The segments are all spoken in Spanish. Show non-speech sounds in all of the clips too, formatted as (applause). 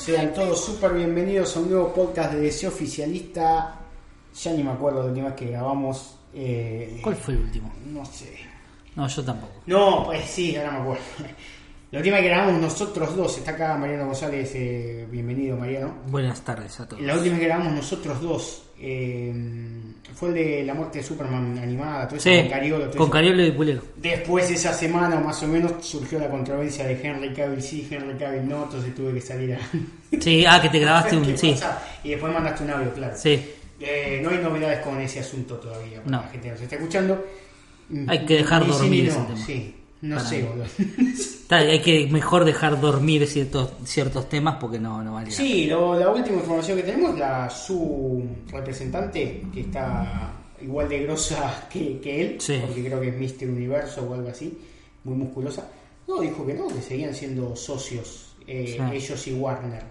Sean todos súper bienvenidos a un nuevo podcast de Deseo Oficialista. Ya ni me acuerdo de última vez que grabamos. eh, ¿Cuál fue el último? No sé. No, yo tampoco. No, pues sí, ahora me acuerdo. La última que grabamos nosotros dos, está acá Mariano González, eh, bienvenido Mariano. Buenas tardes a todos. La última que grabamos nosotros dos eh, fue el de la muerte de Superman animada, todo eso Sí, con Cariolo. todo con eso. Cariolo y Pulero. Después esa semana más o menos surgió la controversia de Henry Cavill sí, Henry Cavill no, entonces tuve que salir a... (laughs) Sí, ah, que te grabaste un... (laughs) ¿Qué Sí, pasa? Y después mandaste un audio, claro. sí. Eh, no hay novedades con ese asunto todavía, para No. la gente que nos está escuchando. Hay que dejar sí dormir ese tema. Sí, no sé, (laughs) hay que mejor dejar dormir ciertos, ciertos temas porque no, no vale Sí, lo- la última información que tenemos, la su representante, que está igual de grosa (laughs) que, que él, Sí. porque creo que es Mister Universo o algo así, muy musculosa. No, dijo que no, que seguían siendo socios, eh, Sí. ellos y Warner.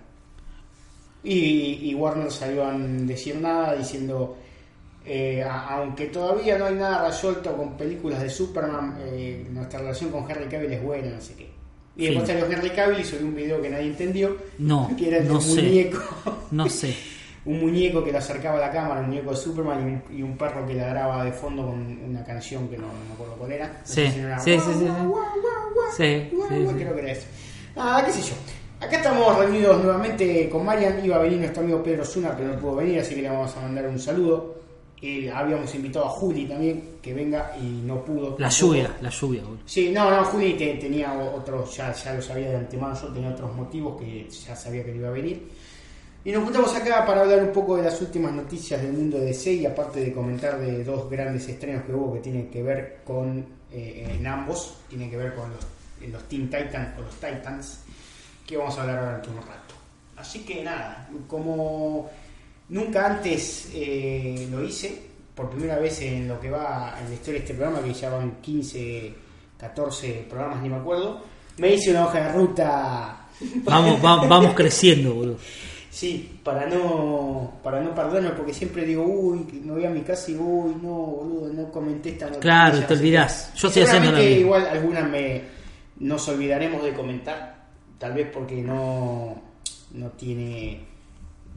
Y, y Warner salió a decir nada diciendo, eh, aunque todavía no hay nada resuelto con películas de Superman, eh, nuestra relación con Henry Cavill es buena, no sé qué. Y después Sí. salió Henry Cavill y subió un video que nadie entendió, No, (laughs) que era el no sé. muñeco, No sé. (laughs) un muñeco que le acercaba a la cámara, un muñeco de Superman y un, y un perro que ladraba de fondo con una canción que no, no me acuerdo cuál era. Sí, sí, sí, sí, creo que era eso. Ah, qué sé yo. Acá estamos reunidos nuevamente con Marian. Iba a venir nuestro amigo Pedro Zuna, pero no pudo venir, así que le vamos a mandar un saludo. Eh, habíamos invitado a Juli también, que venga y no pudo. La tampoco. lluvia, la lluvia, boludo. Sí, no, no, Juli te- tenía otros, ya, ya lo sabía de antemano, yo tenía otros motivos que ya sabía que no iba a venir. Y nos juntamos acá para hablar un poco de las últimas noticias del mundo de DC y aparte de comentar de dos grandes estrenos que hubo que tienen que ver con, eh, en ambos, tienen que ver con los, los Teen Titans o los Titans, que vamos a hablar ahora en un rato. Así que nada, como nunca antes eh, lo hice, por primera vez en lo que va en la historia de este programa, que ya van 15, 14 programas, ni me acuerdo, me hice una hoja de ruta Vamos, va- vamos creciendo, boludo. Sí, para no para no perderme, porque siempre digo, uy, me voy a mi casa y uy, no, boludo, no comenté esta noticia. Claro, te olvidás. Yo estoy haciendo mismo. igual algunas me nos olvidaremos de comentar, tal vez porque no no tiene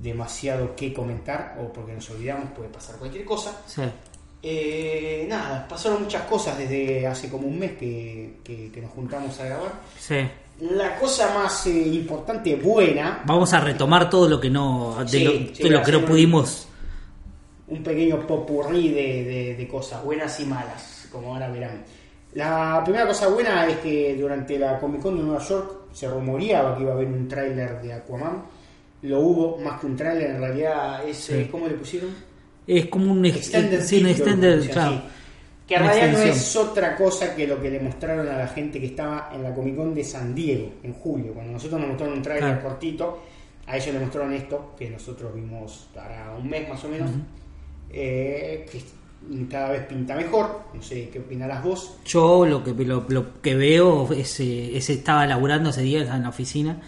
demasiado que comentar o porque nos olvidamos, puede pasar cualquier cosa. Sí. Eh, nada, pasaron muchas cosas desde hace como un mes que, que- que nos juntamos a grabar. Sí. La cosa más eh, importante, buena, Vamos a retomar todo lo que no, de Sí, lo, sí, de lo que no pudimos. un pequeño popurrí de, de- de cosas buenas y malas, como ahora verán. La primera cosa buena es que durante la Comic Con de Nueva York se rumoreaba que iba a haber un tráiler de Aquaman. Lo hubo, más que un tráiler, en realidad es... Sí. eh, ¿Cómo le pusieron? Es como un ex- Extended sí, un video, extended, o sea, claro. sí. Que en realidad no es otra cosa que lo que le mostraron a la gente que estaba en la Comic Con de San Diego en julio. Cuando nosotros nos mostraron un tráiler Claro. cortito, a ellos le mostraron esto, que nosotros vimos para un mes más o menos, eh, que cada vez pinta mejor. No sé qué opinarás vos. Yo lo que, lo, lo que veo es, eh, ese estaba laburando ese día en la oficina.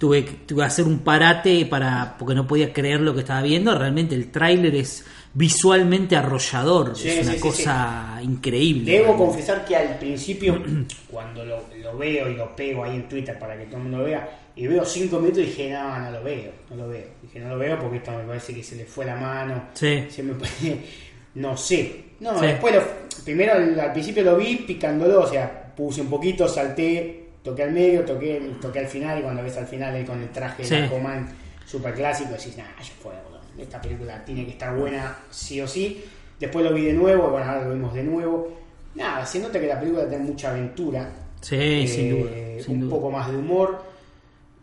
Tuve, que- tuve que hacer un parate para porque no podía creer lo que estaba viendo. Realmente el tráiler es visualmente arrollador. Sí, es una sí, sí, cosa increíble. Debo realmente. confesar que al principio, (clears throat) cuando lo, lo veo y lo pego ahí en Twitter para que todo el mundo lo vea, y veo cinco minutos, dije, no, no lo veo, no lo veo. Dije, no lo veo porque esto me parece que se le fue la mano. Sí. Se me- (laughs) no sé. No, después, lo- primero al principio lo vi picándolo, o sea, puse un poquito, salté, toqué al medio, toqué, toqué al final, y cuando ves al final él con el traje Sí. de Aquaman super clásico, decís, nah, ya fue, boludo. Esta película tiene que estar buena sí o sí. Después lo vi de nuevo, bueno, ahora lo vimos de nuevo. Nada, se nota que la película tiene mucha aventura, Sí, eh, sin duda. sin un duda. poco más de humor,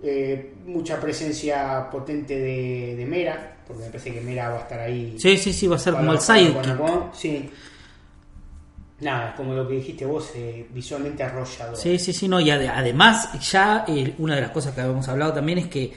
eh, mucha presencia potente de, de Mera, porque me parece que Mera va a estar ahí. Sí, sí, sí, va a ser como el sidekick. Sí. Nada, como lo que dijiste vos, eh, visualmente arrollador. Sí, sí, sí, no, y ade- además ya eh, una de las cosas que habíamos hablado también es que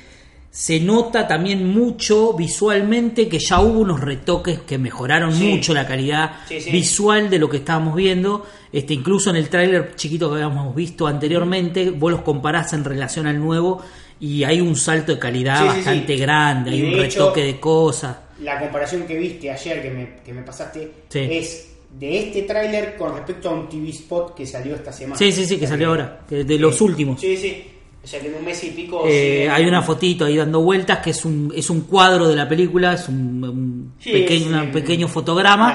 se nota también mucho visualmente que ya hubo unos retoques que mejoraron Sí. mucho la calidad Sí, sí. visual de lo que estábamos viendo. Este, incluso en el tráiler chiquito que habíamos visto anteriormente, vos los comparás en relación al nuevo y hay un salto de calidad bastante grande, Y hay un hecho, retoque de cosas. La comparación que viste ayer, que me, que me pasaste, es de este tráiler con respecto a un TV spot que salió esta semana. Sí, sí, sí, que salió ahora, que de los Sí. últimos. Sí, sí. O sea que en un mes y pico. Eh, hay una fotito ahí dando vueltas que es un, es un cuadro de la película, es un, un Sí, pequeño, es, un pequeño fotograma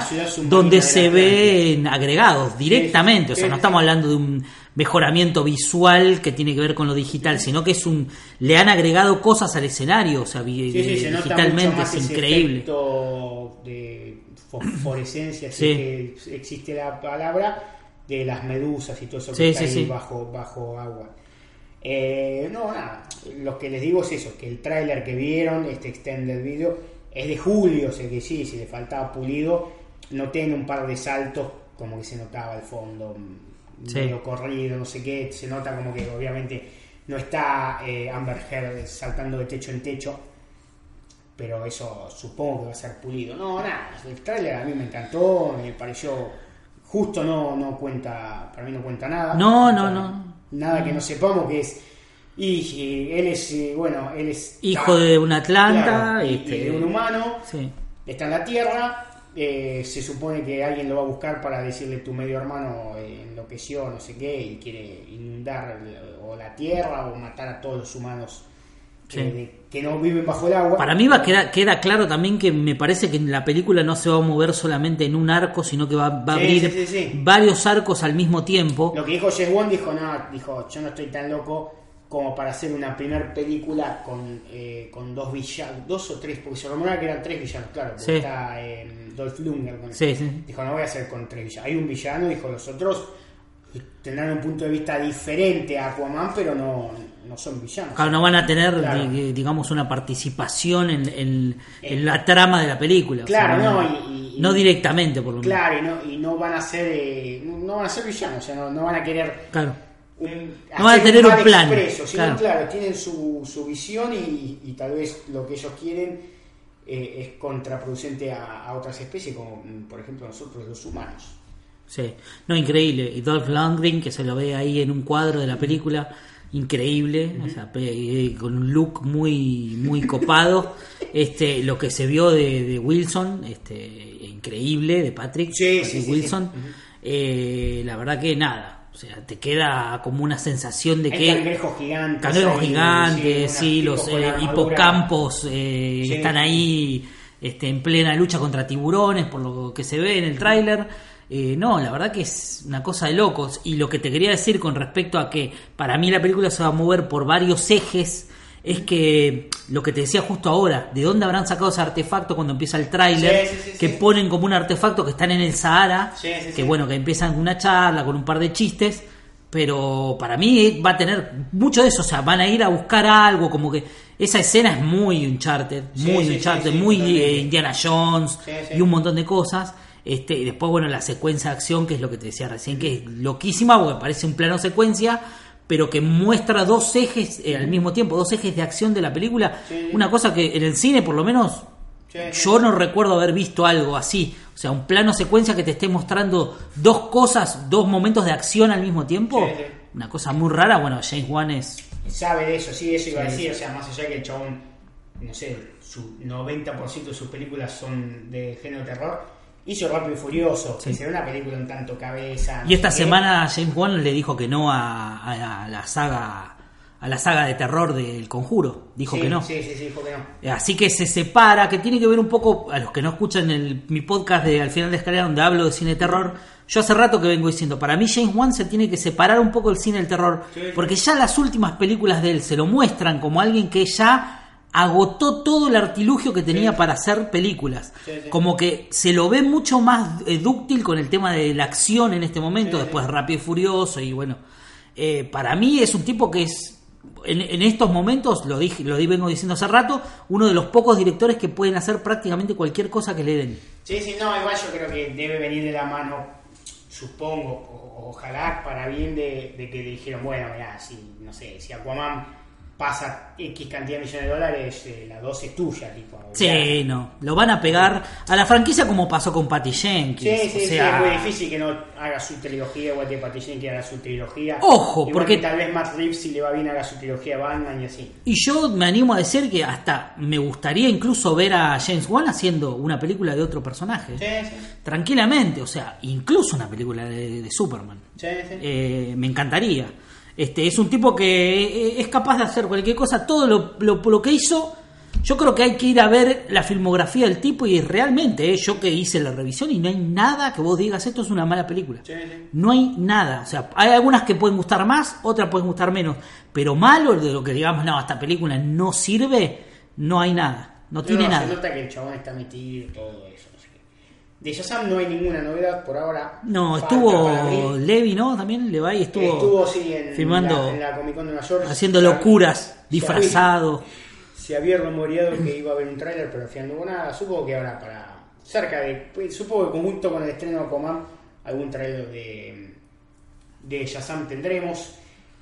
donde de se ven agregados directamente, o sea, no estamos hablando de un mejoramiento visual que tiene que ver con lo digital, sino que es un le han agregado cosas al escenario, o sea, sí, se nota mucho digitalmente más es increíble. de fosforescencia, si Sí. es que existe la palabra, de las medusas y todo eso que Sí, está sí, ahí bajo, bajo agua. Eh, no, nada, lo que les digo es eso, que el tráiler que vieron, este extended video, es de julio, o sea que sí, si le faltaba pulido, no tiene un par de saltos como que se notaba al fondo, mm, medio corrido, no sé qué, se nota como que obviamente no está eh, Amber Heard saltando de techo en techo, pero eso supongo que va a ser pulido. No, nada, el tráiler a mí me encantó, me pareció justo no, no cuenta, para mí no cuenta nada. No, no, no. Nada que no sepamos que es. Y, él es, eh, bueno, él es. Hijo de un Atlanta, Claro, y- y este, de un humano, Sí. está en la Tierra. eh, se supone que alguien lo va a buscar para decirle tu medio hermano enloqueció, no sé qué, y quiere inundar el- o la Tierra o matar a todos los humanos Sí. eh, que no viven bajo el agua. Para mí va queda, queda claro también que me parece que la película no se va a mover solamente en un arco, sino que va, va a Sí, abrir sí, varios arcos al mismo tiempo. Lo que dijo Jess Wong dijo, no, dijo, yo no estoy tan loco como para hacer una primera película con, eh, con dos villanos, dos o tres, porque se rumora que eran tres villanos, claro, porque está eh, Dolph Lundgren. con-. Dijo, no voy a hacer con tres villanos. Hay un villano, dijo, los otros tendrán un punto de vista diferente a Aquaman, pero no, no son villanos. Claro, no van a tener, Claro. digamos, una participación en, en- en la trama de la película. o Claro, sea, no, y- y- no directamente, por lo menos. Claro, y no, y no van a ser eh, no van a ser villanos, o sea, no, no van a querer Claro. un, No van a tener un mal plan, expreso, sino, claro. claro. tienen su, su visión y, y tal vez lo que ellos quieren eh, es contraproducente a, a otras especies, como mm, por ejemplo nosotros los humanos. Sí, no, increíble. Y Dolph Lundgren, que se lo ve ahí en un cuadro de la película, increíble, o sea, pe- eh, con un look muy muy copado. (laughs) este Lo que se vio de, de Wilson, este increíble, de Patrick, Sí, Patrick sí, sí, Wilson. sí. Eh, la verdad que nada, o sea, te queda como una sensación de que... cangrejos gigantes. Cangrejos gigantes, sí, los eh, hipocampos eh, están ahí este, en plena lucha contra tiburones, por lo que se ve en el tráiler. Eh, no, la verdad que es una cosa de locos. Y lo que te quería decir con respecto a que para mí la película se va a mover por varios ejes, es que lo que te decía justo ahora, ¿de dónde habrán sacado ese artefacto cuando empieza el tráiler? Sí, sí, sí, que ponen como un artefacto que están en el Sahara, que bueno, que empiezan con una charla, con un par de chistes, pero para mí va a tener mucho de eso, o sea, van a ir a buscar algo, como que esa escena es muy Uncharted, muy Uncharted, muy eh, Indiana Jones y un montón de cosas. Este, y después, bueno, la secuencia de acción, que es lo que te decía recién, que es loquísima, porque parece un plano secuencia, pero que muestra dos ejes eh, al mismo tiempo, dos ejes de acción de la película. Sí. Una cosa que en el cine, por lo menos, Sí, yo no recuerdo haber visto algo así. O sea, un plano secuencia que te esté mostrando dos cosas, dos momentos de acción al mismo tiempo. Sí. Una cosa muy rara. Bueno, James Wan es. sabe de eso, sí, eso iba a decir, o sea, más allá que el chabón, no sé, su 90% de sus películas son de género terror, hizo Rápido y Furioso, que será una película en tanto cabeza. no Y esta semana James Wan le dijo que no a, a- a la saga a la saga de terror del Conjuro. Dijo Sí, que no. Sí, sí, sí, dijo que no. Así que se separa, que tiene que ver un poco, a los que no escuchan el, mi podcast de Al final de escalera donde hablo de cine de terror, yo hace rato que vengo diciendo, para mí James Wan se tiene que separar un poco del cine del terror, Sí. porque ya las últimas películas de él se lo muestran como alguien que ya agotó todo el artilugio que tenía Sí. para hacer películas. Sí, sí. Como que se lo ve mucho más eh, dúctil con el tema de la acción en este momento, después Rápido y Furioso y bueno, eh, para mí es un tipo que es en, en estos momentos, lo dije, lo di- vengo diciendo hace rato, uno de los pocos directores que pueden hacer prácticamente cualquier cosa que le den. Sí, sí, no, igual yo creo que debe venir de la mano. supongo, o- ojalá para bien de, de que le dijeron, bueno, mirá, si, no sé, si Aquaman pasa X cantidad de millones de dólares, eh, la 2 es tuya, tipo. Sí, no. Lo van a pegar a la franquicia como pasó con Patty Jenkins. Sí, sí, o sí, es muy difícil que no haga su trilogía, igual que Patty Jenkins haga su trilogía. Ojo, Igual porque- que tal vez Matt Reeves, si le va bien, haga su trilogía Batman y así. Y yo me animo a decir que hasta me gustaría incluso ver a James Wan haciendo una película de otro personaje. Sí, sí, Tranquilamente, o sea, incluso una película de, de Superman. sí, sí. Eh, me encantaría. Este, es un tipo que eh, es capaz de hacer cualquier cosa, todo lo, lo- lo que hizo. Yo creo que hay que ir a ver la filmografía del tipo y realmente, eh, yo que hice la revisión y no hay nada que vos digas esto es una mala película. Sí, sí. No hay nada. O sea, hay algunas que pueden gustar más, otras pueden gustar menos. Pero malo de lo que digamos, no, esta película no sirve, no hay nada. No tiene nada. Se nota que el chabón está metido y todo eso. De Shazam no hay ninguna novedad por ahora. No, estuvo. Levi, ¿no? También Levi estuvo, Estuvo, sí, en, filmando, la, en la Comic Con de Nueva York. haciendo locuras, disfrazado. (laughs) Se había rumoreado que iba a haber un tráiler, pero al final no hubo nada. Supongo que ahora para cerca de... pues, Supongo que junto con el estreno de Aquaman, algún tráiler de, de Shazam tendremos.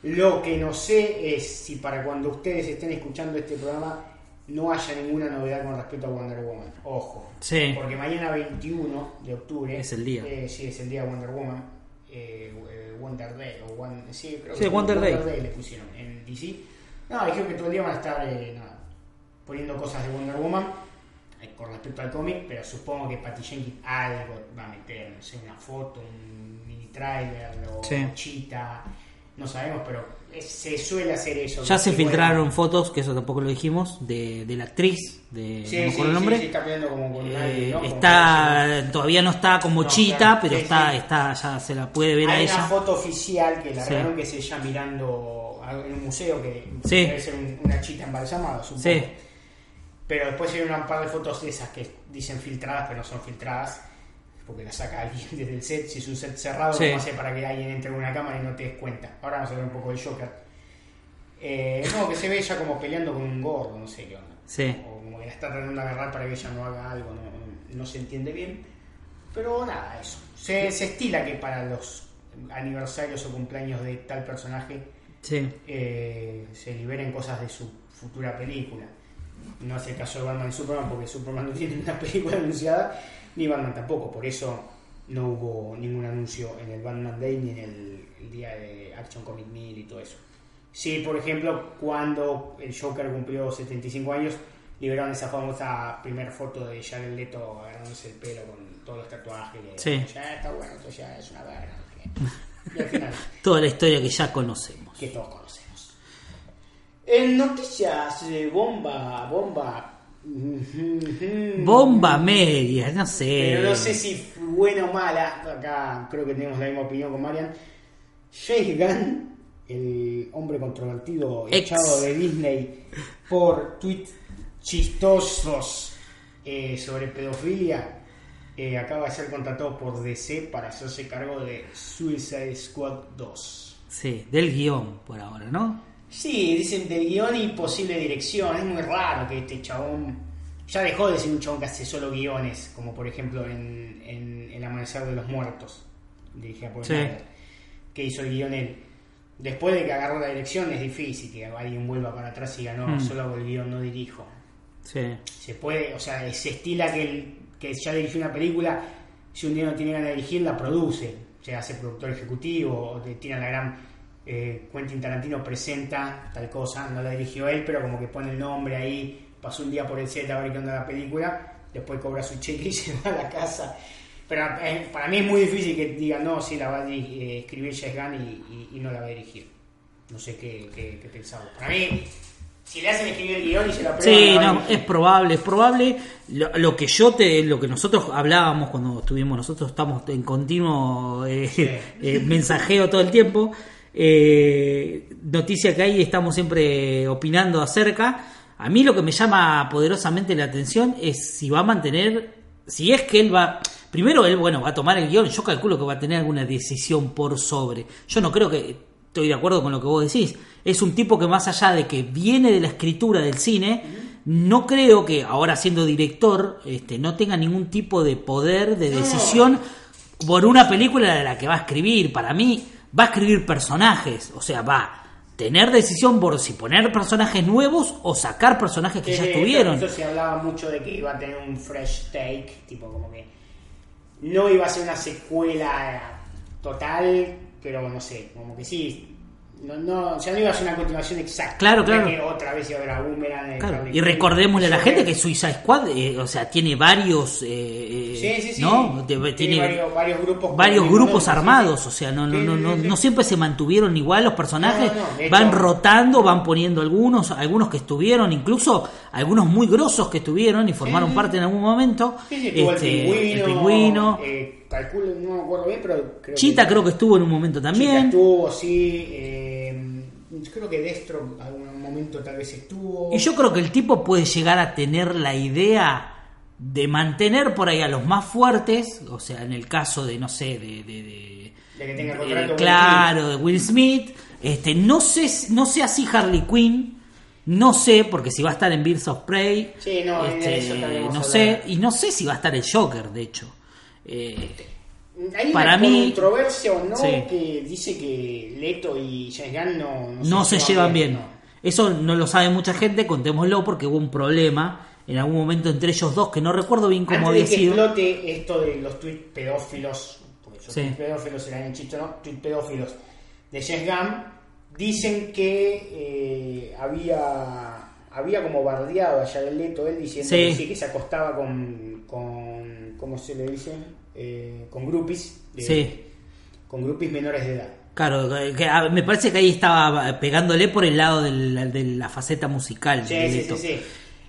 Lo que no sé es si para cuando ustedes estén escuchando este programa no haya ninguna novedad con respecto a Wonder Woman. Ojo. Sí. Porque mañana 21 de octubre... Es el día. eh, sí, es el día de Wonder Woman. Eh, Wonder Day. O One- sí, creo Sí, que Wonder Day. le pusieron en DC. No, dijeron que todo el día van a estar eh, nada, poniendo cosas de Wonder Woman eh, con respecto al cómic, pero supongo que Patty Jenkins algo va a meter, no sé, una foto, un mini trailer o Sí. chita, no sabemos, pero se suele hacer eso. Ya se bueno, filtraron fotos, que eso tampoco lo dijimos, de, de la actriz, de Sí, no sí, el nombre. sí, está como con Eh, alguien, ¿no? Como está todavía no está como No, chita, claro, pero está, está, ya se la puede ver a Hay una ella. foto oficial que la sí. que es ella mirando en un museo que debe ser un- una chita embalsamada, supongo. Sí. Pero después hay un par de fotos de esas que dicen filtradas, pero no son filtradas, porque las saca alguien (laughs) desde el set. Si es un set cerrado, Sí. ¿cómo hace para que alguien entre en una cámara y no te des cuenta? Ahora vamos a ver un poco del Joker. Eh, no, que se ve ella como peleando con un gordo, no sé qué onda. Sí. O como que la está tratando de agarrar para que ella no haga algo, no, no se entiende bien. Pero nada, eso. Se, se estila que para los aniversarios o cumpleaños de tal personaje Sí. eh, se liberen cosas de su futura película. No es el caso de Batman y Superman porque Superman no tiene una película (laughs) anunciada, ni Batman tampoco. Por eso no hubo ningún anuncio en el Batman Day ni en el, el día de Action Comic Meal y todo eso. Sí, por ejemplo, cuando el Joker cumplió 75 años, liberaron esa famosa primera foto de Jared Leto agarrándose el pelo con todos los tatuajes. Sí. Ya está bueno, esto ya es una verga. Y al final (laughs) Toda la historia que ya conocemos. que todos conocemos. En noticias de bomba, bomba. Bomba media, no sé. Pero no sé si buena o mala. Acá creo que tenemos la misma opinión con Marian. James Gunn, el hombre controvertido Ex. echado de Disney por tweets chistosos eh, sobre pedofilia, eh, acaba de ser contratado por DC para hacerse cargo de Suicide Squad 2. Sí, del guion por ahora, ¿no? Sí, dicen del guion y posible dirección. Es muy raro que este chabón ya dejó de ser un chabón que hace solo guiones, como por ejemplo en, en El Amanecer de los Muertos, dirigida por Sí. Que hizo el guion él. Después de que agarró la dirección es difícil que alguien vuelva para atrás y diga, no, Mm. solo hago el guion, no dirijo. Sí. Se puede, o sea, se estila que, el, que ya dirigió una película, si un día no tiene ganas de dirigir, la produce. O sea, hace productor ejecutivo, o tiran la gran eh, Quentin Tarantino presenta tal cosa, no la dirigió él, pero como que pone el nombre ahí, pasó un día por el set a ver qué onda la película, después cobra su cheque (laughs) y se va a la casa. Pero eh, para mí es muy difícil que digan, no, sí, la va a eh, escribir James Gunn y, y- y no la va a dirigir. No sé qué, qué, qué pensaba. Para mí, si le hacen escribir el guion y se lo aprueban, Sí, no, es probable, es probable. Lo, lo que yo te, lo que nosotros hablábamos cuando estuvimos, nosotros estamos en continuo eh, (laughs) eh, mensajeo todo el tiempo. Eh, noticia que hay, estamos siempre opinando acerca. A mí lo que me llama poderosamente la atención es si va a mantener, si es que él va, primero él, bueno, va a tomar el guion, yo calculo que va a tener alguna decisión por sobre. Yo no creo que, estoy de acuerdo con lo que vos decís, es un tipo que más allá de que viene de la escritura del cine, no creo que ahora siendo director este, no tenga ningún tipo de poder, de decisión por una película de la que va a escribir. Para mí, va a escribir personajes. O sea, va a tener decisión por si poner personajes nuevos o sacar personajes que ya estuvieron. Eso se hablaba mucho de que iba a tener un fresh take, tipo como que no iba a ser una secuela total, pero no sé, como que sí. No, no, o sea, no iba a ser una continuación exacta. Claro, claro. que otra vez iba a haber a Boomerang. Claro, y recordémosle a la gente que Suicide Squad, eh, o sea, tiene varios, eh, eh, Sí, sí, sí. ¿no? Tiene varios- varios grupos varios el grupos armados, o sea, no, no, no, no, no siempre se mantuvieron igual los personajes, van rotando, van poniendo algunos, algunos que estuvieron, incluso algunos muy grosos que estuvieron y formaron parte en algún momento. Estuvo Este, el pingüino. el pingüino. eh, calculo, no me acuerdo bien, pero creo Chita creo que estuvo en un momento Chita también. estuvo, sí. Eh, creo que Destro algún momento tal vez estuvo. Y yo creo que el tipo puede llegar a tener la idea de mantener por ahí a los más fuertes, o sea, en el caso de, no sé, de... de- de- De que tenga contrato claro, de Will Smith. Este, no sé, no sé así Harley Quinn, no sé, porque si va a estar en Birds of Prey, Sí, no, este, no sé, y no sé si va a estar el Joker, de hecho. Eh, Hay para una mí- controversia o no Sí. que dice que Leto y James Gunn no, no se llevan bien. no. Eso no lo sabe mucha gente, contémoslo porque hubo un problema en algún momento entre ellos dos que no recuerdo bien cómo Antes había de que explote esto de los tweets pedófilos, porque esos Sí. tweets pedófilos eran en chiste, ¿no? Tweets pedófilos de James Gunn, dicen que eh, había había como bardeado a Jared Leto él diciendo Sí. que sí, que se acostaba con, con ¿cómo se le dice? Eh, con groupies, de- Sí. con groupies menores de edad. Claro, que, me parece que ahí estaba pegándole por el lado del- de la faceta musical. Sí, sí, sí, sí.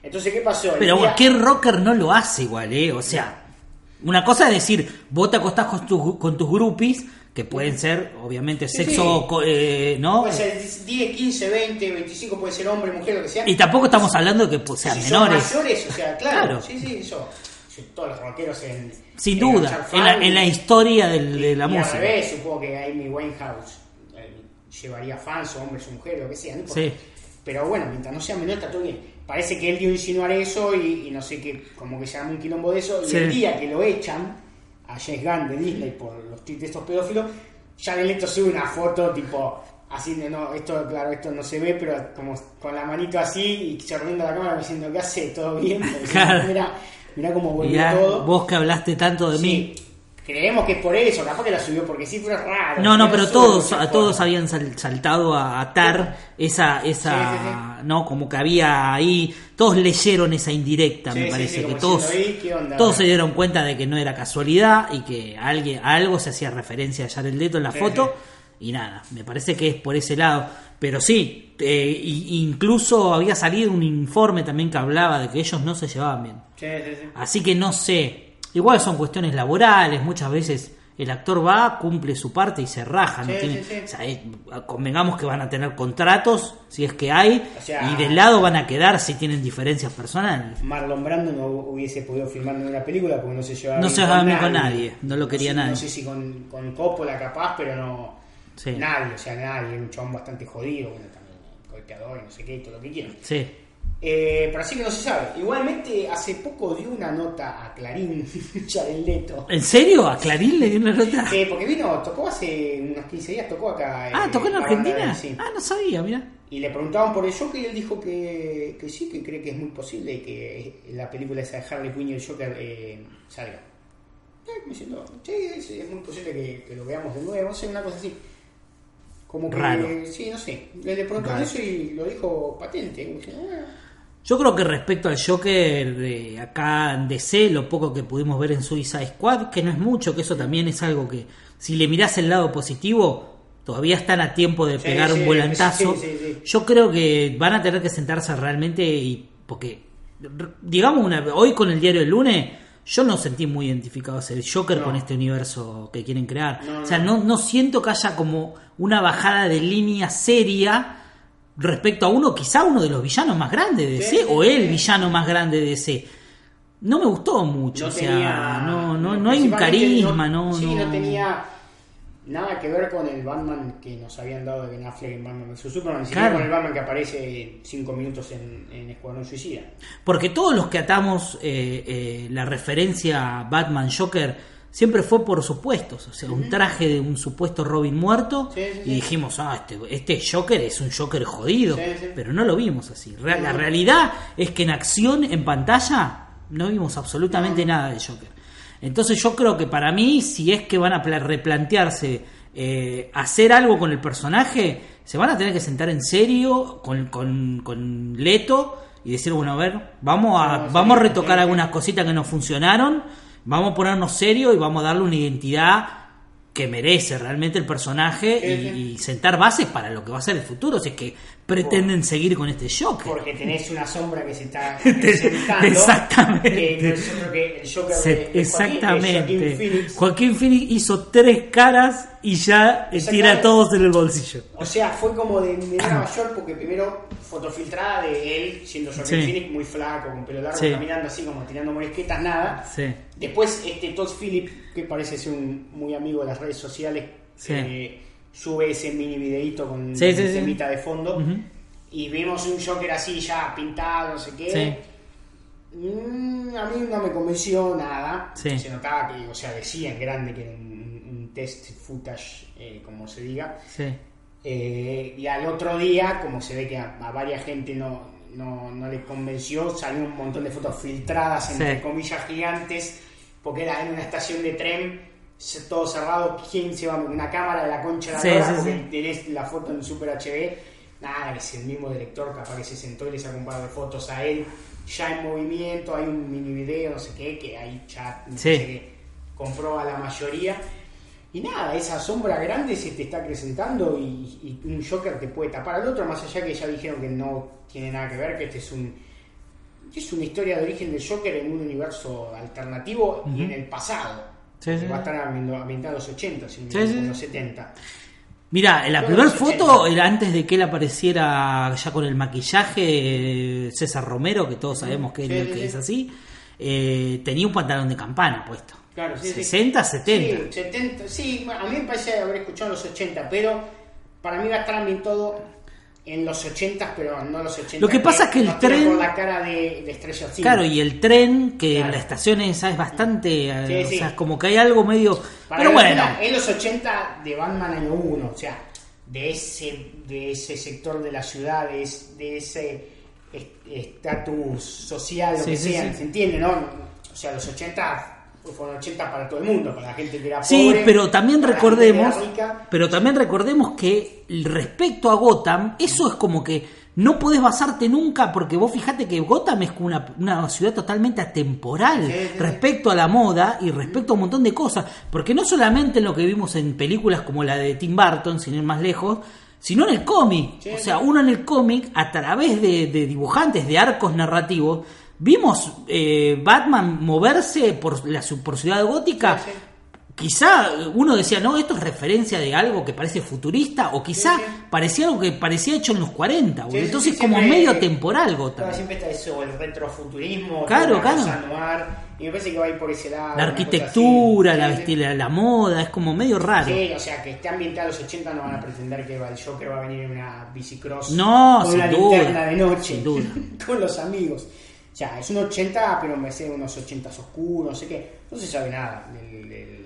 Entonces, ¿qué pasó? El Pero día- cualquier rocker no lo hace igual, ¿eh? O sea, una cosa es decir, vos te acostás con, tus con tus groupies, que pueden ser, obviamente, Sí, sexo, sí. eh, ¿no? Puede ser 10, 15, 20, 25, puede ser hombre, mujer, lo que sea. Y tampoco estamos hablando de que pues, sean si son menores. mayores, o sea, (laughs) claro, Claro. sí, sí, eso. Todos los rockeros en. Sin en duda, en la, en la y- historia del- de la y música. Al revés, supongo que Amy Winehouse eh, llevaría fans o hombres o mujeres, lo que sea. ¿no? Sí. Pero bueno, mientras no sea menor, está todo bien. Parece que él dio a insinuar eso y, y no sé qué, como que se armó un quilombo de eso. Y Sí. el día que lo echan a James Gunn de Disney por los tweets de estos pedófilos, ya Leto sube una foto tipo así de no, esto claro, esto no se ve, pero como con la manito así y se a la cámara diciendo ¿qué hace? ¿Todo bien? (laughs) Diciendo. Mira, mira cómo volvió Mirá, todo. vos que hablaste tanto de mí. Sí, creemos que es por eso, capaz que la subió porque sí fue raro. No, no, pero todos, a todos habían sal- saltado a atar esa, esa, Sí, sí, no, como que había ahí, todos leyeron esa indirecta, me parece, que todos, diciendo, "Ey, ¿qué onda?". todos se dieron cuenta de que no era casualidad y que a alguien, a algo se hacía referencia a Jared Leto en la foto y nada, me parece que es por ese lado, pero sí, eh, incluso había salido un informe también que hablaba de que ellos no se llevaban bien. Sí, sí, sí. Así que no sé. Igual son cuestiones laborales, muchas veces el actor va, cumple su parte y se raja. no Sí, tiene- sí, sí. o sea, eh, convengamos que van a tener contratos, si es que hay, O sea- y del lado van a quedar si tienen diferencias personales. Marlon Brando no hubiese podido filmar ninguna película porque no se llevaba No bien se llevaba bien con nadie, no lo quería sé- nadie. No sé si con, con Coppola capaz, pero no. Sí. Nadie, o sea, nadie. Un chabón bastante jodido, bueno, también golpeador y no sé qué, todo lo que quieran. Sí. Eh, pero así que no se sabe. Igualmente, hace poco dio una nota a Clarín, (laughs) Jared Leto. ¿En serio? ¿A Clarín le dio una nota? Sí, porque vino, tocó hace unos 15 días, tocó acá. Ah, eh, ¿tocó en Argentina? sí. Ah, no sabía, mira. Y le preguntaban por el Joker y él dijo que, que sí, que cree que es muy posible que la película esa de Harley Quinn y el Joker eh, salga. Eh, como diciendo, sí, sí, es muy posible que, que lo veamos de nuevo, no sé, una cosa así. Como que, Raro. sí, no sé. Le, preguntaron eso y lo dijo patente. "Ah". Yo creo que respecto al Joker de acá en DC, lo poco que pudimos ver en Suicide Squad, que no es mucho, que eso también es algo que, si le mirás el lado positivo, todavía están a tiempo de Sí, pegar sí, un volantazo. sí. Yo creo que van a tener que sentarse realmente y, porque, digamos, una, hoy con el diario del lunes, yo no sentí muy identificado ese Joker No. con este universo que quieren crear. No, o sea, no. no, siento que haya como una bajada de línea seria respecto a uno, quizá uno de los villanos más grandes de DC, Sí, o el villano más grande de DC. No me gustó mucho, o sea, tenía. no, no, no hay un carisma, no, Sí, no tenía nada que ver con el Batman que nos habían dado de Ben Affleck en Batman vs Superman, siquiera Claro. con el Batman que aparece 5 minutos en, en Escuadrón Suicida. Porque todos los que atamos eh, eh, la referencia a Batman Joker siempre fue por supuestos. O sea, un traje de un supuesto Robin muerto. Sí, sí, y dijimos, ah, este, este Joker es un Joker jodido. Pero no lo vimos así. La realidad es que en acción, en pantalla, no vimos absolutamente nada de Joker. Entonces yo creo que para mí, si es que van a pla- replantearse eh, hacer algo con el personaje, se van a tener que sentar en serio con, con, con Leto y decir, bueno, a ver, vamos a, vamos a retocar algunas cositas que no funcionaron, vamos a ponernos serio y vamos a darle una identidad que merece realmente el personaje y, sentar bases para lo que va a ser el futuro, si es que pretenden seguir con este Joker. Porque tenés una sombra que se está (laughs) presentando. Exactamente. Que no es otro que el Joker Se- de- de Joaquín- de exactamente. Joaquín Phoenix. Joaquín Phoenix hizo tres caras y ya tira todos en el bolsillo. O sea, fue como de de Nueva York porque primero fotofiltrada de él siendo Joaquín Sí. Phoenix muy flaco, con pelo largo, Sí. caminando así como tirando morisquetas, nada. Sí. Después este Todd Phillips, que parece ser un muy amigo de las redes sociales, Sí. eh, sube ese mini videito con Sí, sí, temita de fondo. Y vimos un Joker así ya pintado, no sé qué. Mm, a mí no me convenció nada. Se notaba que, o sea, decía en grande que era un, un test footage, eh, como se diga. Eh, y al otro día, como se ve que a, a varias gente no, no, no le convenció, salió un montón de fotos filtradas, entre Sí. comillas gigantes, porque era en una estación de tren, todo cerrado, ¿quién se va con una cámara de la concha de la Sí, lora? sí, Porque sí. tenés la foto en Super HD, nada, que es el mismo director capaz que se sentó y le sacó un par de fotos a él, ya en movimiento, hay un mini video, no sé qué, que ahí ya me Sí. parece que compró a la mayoría. Y nada, esa sombra grande se te está acrecentando y, y un Joker te puede tapar al otro, más allá que ya dijeron que no tiene nada que ver, que este es un es una historia de origen del Joker en un universo alternativo y en el pasado. Sí, va a estar ambientado en los 80, si Sí, en los 70. Mira, la primera foto 80. era antes de que él apareciera ya con el maquillaje, eh, César Romero, que todos sabemos que, sí. es así, eh, tenía un pantalón de campana puesto. Claro, sí, sí. 60, 70. Sí, 70. Sí, a mí me parece haber escuchado los 80, pero para mí va a estar ambientado en los 80, pero no los 80. Lo que pasa es que el tren- por la cara de, de Stranger Things. Claro, y el tren, que en Claro. la estación esa es bastante. eh, Sí, o sí. sea, como que hay algo medio. Para pero bueno, en los 80 de Batman año 1, o sea, de ese, de ese sector de la ciudad, de, de ese est- estatus social, lo Sí, que sí, sea, sí. ¿se entiende, no? O sea, los 80 fueron 80 para todo el mundo, para la gente que era Sí, pobre. pero también recordemos, pero también recordemos que respecto a Gotham, eso es como que no podés basarte nunca, porque vos fijate que Gotham es una, una ciudad totalmente atemporal Sí, sí, sí. respecto a la moda y respecto a un montón de cosas, porque no solamente en lo que vimos en películas como la de Tim Burton, sin ir más lejos, sino en el cómic. Sí, o sí. sea, uno en el cómic, a través de, de dibujantes, de arcos narrativos, vimos eh, Batman moverse por la por ciudad gótica. Sí, sí. Quizá uno decía, no, esto es referencia de algo que parece futurista, o quizá Sí, parecía algo que parecía hecho en los 40, boludo. Sí, sí, entonces como medio temporal Gotham. Siempre está eso, el retrofuturismo, Claro, claro. y me parece que va a ir por ese lado. La arquitectura, la, vestila, la moda, es como medio raro. Sí, o sea, que esté ambientado en los 80 no van a pretender que el Joker va a venir en una bicicross No, con sin una duda, linterna de noche, sin duda. (laughs) con los amigos. O sea, es un 80, pero me sé unos 80 oscuros, no sé qué. No se sabe nada del, del,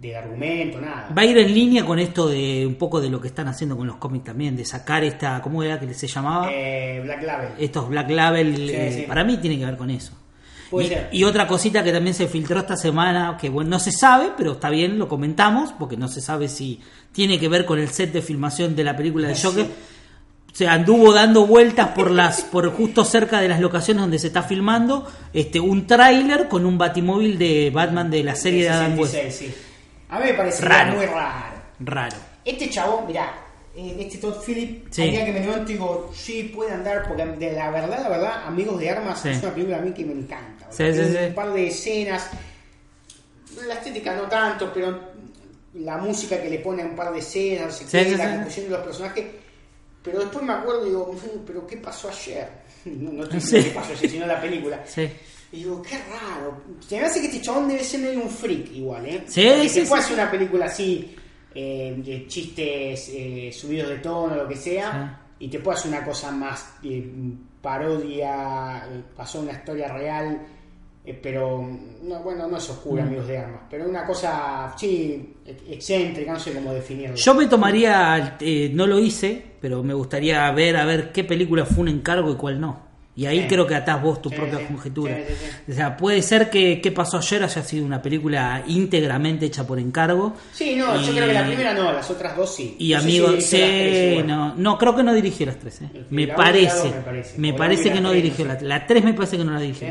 del argumento, nada. Va a ir en línea con esto de un poco de lo que están haciendo con los cómics también, de sacar esta, ¿cómo era que se llamaba? Eh, Black Label. Estos Black Label, Sí, eh, sí. para mí tiene que ver con eso. Puede Y, ser. y otra cosita que también se filtró esta semana, que bueno, no se sabe, pero está bien, lo comentamos, porque no se sabe si tiene que ver con el set de filmación de la película de Sí. Se anduvo dando vueltas por las, por justo cerca de las locaciones donde se está filmando, este, un tráiler con un batimóvil de Batman de la serie de Adam West. 66, sí. A mí me parece Raro. muy raro. Raro. Este chabón, mirá, eh, este Todd Phillips, Sí. día que me levanto digo, sí, puede andar, porque de la verdad, la verdad, Amigos de Armas Sí. es una película a mí que me encanta. Sí, sí, sí. Un par de escenas, la estética no tanto, pero la música que le pone a un par de escenas, la composición de los personajes. Pero después me acuerdo y digo, "Mm, pero ¿qué pasó ayer? (laughs) No, no estoy Sí. qué pasó ayer, sino la película. Sí. Y digo, qué raro. Se me hace que este chabón debe ser medio un freak igual, ¿eh? Sí, Porque sí, se puede sí. hacer una película así, eh, de chistes eh, subidos de tono, lo que sea, y te puede hacer una cosa más eh, parodia, eh, pasó una historia real, eh, pero, no, bueno, no es oscura, amigos de armas, pero una cosa, sí, ex- excéntrica, no sé cómo definirlo. Yo me tomaría, eh, no lo hice, pero me gustaría ver a ver qué película fue un encargo y cuál no. Y ahí Sí. creo que atás vos tu Sí, propia sí. conjetura. O sea, puede ser que qué pasó ayer haya sido una película íntegramente hecha por encargo. Sí, no, yo creo que la primera no, las otras dos sí. Y No sé amigo, si las tres, no, no, creo que no dirigió las tres. eh. Me parece, me parece. me que no tres, dirigió no la sé. La tres me parece que no la dirigió.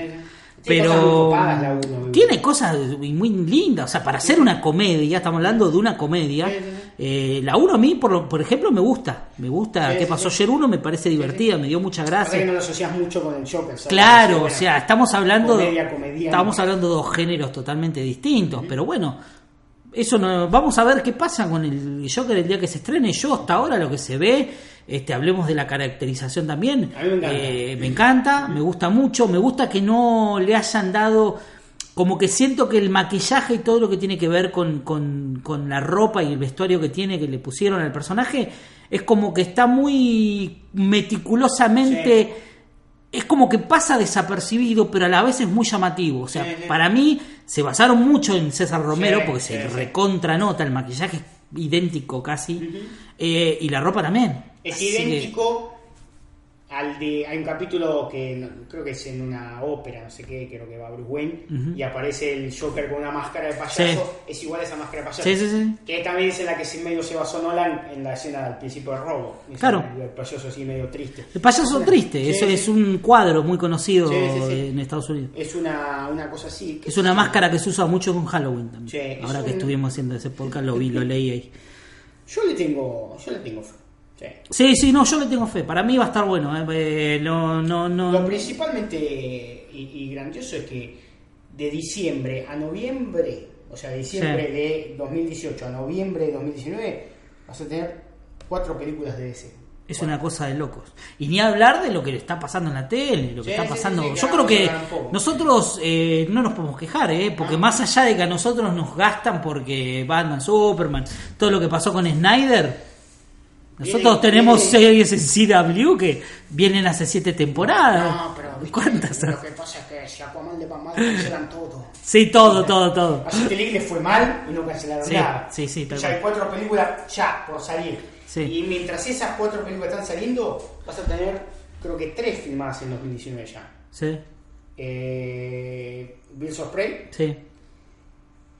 Pero tiene cosas muy lindas, o sea, para hacer una comedia, estamos hablando de una comedia. Eh, la 1 a mí, por, lo- por ejemplo, me gusta. Me gusta Sí, qué sí, pasó sí. ayer 1, me parece divertida, me dio mucha que gracia. no lo asocias mucho con el Joker. ¿sabes? Claro, o sea, estamos hablando comedia, estamos hablando de dos géneros totalmente distintos, pero bueno, eso no, vamos a ver qué pasa con el Joker el día que se estrene. Yo hasta ahora lo que se ve, este, hablemos de la caracterización también. A mí me encanta. eh, me encanta, me gusta mucho, me gusta que no le hayan dado, como que siento que el maquillaje y todo lo que tiene que ver con, con, con la ropa y el vestuario que tiene, que le pusieron al personaje, es como que está muy meticulosamente es como que pasa desapercibido, pero a la vez es muy llamativo. O sea, Sí, sí. para mí se basaron mucho en César Romero porque se sí. recontra nota, el maquillaje es idéntico casi, eh, y la ropa también. Es Así idéntico al de. Hay un capítulo que no- creo que es en una ópera, no sé qué, creo que va Bruce Wayne, y aparece el Joker con una máscara de payaso. Sí. Es igual a esa máscara de payaso. Sí, sí, sí. Que también es en la que se medio se basó Nolan en la escena al principio del robo. Claro. El payaso así medio triste. El payaso triste, sí. es un cuadro muy conocido en Estados Unidos. Es una, una cosa así. Es una máscara que se usa mucho con Halloween también. Sí, es Ahora que un- estuvimos haciendo ese podcast lo vi, lo leí ahí. Yo le tengo. Yo le tengo fe. Sí. Sí, sí, no, yo le tengo fe. Para mí va a estar bueno. eh, eh, no, no, no. Lo principalmente y, y grandioso es que de diciembre a noviembre, o sea, de diciembre Sí. de 2018 a noviembre de 2019, vas a tener cuatro películas de DC. Es una cosa de locos. Y ni hablar de lo que le está pasando en la tele, lo que Sí, está pasando. sí, sí, Yo creo que nosotros eh, no nos podemos quejar, ¿eh? porque más allá de que a nosotros nos gastan porque Batman, Superman, todo lo que pasó con Snyder, nosotros Viene- tenemos viene- series en CW que vienen hace siete temporadas. No, pero ¿viste? ¿Cuántas? Lo que pasa es que si Aquaman le va mal, cancelan todo. Sí, todo, todo, todo. A Justice League le fue mal y no cancelaron Sí, nada. sí, sí, tal ya hay cuatro películas ya por salir. Sí. Y mientras esas cuatro películas están saliendo, vas a tener, creo que tres filmadas en 2019 ya. Sí, Eh, Bills of Prey. sí.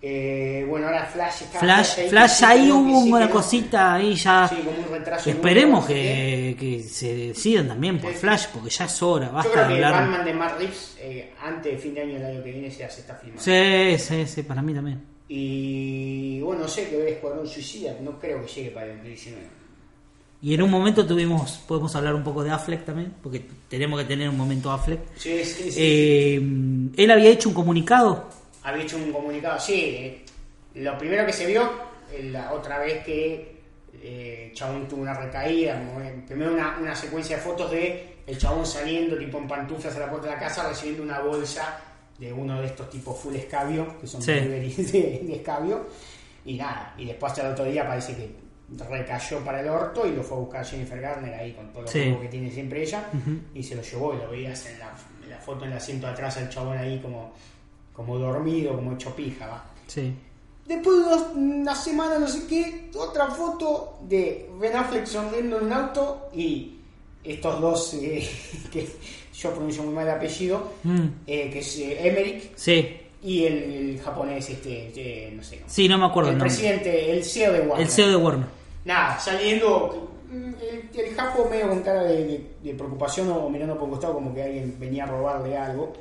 Eh, bueno, ahora Flash está. Flash, ahí, Flash que ahí que hubo que sí, una que cosita ahí ya. Sí, como un retraso. Esperemos nuevo, no sé que, que se decidan también por. Flash, porque ya es hora, qué. Yo basta creo de que hablar. Batman de Matt Reeves, eh, antes de fin de año del año que viene, se hace esta filmada. Sí, sí, sí, para mí también. Y bueno, no sé que ver Escuadrón Suicida, no creo que llegue para el 2019. Y en un momento tuvimos, podemos hablar un poco de Affleck también, porque tenemos que tener un momento Affleck. Sí, sí, sí. Eh, él había hecho un comunicado. Había hecho un comunicado, sí. eh, lo primero que se vio, la otra vez que eh, Chabón tuvo una recaída, eh, primero una, una secuencia de fotos de el Chabón saliendo tipo en pantuflas a la puerta de la casa recibiendo una bolsa de uno de estos tipos full escabio, que son Sí. deliveries (laughs) de, de escabio, y nada, y después hasta el otro día parece que recayó para el orto y lo fue a buscar Jennifer Garner ahí con todo lo Sí. que tiene siempre ella y se lo llevó y lo veías en la, en la foto en el asiento de atrás al chabón ahí como, como dormido, como hecho pija, va. Sí. Después de dos- una semana, no sé qué, otra foto de Ben Affleck sonriendo en un auto y estos dos eh, (laughs) que yo pronuncio muy mal el apellido, Mm, eh, que es eh, Emmerich sí. y el, el japonés, este, eh, no sé. Sí, no me acuerdo el presidente, el CEO de Warner. El CEO de Warner. Nada, saliendo. mm, El, el Japo medio con cara de, de- de preocupación o mirando por un costado como que alguien venía a robarle algo.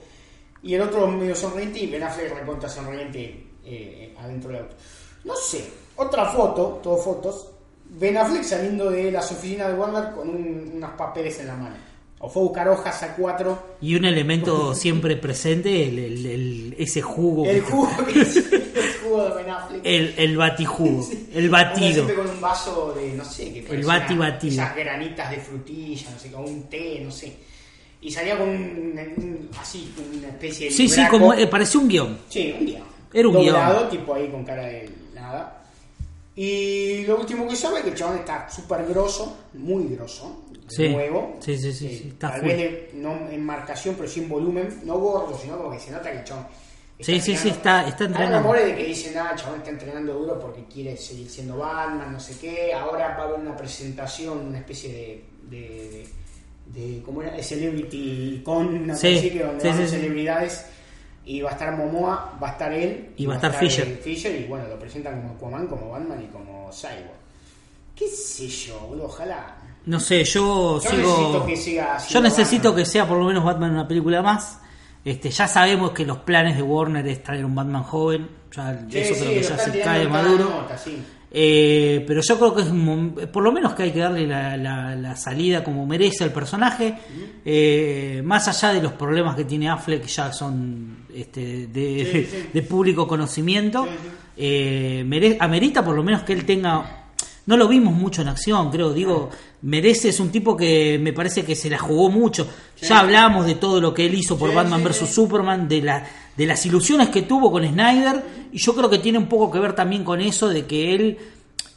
Y el otro medio sonriente y Ben Affleck recontra sonriente eh, adentro del auto. No sé, otra foto, todo fotos. Ben Affleck saliendo de las oficinas de Warner con un- unos papeles en la mano. O fue a buscar hojas a cuatro. Y un elemento (laughs) siempre presente, el, el- el- ese jugo. El jugo, (laughs) que es el jugo de Ben Affleck. El, el batijugo. El batido. siempre con un vaso de, no sé, que parece bati batido. Esas granitas de frutilla, no sé, con un té, no sé. Y salía con un, un- así, una especie de Sí, sí, libraco. como eh, pareció un guion. Sí, un guion. Era un Doblado, guion. tipo ahí con cara de nada. Y lo último que sabe es que el chabón está súper grosso, muy grosso. Sí. nuevo. Sí, sí, sí, Eh, sí, está tal full. vez de- no en marcación, pero sí en volumen, no gordo, sino como que se nota que el chabón. Sí, sí, sí, está- está Hay entrenando. rumores de que dicen, ah, el chabón está entrenando duro porque quiere seguir siendo Batman, no sé qué. Ahora va a haber una presentación, una especie de. de, de, de- ¿Cómo era? Celebrity Con, una Sí, que donde sí, van sí, sí. celebridades. Y va a estar Momoa, va a estar él. Y va a estar Fisher. Fisher, y bueno, lo presentan como Aquaman, como Batman y como Cyborg. ¿Qué sé yo, boludo? Ojalá. No sé, yo, Yo sigo. necesito que siga yo necesito Batman. que sea por lo menos Batman una película más. Este, ya sabemos que los planes de Warner es traer un Batman joven. Ya, Sí, eso sí, creo que ya se cae maduro. nota, sí. Eh, pero yo creo que es un por lo menos que hay que darle la, la- la salida como merece al personaje, eh, más allá de los problemas que tiene Affleck, que ya son este, de, Sí, (laughs) sí. de público conocimiento, sí. eh, mere- amerita por lo menos que él tenga. No lo vimos mucho en acción, creo. Digo, merece, es un tipo que me parece que se la jugó mucho. Ya hablamos de todo lo que él hizo por Sí, Batman sí, vs. Superman, de, la, de las ilusiones que tuvo con Snyder, y yo creo que tiene un poco que ver también con eso de que él,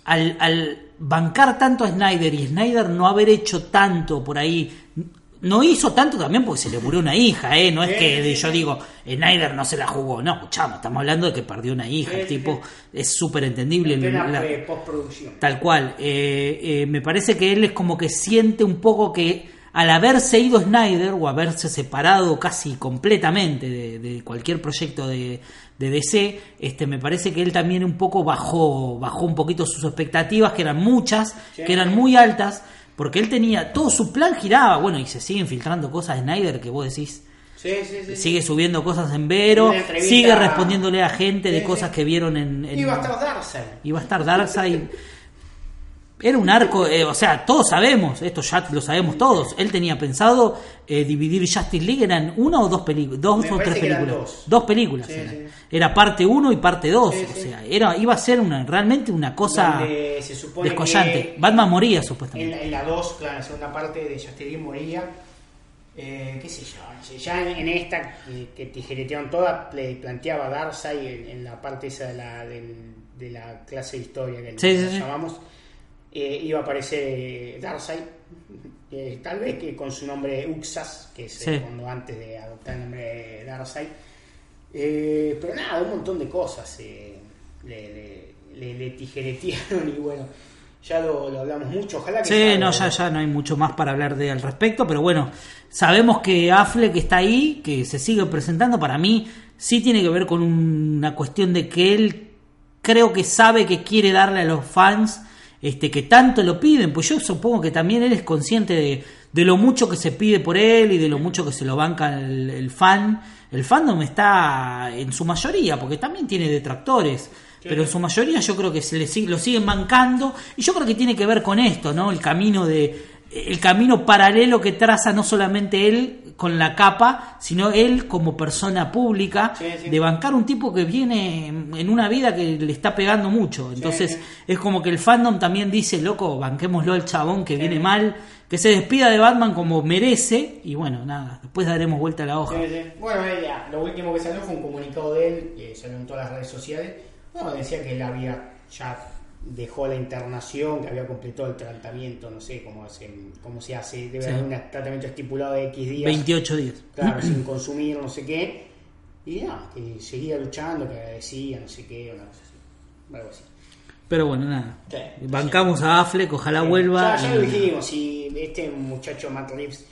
al, al bancar tanto a Snyder y Snyder no haber hecho tanto por ahí, no hizo tanto también porque se le murió una hija, ¿eh? No es que yo digo, Snyder no se la jugó, no, escuchamos, estamos hablando de que perdió una hija, el tipo es súper entendible. En la- postproducción. Tal cual. Eh, eh, me parece que él es como que siente un poco que al haberse ido Snyder o haberse separado casi completamente de, de cualquier proyecto de, de DC, este, me parece que él también un poco bajó, bajó un poquito sus expectativas, que eran muchas, Sí. que eran muy altas, porque él tenía, todo su plan giraba, bueno, y se siguen filtrando cosas de Snyder que vos decís, Sí, sí, sí. sigue subiendo cosas en Vero, sigue respondiéndole a gente de cosas que vieron en... en- Iba a estar Darkseid. iba a estar Darkseid. (laughs) Era un arco, eh, o sea, todos sabemos, esto ya lo sabemos todos. Él tenía pensado eh, dividir Justice League, eran una o dos películas, dos Me o tres películas, dos. películas. Sí, era. sí. Era parte uno y parte dos, Sí, o sea, era iba a ser una realmente una cosa descollante. Batman moría En supuestamente. en la 2, claro, en la segunda parte de Justice League moría. Eh, qué sé yo, ya en, en esta que, que tijeretearon toda, le planteaba Darkseid en, en la parte esa de la, del- de la clase de historia que Sí, sí. Eh, iba a aparecer eh, Darkseid, eh, tal vez que con su nombre Uxas, que es eh, Sí. cuando antes de adoptar el nombre de Darkseid. Eh, pero nada, un montón de cosas eh, le, le, le- le tijeretearon (laughs) y bueno, ya lo, lo hablamos mucho. Ojalá que Sí, salga, no, ya, ya no hay mucho más para hablar de al respecto, pero bueno, sabemos que Affleck está ahí, que se sigue presentando. Para mí, sí tiene que ver con una cuestión de que él creo que sabe que quiere darle a los fans este que tanto lo piden. Pues yo supongo que también él es consciente de, de lo mucho que se pide por él y de lo mucho que se lo banca el, el fan. El fandom está en su mayoría, porque también tiene detractores. Pero en su mayoría yo creo que se le lo siguen bancando y yo creo que tiene que ver con esto, ¿no? El camino de el camino paralelo que traza no solamente él con la capa, sino él como persona pública Sí, sí. de bancar un tipo que viene en una vida que le está pegando mucho. Entonces sí. es como que el fandom también dice, loco, banquémoslo al chabón que viene mal, que se despida de Batman como merece y bueno, nada, después daremos vuelta a la hoja. Bueno, ya, lo último que salió fue un comunicado de él, que salió en todas las redes sociales. Bueno, decía que él había ya dejó la internación, que había completado el tratamiento, no sé cómo, hace, cómo se hace, debe Sí. haber un tratamiento estipulado de X días. 28 días. Claro, (clears throat) sin consumir, no sé qué. Y nada, que seguía luchando, que agradecía, no sé qué, una cosa así. Algo así. Pero bueno, nada. Sí. Bancamos a Affleck, ojalá vuelva. Ya, ya lo dijimos, si este muchacho Matt Reeves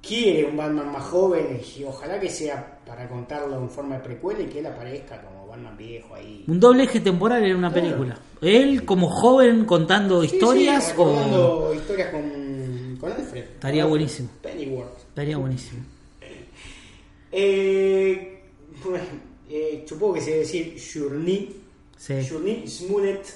quiere un Batman más joven, y ojalá que sea para contarlo en forma de precuela y que él aparezca como Batman viejo ahí. Un doble eje temporal en una Claro. película. Él como joven contando Sí, sí, historias o... historias con, con Alfred. Estaría Con buenísimo. Pennyworth. Estaría buenísimo. Eh, bueno, eh, supongo que se debe decir Journey. Sí. Journey Smollett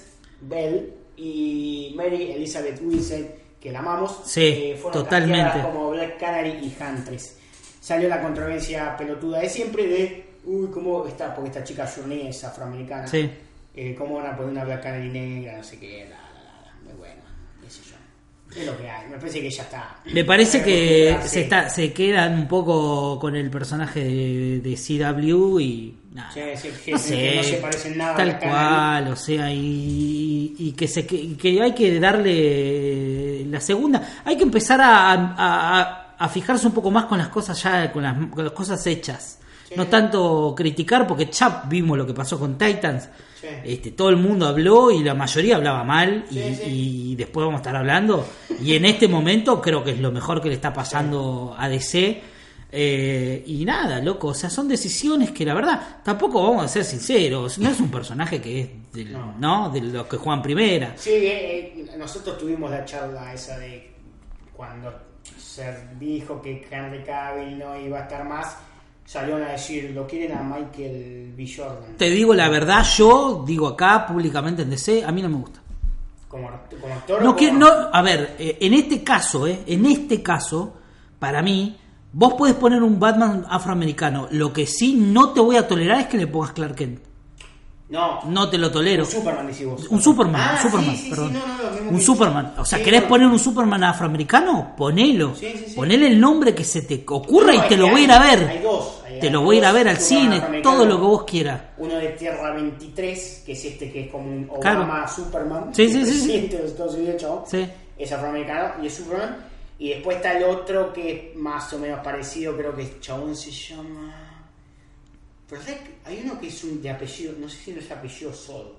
Bell y Mary Elizabeth Wilson, que la amamos, Sí, eh, fueron totalmente. como Black Canary y Huntress. Salió la controversia pelotuda de siempre de, uy, ¿cómo está? Porque esta chica Journey es afroamericana. Sí. Eh, ¿Cómo van a poner una Black Canary negra? No sé qué, la, la, la, muy buena, qué sé yo. Es lo que hay, me parece que ya está. Me parece que Sí. se, está, se quedan un poco con el personaje de, de CW y nada. Sí, sí, que- no que sé, no se parecen nada a tal cual, o sea, y, y que se que, que hay que darle la segunda. Hay que empezar a, a- a fijarse un poco más con las cosas ya, con las, con las cosas hechas. Sí. No tanto criticar, porque ya vimos lo que pasó con Titans. Sí. Este, todo el mundo habló y la mayoría hablaba mal y, Sí, sí. y después vamos a estar hablando. Y en este momento creo que es lo mejor que le está pasando a DC. Eh, y nada, loco, o sea, son decisiones que la verdad, tampoco vamos a ser sinceros, no es un personaje que es del- No. ¿no? de los que juegan primera. Sí, eh, eh, nosotros tuvimos la charla esa de cuando se dijo que Henry Cavill no iba a estar más, salieron a decir, lo quieren a Michael B. Jordan Te digo la verdad, yo digo acá públicamente en DC, a mí no me gusta. como, como actor. No, que, como- no, a ver, eh, en este caso, eh, en este caso, para mí, vos puedes poner un Batman afroamericano. Lo que sí no te voy a tolerar es que le pongas Clark Kent. No, No te lo tolero. un Superman decís vos. Un Superman, Ah, Superman, sí, sí, sí, perdón. no, no, un Superman. O sea, ¿querés poner un Superman afroamericano? Ponelo. Ponele el nombre que se te ocurra No, y te es lo voy a ir a ver. Hay dos. hay- te lo voy a ir a ver al cine, todo lo que vos quieras. Uno de Tierra 23, que es este que es como un Claro. Obama Superman. Sí, sí, sí, de los Estados Unidos. Es afroamericano y es Superman. Y después está el otro que es más o menos parecido, creo que el chabón se llama. Pero ¿sabes hay uno que es un de apellido, no sé si no es apellido Sol.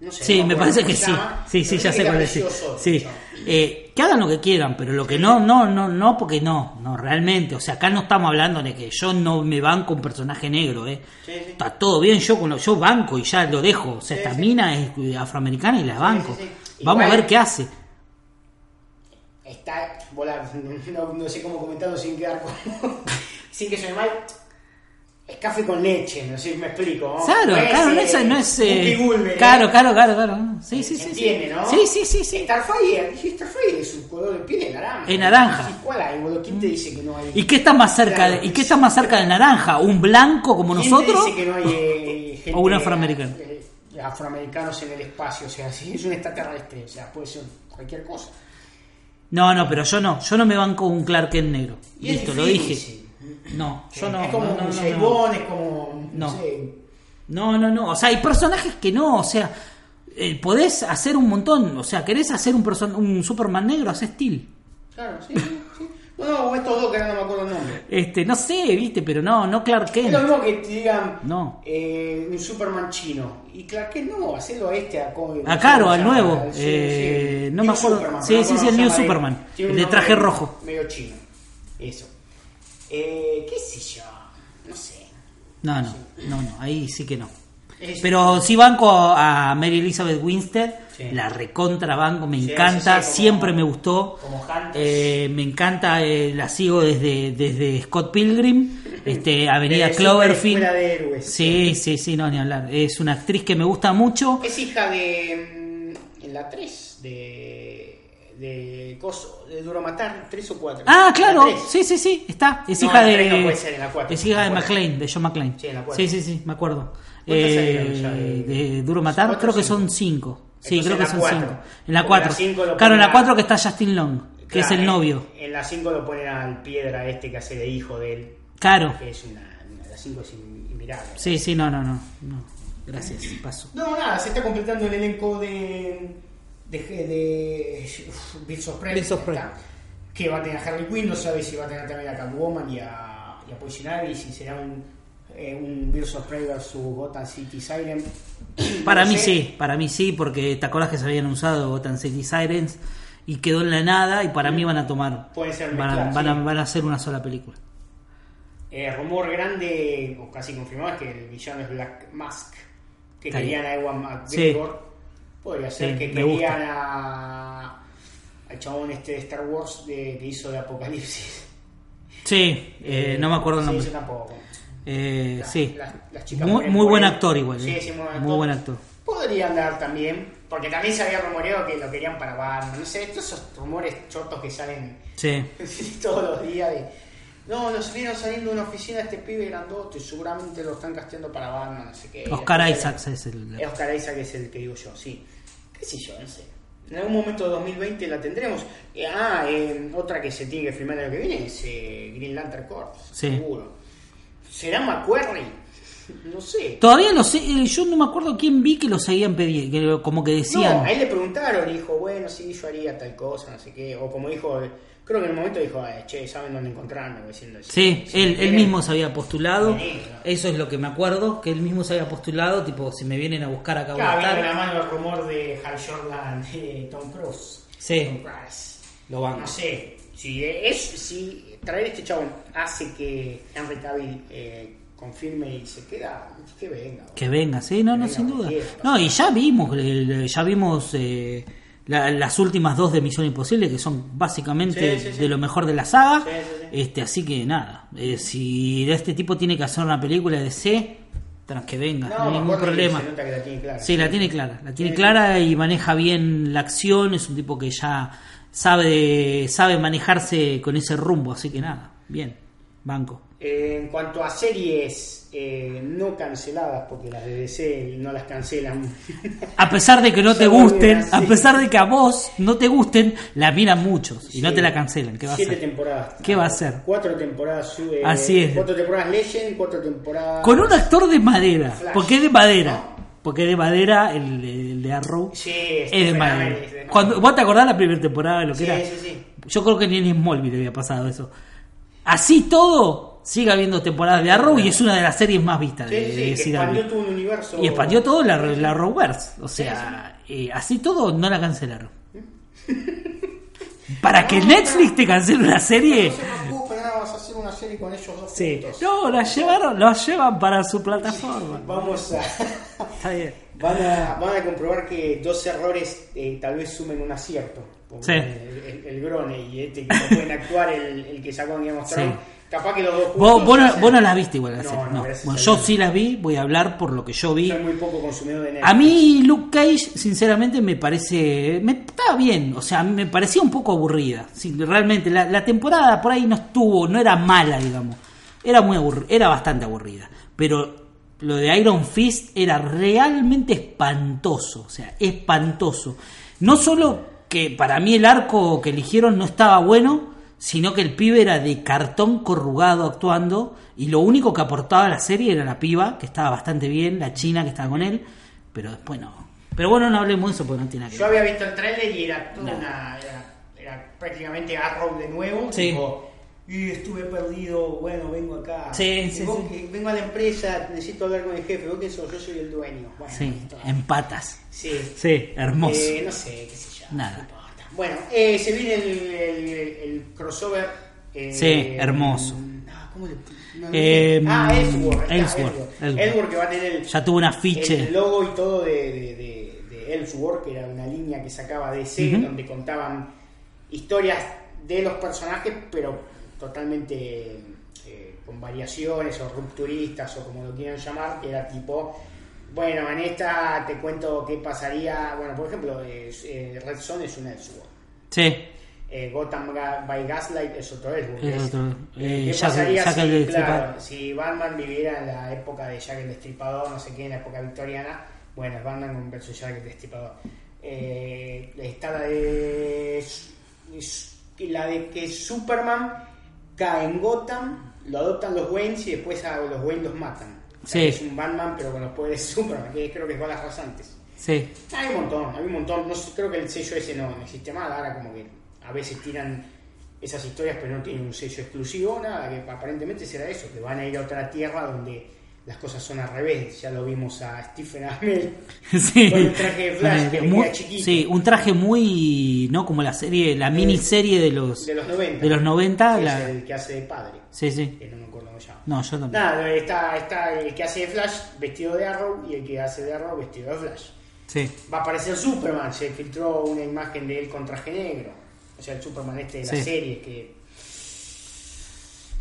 No sé. Sí, no me parece que sí. Sí, sí, ya sé cuál es. Sí. Eh, que hagan lo que quieran, pero lo que no, no, no, no, porque no, no, realmente. O sea, acá no estamos hablando de que yo no me banco un personaje negro, ¿eh? Sí, sí. Está todo bien, yo con lo, yo banco y ya lo dejo. O sea, Sí, esta mina es afroamericana y la banco. Vamos a ver qué hace. está volar, no, no sé cómo comentarlo sin quedar como, (laughs) sin que suene mal. Es café con leche, no sé si me explico. ¿no? Claro, No es, claro, no eh, es, no es eh, Goldberg, claro, ¿eh? claro, claro, claro. Sí, sí, sí. Entiende, sí. ¿no? Sí, sí, sí, sí. Starfire, dije Starfire, su color de piel es naranja. Es naranja. Sí, ¿Cuál hay, boludo? ¿Quién te dice que no hay? ¿Y qué está más cerca Claro, de, y qué está más cerca del naranja? ¿Un blanco como ¿Quién nosotros? te dice que no hay eh, (laughs) gente, O un afroamericano. eh, afroamericanos en el espacio, o sea, si es un extraterrestre, o sea, puede ser cualquier cosa. No, no, pero yo no. Yo no me banco un Clark Kent negro. Y es Listo, lo dije. No, yo no. es como no, no, un no, James no. Bond, es como, no, No. sé, No, no, no. O sea, hay personajes que no. O sea, eh, podés hacer un montón. O sea, querés hacer un, person- un Superman negro, haces Steel. Claro, sí, sí. No, estos dos que no me acuerdo el nombre. Este, no sé, viste, pero no, no Clark Es Kent. lo mismo que te digan No. eh, un Superman chino. Y claro que no, hacerlo a este, a, co- A Caro, al nuevo. sí, Eh, sí. no me acuerdo. Superman, Sí, sí, sí, el New. Superman. El de traje rojo. Medio chino. Eso. Eh, ¿Qué sé yo? No sé. No, no, no, no, ahí sí que no. Es- Pero sí banco a Mary Elizabeth Winstead, Sí. la recontra banco, me Sí, encanta, sí, sí, como- siempre me gustó. como Hunters. Eh, me encanta, eh, la sigo desde, desde Scott Pilgrim, este, Avenida Cloverfield. Escuela de héroes. Sí, sí, sí, no, ni hablar. Es una actriz que me gusta mucho. Es hija de. mm, En la 3, de. De. Coso, de Duro Matar, 3 o 4. Ah, claro, sí, sí, sí, está. Es No, hija de. no puede ser, en la es hija de. McLean, de John McClane. Sí, en la sí, sí, sí, me acuerdo. ¿Cuántas Eh, ya de- de Duro Matar, ¿Cuatro creo que son cinco. Sí, Entonces creo que son cuatro. cinco. En la Porque en la cuatro. cinco lo Claro, en la ponen a- cuatro que está Justin Long, que es Claro, el novio. En, la 5 lo ponen al piedra este que hace de hijo de él. Claro. Que es una. la 5 es in- inmirable. Sí, sí, no, no, no. no. Gracias, paso. No, nada, se está completando el elenco de. De. de. uf, Birds of Prey. Birds of Prey. Está. Que va a tener a Harley Quinn, no sabe si va a tener también a Catwoman y a, y a Poison Ivy, si será un, eh, un Birds of Prey versus Gotham City Siren. (clears throat) Para No mí sé. sí, para mí sí, porque te acordás que se habían usado Gotham City Sirens y quedó en la nada y para mí van a tomar. Puede ser van mezclar, van, a, van a hacer una sola película. Eh, rumor grande, o casi confirmado, es que el villano es Black Mask. Que Está querían bien. a Ewan McGregor. Podría ser Sí, que querían a. al chabón este de Star Wars de, que hizo de Apocalipsis. Sí, eh, no me acuerdo el Sí, nombre. yo tampoco. Eh, sí. las- las chicas muy, mueren muy buen actor igual. Sí, eh. sí, muy buen Muy actor. buen actor. Podría andar también, porque también se había rumoreado que lo querían para Batman. No sé, todos esos rumores chotos que salen Sí. (laughs) todos los días de. No, nos vieron saliendo de una oficina este pibe grandote, seguramente lo están casteando para Batman, no sé qué. Oscar Isaacs es el. Oscar Isaac es el que digo yo, sí. ¿Qué sé yo? No sé. En algún momento de 2020 la tendremos. Eh, ah, eh, otra que se tiene que filmar el año que viene es eh, Green Lantern Corps, Sí. seguro. ¿Será McQuarrie? No sé. Todavía lo sé, eh, yo no me acuerdo quién vi que lo seguían pidiendo, como que decían. No, a él le preguntaron y dijo, bueno, sí, yo haría tal cosa, no sé qué. O como dijo, creo que en el momento dijo, "Ay, che, ¿saben dónde encontrarme? Diciendo, Sí, si él, él mismo se había postulado. Eso es lo que me acuerdo, que él mismo se había postulado, tipo, si me vienen a buscar acá a Claro, de la mano el rumor de Hal Jordan de Tom Cruise. Sí. Tom Cruise. Lo van. No sé, si, es, si traer este chabón hace que Henry Cavill eh, confirme y se queda, que venga. Que venga, sí, no, no, sin duda. No, y ya vimos, ya vimos eh, la- las últimas dos de Misión Imposible, que son básicamente Sí, sí, sí. de lo mejor de la saga. Este, así que nada, eh, si este tipo tiene que hacer una película de C, tras que venga, no, hay ningún problema. Se nota que la tiene clara. Sí, la tiene clara, la tiene clara y maneja bien la acción, es un tipo que ya sabe sabe manejarse con ese rumbo, así que nada, bien, banco. Eh, en cuanto a series eh, no canceladas, porque las de DC no las cancelan. A pesar de que no (laughs) te gusten, a pesar de que a vos no te gusten, la miran muchos y no te la cancelan, ¿qué va a Siete hacer? temporadas. ¿Qué va a hacer? Cuatro temporadas. eh, Así es. Cuatro temporadas Legend, cuatro temporadas. Con un actor de madera, Flash. ¿por qué de madera? ¿No? Porque de madera el, el de Arrow Sí, es de madera. Amell, es de- Cuando, ¿Vos te acordás la primera temporada de lo que Sí, era? sí, sí. Yo creo que ni en Smallville había pasado eso. Así todo, sigue habiendo temporadas de Arrow y es una de las series más vistas Sí, de, sí, de que expandió todo un universo. Y expandió todo la, la Arrowverse. O sea, eh, así todo no la cancelaron. (laughs) Para que Netflix te cancele una serie. No se preocupen, ahora vas a hacer una serie con ellos dos Sí. juntos. No, la llevaron, la llevan para su plataforma. (laughs) Vamos a. Está bien. (laughs) Van a, van a comprobar que dos errores eh, tal vez sumen un acierto. Sí. El, el- el Grone y este que no pueden actuar, el, el que sacó en Game of Sí. Thrones. Capaz que los dos. Vos, vos no, hacen- vos no las viste igual la No, serie, Bueno, yo sí las vi, voy a hablar por lo que yo vi. Soy muy poco consumidor de Netflix. A mí Luke Cage, sinceramente, me parece... Me estaba bien, o sea, me parecía un poco aburrida. Sí, realmente, la, la temporada por ahí no estuvo, no era mala, digamos. Era muy aburrida, era bastante aburrida. Pero lo de Iron Fist era realmente espantoso, o sea, espantoso. No solo que para mí el arco que eligieron no estaba bueno, sino que el pibe era de cartón corrugado actuando y lo único que aportaba a la serie era la piba, que estaba bastante bien, la china que estaba con él, pero después no. Pero bueno, no hablemos de eso porque no tiene nada que Yo ver. había visto el trailer y era toda No. una. Era, era prácticamente Arrow de nuevo. Sí. tipo, y estuve perdido, bueno, vengo acá. Sí, Y sí, vos sí. que vengo a la empresa, necesito hablar con el jefe. ¿Vos qué sos? Yo soy el dueño. Bueno, Sí, en patas. Sí. Sí, hermoso. Eh, no sé, qué sé yo. Nada. no importa. Bueno, eh, se viene el, el- el crossover. eh, Sí, hermoso. ah, ¿Cómo le no, no Eh, sé. ah, Ellsworth. Ellsworth, Ellsworth. Ellsworth. Ellsworth que va a tener el, Ya tuvo un afiche. el logo y todo de, de, de, de Ellsworth, que era una línea que sacaba DC, Ujú. donde contaban historias de los personajes, pero totalmente eh, con variaciones o rupturistas o como lo quieran llamar, que era tipo, bueno, en esta te cuento qué pasaría, bueno, por ejemplo, es, eh, Red Son es un Ellsworth. Sí, Eh, Gotham by Gaslight es otro Ellsworth. Es otro. eh, Eh, ¿Qué Jack- pasaría Jack si, claro, si Batman viviera en la época de Jack el Destripador, no sé qué, en la época victoriana? Bueno, es Batman versus Jack el Destripador. Eh, está la de, la de que Superman cae en Gotham, lo adoptan los Waynes y después a los Waynes los matan. Sí. Es un Batman pero con los poderes de Superman, que creo que es balas rasantes. sí. Hay un montón, hay un montón. No creo que el sello ese no, no existe más. Ahora como que a veces tiran esas historias pero no tienen un sello exclusivo. Nada, que aparentemente será eso, que van a ir a otra tierra donde las cosas son al revés. Ya lo vimos a Stephen Amell. (laughs) Sí. Con el traje de Flash, que Muy- queda chiquito. sí, un traje muy, ¿no? Como la serie, la miniserie de los, De los 90. de los 90. Que la- Es el que hace de padre. Sí, sí. Que no me acuerdo cómo se llama. No, yo también. Nada, está, está el que hace de Flash vestido de Arrow y el que hace de Arrow vestido de Flash. Sí. Va a aparecer Superman, se filtró una imagen de él con traje negro. O sea, el Superman este de la Sí. serie que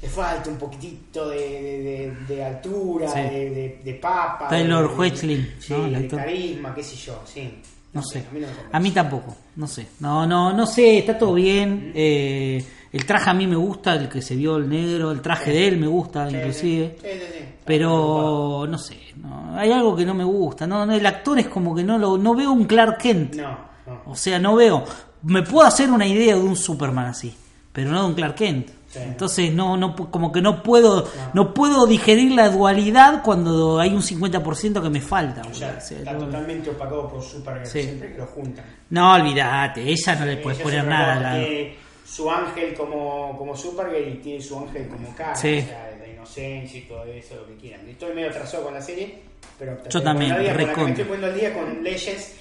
le falta un poquitito de, de- de- de altura, Sí. de, papa. Taylor Hoechlin, sí, ¿no? De carisma, qué sé yo, sí. No sé. A mí, no. A mí tampoco, no sé. No, no, no sé, está todo bien. Eh, el traje a mí me gusta, el que se vio el negro, el traje de él me gusta, inclusive. sí, sí, sí, sí. Pero no sé, no, hay algo que no me gusta. No, no, el actor es como que no lo, no veo un Clark Kent. No, no. O sea, no veo. Me puedo hacer una idea de un Superman así, pero no de un Clark Kent. Sí. Entonces no, no como que no puedo, no puedo digerir la dualidad cuando hay un 50% que me falta. O sea, está no- totalmente opacado por Supergirl Sí. siempre que lo juntan. No, olvídate, ella no le puedes poner nada. Tiene su ángel como, como Supergirl y tiene su ángel como Kara, o sea, la inocencia y todo eso, lo que quieran. Estoy medio atrasado con la serie, pero Yo también, día, con me estoy poniendo al día con Legends,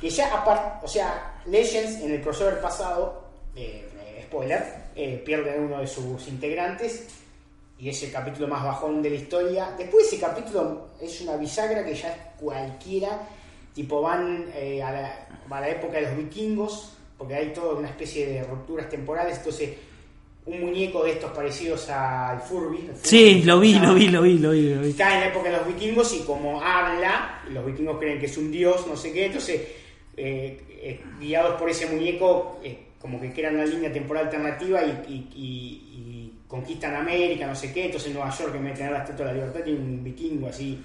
que ya aparte, o sea, Legends en el crossover pasado, eh, eh, spoiler, eh, pierde a uno de sus integrantes y es el capítulo más bajón de la historia. Después ese capítulo es una bisagra que ya es cualquiera, tipo van eh, a, la, a la época de los vikingos, porque hay toda una especie de rupturas temporales, entonces un muñeco de estos parecidos al Furby. Furby, Sí, lo vi, lo vi, lo vi, lo vi, lo vi. Está en la época de los vikingos y como habla, los vikingos creen que es un dios, no sé qué, entonces, eh, eh, guiados por ese muñeco, eh, como que crean una línea temporal alternativa y, y- y- y conquistan América, no sé qué, entonces en Nueva York, en vez de tener la Estatua de la Libertad, tiene un vikingo así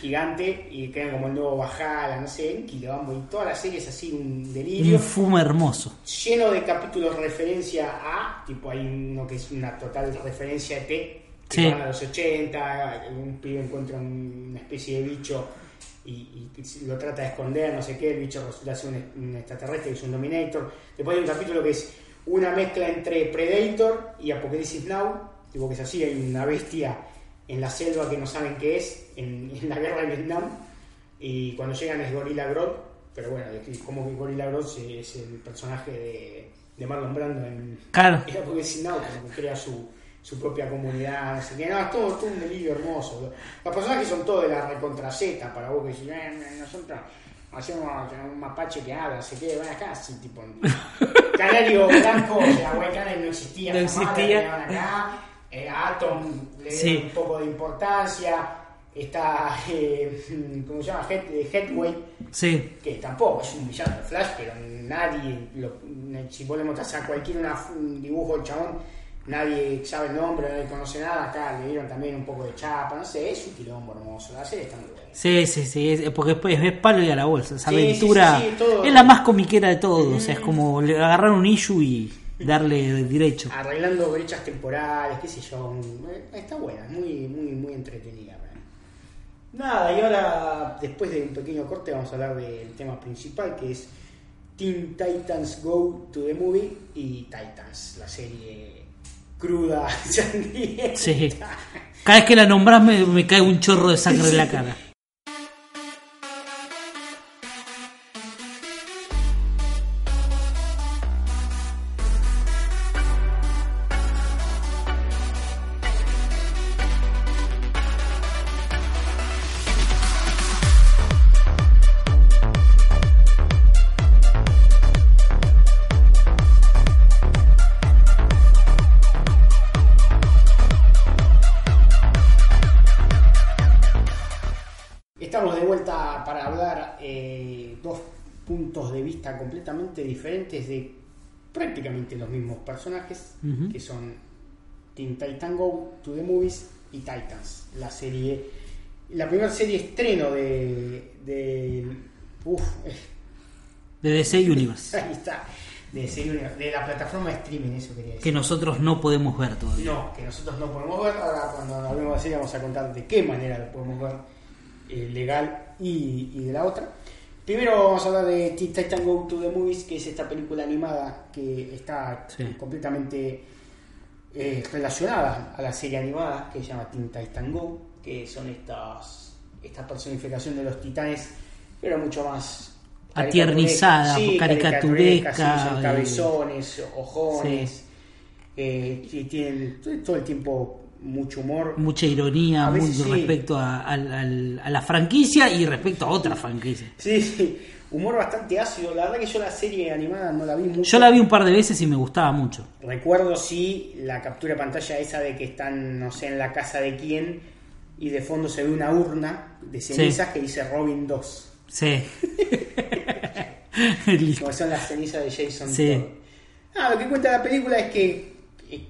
gigante y crean como el nuevo Bajala, no sé, un quilombo, y toda la serie es así un delirio Un fumo hermoso. lleno de capítulos referencia a, tipo hay uno que es una total referencia a T, que Sí. van a los 80, un pibe encuentra un- una especie de bicho y, y lo trata de esconder, no sé qué, el bicho resulta ser un, un extraterrestre, que es un Dominator. Después hay un capítulo que es una mezcla entre Predator y Apocalipsis Now, tipo que es así, hay una bestia en la selva que no saben qué es, en, (laughs) en la guerra de Vietnam, y cuando llegan es Gorilla Grodd, pero bueno, como que Gorilla Grodd es el personaje de, de Marlon Brando en, Claro. en (laughs) Apocalipsis Now, como que crea su, su propia comunidad, no sé qué, no, es todo, todo un delirio hermoso. Los personajes son todos de la recontra Z, para vos que decís, "Eh, nosotros hacemos un mapache que habla, sé qué, van acá, así tipo... (laughs) Canario Blanco, o sea, White Canary no existía, No la existía. acá, eh, Atom le Sí. dio un poco de importancia, está, eh, (laughs) ¿cómo se llama? Head, eh, Headway, Sí. que tampoco es un villano de Flash, pero nadie, lo- si vos le mostrás a cualquiera una- un dibujo del chabón, nadie sabe el nombre, nadie conoce nada, acá le dieron también un poco de chapa, no sé, es un quilombo hermoso, la serie está muy buena. Sí, sí, sí, es- porque después ves palo y a la bolsa. Esa Sí, aventura sí, sí, es la más comiquera de todo. O sea, es como le- agarrar un issue y darle derecho. Arreglando brechas temporales, qué sé yo, eh, está buena, muy, muy, muy entretenida. Nada, y ahora, después de un pequeño corte, vamos a hablar del tema principal, que es Teen Titans Go to the Movie y Titans, la serie cruda, (laughs) sangrienta. Sí. Cada vez que la nombras me, me cae un chorro de sangre en la cara. Estamos de vuelta para hablar eh, dos puntos de vista completamente diferentes de prácticamente los mismos personajes, Ujú. que son Teen Titan Go to the Movies y Titans, la serie, la primera serie estreno de, de uf, De DC Universe. (laughs) ahí está, de, serie- de la plataforma de streaming, eso quería decir. Que nosotros no podemos ver todavía. No, que nosotros no podemos ver. Ahora, cuando hablemos de serie, vamos a contar de qué manera lo podemos ver, eh, legal y, y de la otra. Primero vamos a hablar de Teen Titan Go to the Movies, que es esta película animada que está Sí. completamente eh, relacionada a la serie animada que se llama Teen Titan Go, que son estas esta personificación de los titanes, pero mucho más Atiernizada, sí, caricaturesca, sí, son eh, cabezones, ojones, eh, y tienen todo el tiempo mucho humor. Mucha ironía A muy veces sí. respecto a, la franquicia y respecto a otra franquicia. Sí, sí, humor bastante ácido. La verdad que yo la serie animada no la vi mucho. Yo la vi un par de veces y me gustaba mucho. Recuerdo sí la captura de pantalla esa de que están, no sé, en la casa de quién y de fondo se ve una urna de cenizas que dice Robin 2. Sí. (laughs) (laughs) Como son las cenizas de Jason Sí. Todd. Ah, lo que cuenta la película es que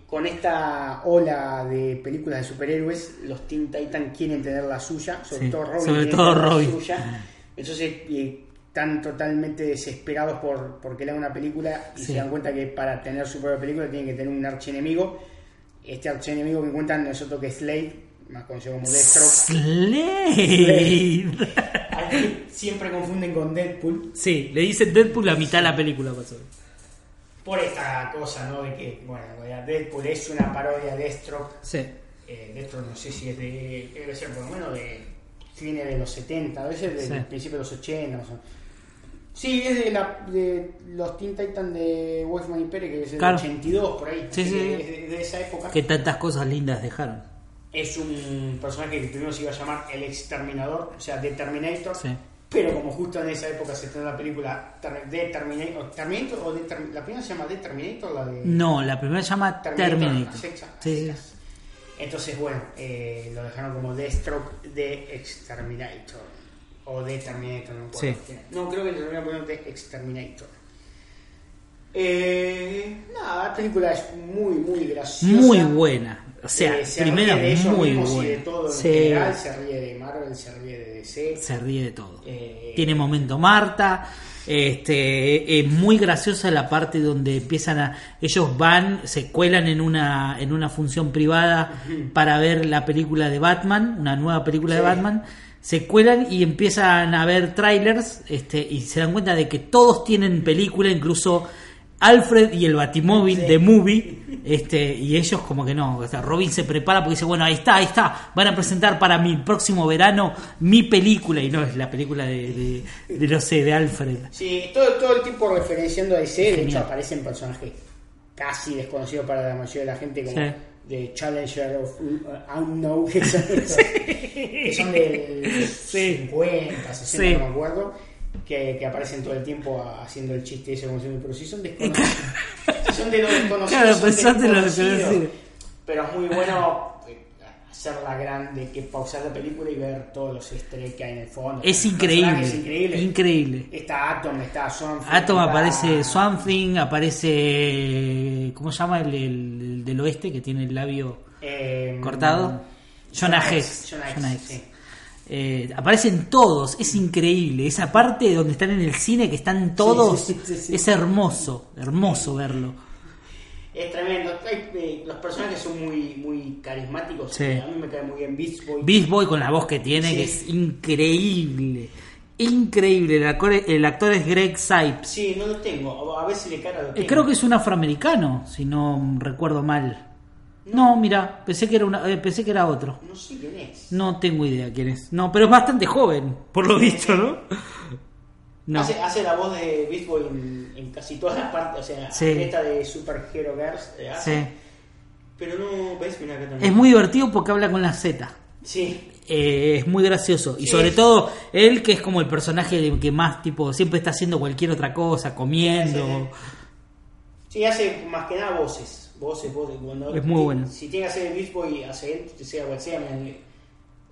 con esta ola de películas de superhéroes, los Teen Titan quieren tener la suya, sobre Sí, todo Robin. sobre todo tener la Robin. suya. Entonces eh, están totalmente desesperados por, por que le hagan una película y Sí. se dan cuenta que para tener su propia película tienen que tener un archienemigo. Este archienemigo que encuentran no es otro que Slade, más conocido como Deathstroke. Slade. Aquí siempre confunden con Deadpool Sí, le dicen Deadpool la mitad de la película pasó. Por esta cosa, ¿no? De que, bueno, Deadpool es una parodia de Deathstroke. Sí. Eh, Deathstroke no sé si es de, debe ser por lo menos de fines de los 70, a veces de, Sí. de principios de los 80. o sea. Sí, es de, la, de los Teen Titans de Wolfman y Pérez, que es del Claro. 82, por ahí. Sí, sí. Es de, de esa época. Que tantas cosas lindas dejaron. Es un personaje que primero se iba a llamar El Exterminador, o sea, The Terminator. Sí. Pero como justo en esa época se estrenó la película The Terminator, Terminator o Term- la primera se llama The Terminator, la de No, la primera se llama Terminator. Sí. Entonces, bueno, eh, lo dejaron como Deathstroke The Exterminator. O The Terminator, no recuerdo. Sí. No, creo que a poner The Exterminator. Eh, nada, la película es muy, muy graciosa. Muy buena. O sea, Eh, se primero ríe de ellos muy y buena. de todo en Sí, general, se ríe de Marvel, se ríe de DC. se ríe de todo. Eh, Tiene momento Marta. Este, es muy graciosa la parte donde empiezan a. Ellos van, se cuelan en una, en una función privada para ver la película de Batman, una nueva película de. Batman. Se cuelan y empiezan a ver trailers este, y se dan cuenta de que todos tienen película, incluso Alfred y el Batimóvil Sí. de Movie. Este, y ellos como que no, o sea, Robin se prepara porque dice, bueno, ahí está, ahí está, van a presentar para mi próximo verano mi película, y no es la película de, de, de, no sé, de Alfred. Sí, todo, todo el tiempo referenciando a DC, de hecho aparecen personajes casi desconocidos para la mayoría de la gente, como Sí. de Challenger of uh, Unknown, que son, (laughs) que son del Sí. 50, 60, Sí. no me acuerdo, que, que aparecen todo el tiempo haciendo el chiste ese, como pero si son (laughs) desconocidos. si son de los desconocidos. Claro, son. Pero es muy bueno eh, hacerla grande, que pausar la película y ver todos los easter eggs que hay en el fondo. Es increíble, personajes increíbles. increíble. Está Atom, está Swamp Thing, Atom está- aparece Swamp Thing, aparece. ¿Cómo se llama el, el- el del oeste que tiene el labio eh, cortado? Jonah Hex. Jonah. Eh, aparecen todos, es increíble. Esa parte donde están en el cine, que están todos, sí, sí, sí. es hermoso, hermoso verlo. Es tremendo. Eh, los personajes son muy, muy carismáticos. A mí me cae muy bien Beast Boy. Beast Boy con la voz que tiene, que es increíble. Increíble. El actor, el actor es Greg Sipes. Sí, no lo tengo. A ver si le cara lo Eh, tengo. Creo que es un afroamericano, si no recuerdo mal. No, mira, pensé que era una, eh, pensé que era otro. No sé quién es. No tengo idea quién es. No, pero es bastante joven, por lo visto, ¿no? No. Hace, hace la voz de Beast Boy en, en casi todas las partes. O sea, Sí. esta de Super Hero Girls. eh, hace. Sí. Pero no, ves, mira acá también. Es muy divertido porque habla con la Z. Sí. Eh, es muy gracioso. Y Sí. sobre todo, él que es como el personaje de- que más, tipo, siempre está haciendo cualquier otra cosa, comiendo. Sí, hace más que nada voces. Voces, voces. Cuando, Es muy bueno. Si tiene que hacer el Beast Boy, hace él, sea cual sea,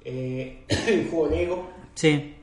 eh, (coughs) el juego Lego. Sí.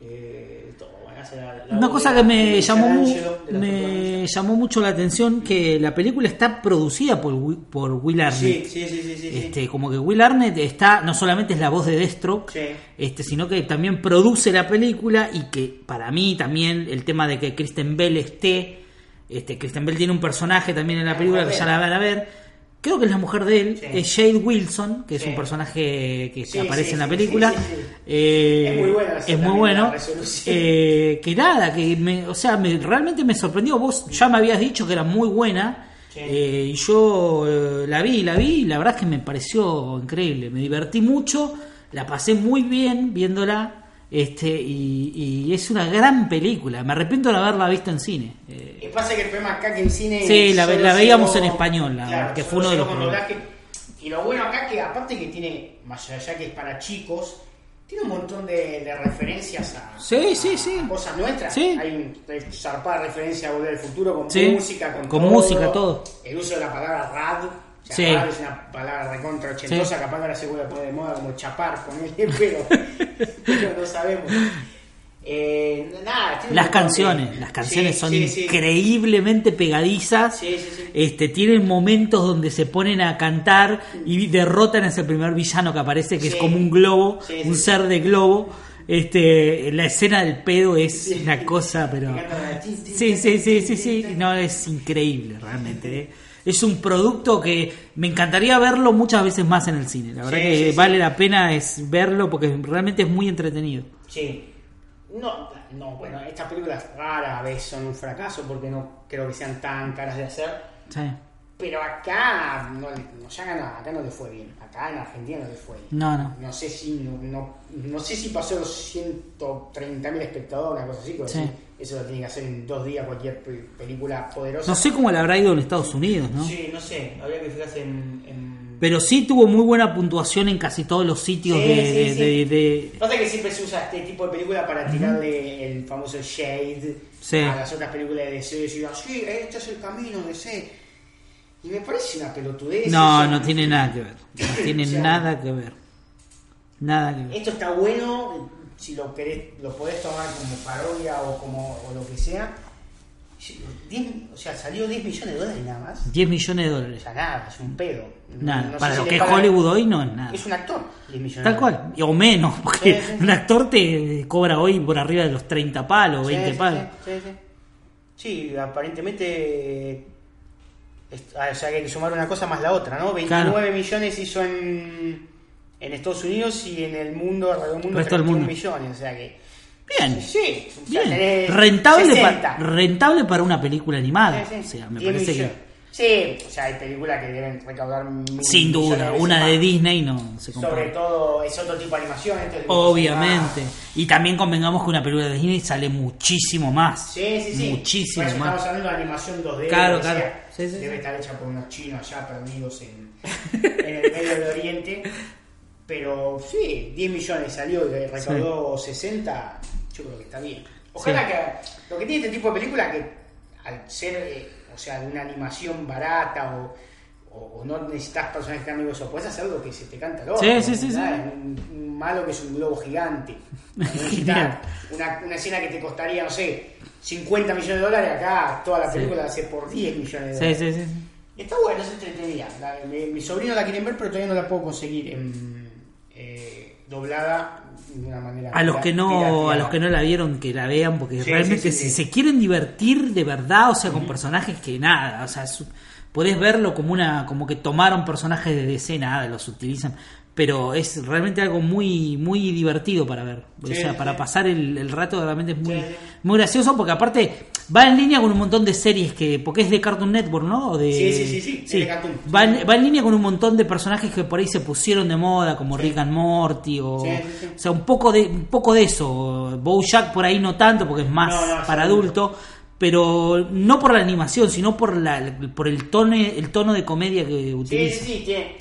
Eh, todo, bueno, hace la- la Una cosa que me llamó, me llamó mucho la atención que la película está producida por, por Will Arnett. Sí, sí, sí, sí. Este, como que Will Arnett está, no solamente es la voz de Deathstroke, Sí. este, sino que también produce la película y que para mí también el tema de que Kristen Bell esté, este, Kristen Bell tiene un personaje también en la La película que ya la van a ver. Creo que es la mujer de él, Sí. es Jade Wilson, que es Sí. un personaje que Sí, aparece en la película. Eh, Es muy buena esa es muy bueno. Eh, que nada, que me, o sea, me, realmente me sorprendió. Vos ya me habías dicho que era muy buena. Eh, y yo eh, la vi, la vi, y la verdad es que me pareció increíble. Me divertí mucho, la pasé muy bien viéndola. Este, y, y es una gran película. Me arrepiento de haberla visto en cine. Eh, pasa que el problema acá que en cine. Sí, la- veíamos en español, la verdad, que fue uno de los problemas. Y lo bueno acá que, aparte que tiene, más allá que es para chicos, tiene un montón de, de referencias a, Sí, sí, a- sí. a cosas nuestras. Sí. Hay un hay zarpada referencia a Volver al Futuro con música, con, con todo. música, todo. El uso de la palabra rad. Sí. es una palabra recontra ochentosa, Sí. capaz que ahora se vuelve a poner de moda como chapar con él, (laughs) pero, pero no sabemos. Eh, nada, las canciones, las canciones Sí, son sí, increíblemente pegadizas. Sí. Este, tienen momentos donde se ponen a cantar y derrotan a ese primer villano que aparece, que es como un globo, un ser de globo. Este, la escena del pedo es una cosa, pero. (laughs) Sí, sí, sí, sí, sí. No, es increíble realmente. ¿eh? Es un producto que me encantaría verlo muchas veces más en el cine. La verdad Sí, que sí, sí. vale la pena es verlo porque realmente es muy entretenido. Sí. No, no, bueno, estas películas raras a veces son un fracaso porque no creo que sean tan caras de hacer. Sí. Pero acá no, no, ya ganó, acá no le fue bien. Acá en Argentina no le fue bien. No, no. No sé si no, no, no sé si pasó los 130.000 espectadores, una cosa así, pero Sí. Eso lo tiene que hacer en dos días cualquier pe- película poderosa. No sé cómo le habrá ido en Estados Unidos, ¿no? Sí, no sé, habría que fijarse en... en- Pero sí tuvo muy buena puntuación en casi todos los sitios Sí, de, sí, de- sí. de- de- Pasa que siempre se usa este tipo de película para tirarle el famoso shade Sí. a las otras películas de DC y decir, "Ah, sí, este es el camino de DC. Y me parece una pelotudez. No, no tiene nada que ver. No (laughs) tiene O sea, nada que ver. Nada que ver. Esto está bueno, si lo querés, lo podés tomar como parodia o como o lo que sea. Sí, 10 o sea, salió 10 millones de dólares nada más. 10 millones de O dólares. sea, nada, es un pedo. Nada. No Para si lo que es Hollywood hoy no es nada. Es un actor, 10 millones. Tal cual. O menos, (laughs) porque Sí, sí, sí. un actor te cobra hoy por arriba de los 30 palos, Sí, 20 sí, palos. Sí, sí, sí. Sí, aparentemente. ah, O sea, que hay que sumar una cosa más la otra, ¿no? 29 Claro. millones hizo en, en Estados Unidos y en el mundo, alrededor del mundo, Resto del 31 mundo. millones. O sea que. Bien. Sí, o sea, Bien. tenés Rentable, 60. pa- rentable para una película animada. Sí, sí. O sea, me 10 parece millones. que. Sí, o sea, hay películas que deben recaudar Sin duda, una más. de Disney no se compara. Sobre todo, es otro tipo de animación. esto es de Obviamente. Y también convengamos que una película de Disney sale muchísimo más. Sí, sí, sí. Muchísimo más. Estamos hablando de animación 2D. Claro, sea, claro. Sí, sí, debe sí. estar hecha por unos chinos allá perdidos en, (laughs) en el medio del Oriente. Pero sí, 10 millones salió y recaudó 60. Yo creo que está bien. Ojalá Sí. que. Lo que tiene este tipo de película que al ser, eh, o sea, de una animación barata o. o- o no necesitas personajes tan amigos puedes hacer lo que se te canta el ojo. Sí, sí, sí, sí. Un, un malo que es un globo gigante. (laughs) Una, una escena que te costaría, no sé, 50 millones de dólares, acá toda la Sí. película la hace por 10 millones de Sí, dólares. sí, sí. Y Está bueno, es entretenida. La- mi, mi sobrino la quieren ver, pero todavía no la puedo conseguir en, doblada de una manera. A los que no, pirateada. a los que no la vieron, que la vean, porque Sí, realmente sí, sí, si se quieren divertir de verdad, o sea, con personajes que nada, o sea, su- podés verlo como una, como que tomaron personajes de DC, nada, los utilizan, pero es realmente algo muy, muy divertido para ver, o Sí, sea, sí. para pasar el, el rato realmente es muy, Sí, sí. muy gracioso, porque aparte va en línea con un montón de series que, porque es de Cartoon Network, ¿no? O de, Sí, sí, sí, sí, de Cartoon. Va, en, va en línea con un montón de personajes que por ahí se pusieron de moda, como Rick and Morty o, Sí, sí, sí. o sea, un poco de un poco de eso. BoJack por ahí no tanto porque es más No, no, para adulto, pero no por la animación, sino por la por el tono el tono de comedia que Sí, utiliza. sí, sí, tiene,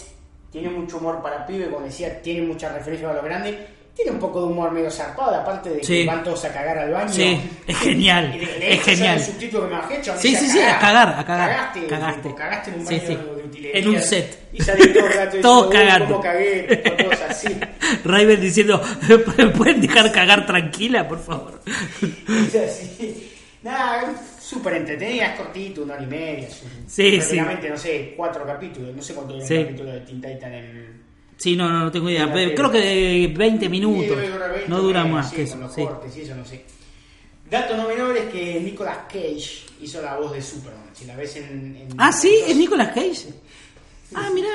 tiene mucho humor para pibe, como decía, tiene mucha referencia a lo grande. Tiene un poco de humor medio zarpado, aparte de Sí. que van todos a cagar al baño. Sí, es genial, Y de- de es hecho, genial. El subtítulo que me bajé, chabón, Sí, sí, sí, a cagar, a cagar. Cagaste, Cagaste. cagaste en un Sí, baño sí. de utilería. En un set. Y sale todo el rato (laughs) Todos "Uy, cagando". ¿Cómo cagué? Todos así. (laughs) Raven diciendo, ¿pueden dejar cagar tranquila, por favor? (laughs) Es así. Nada, súper entretenida, es cortito, una hora y media. Sí, prácticamente, no sé, cuatro capítulos. No sé cuánto Sí. un capítulo de Teen Titan en. Sí, no, no, no tengo idea. Sí, pero sí. Creo que de 20 minutos. Sí, debe durar 20, No dura más sí, que con eso. los sí. cortes y eso, no sé. Dato no menor es que Nicolas Cage hizo la voz de Superman. Si la ves en. en- Ah, sí, es Nicolas Cage. Ah, mirá.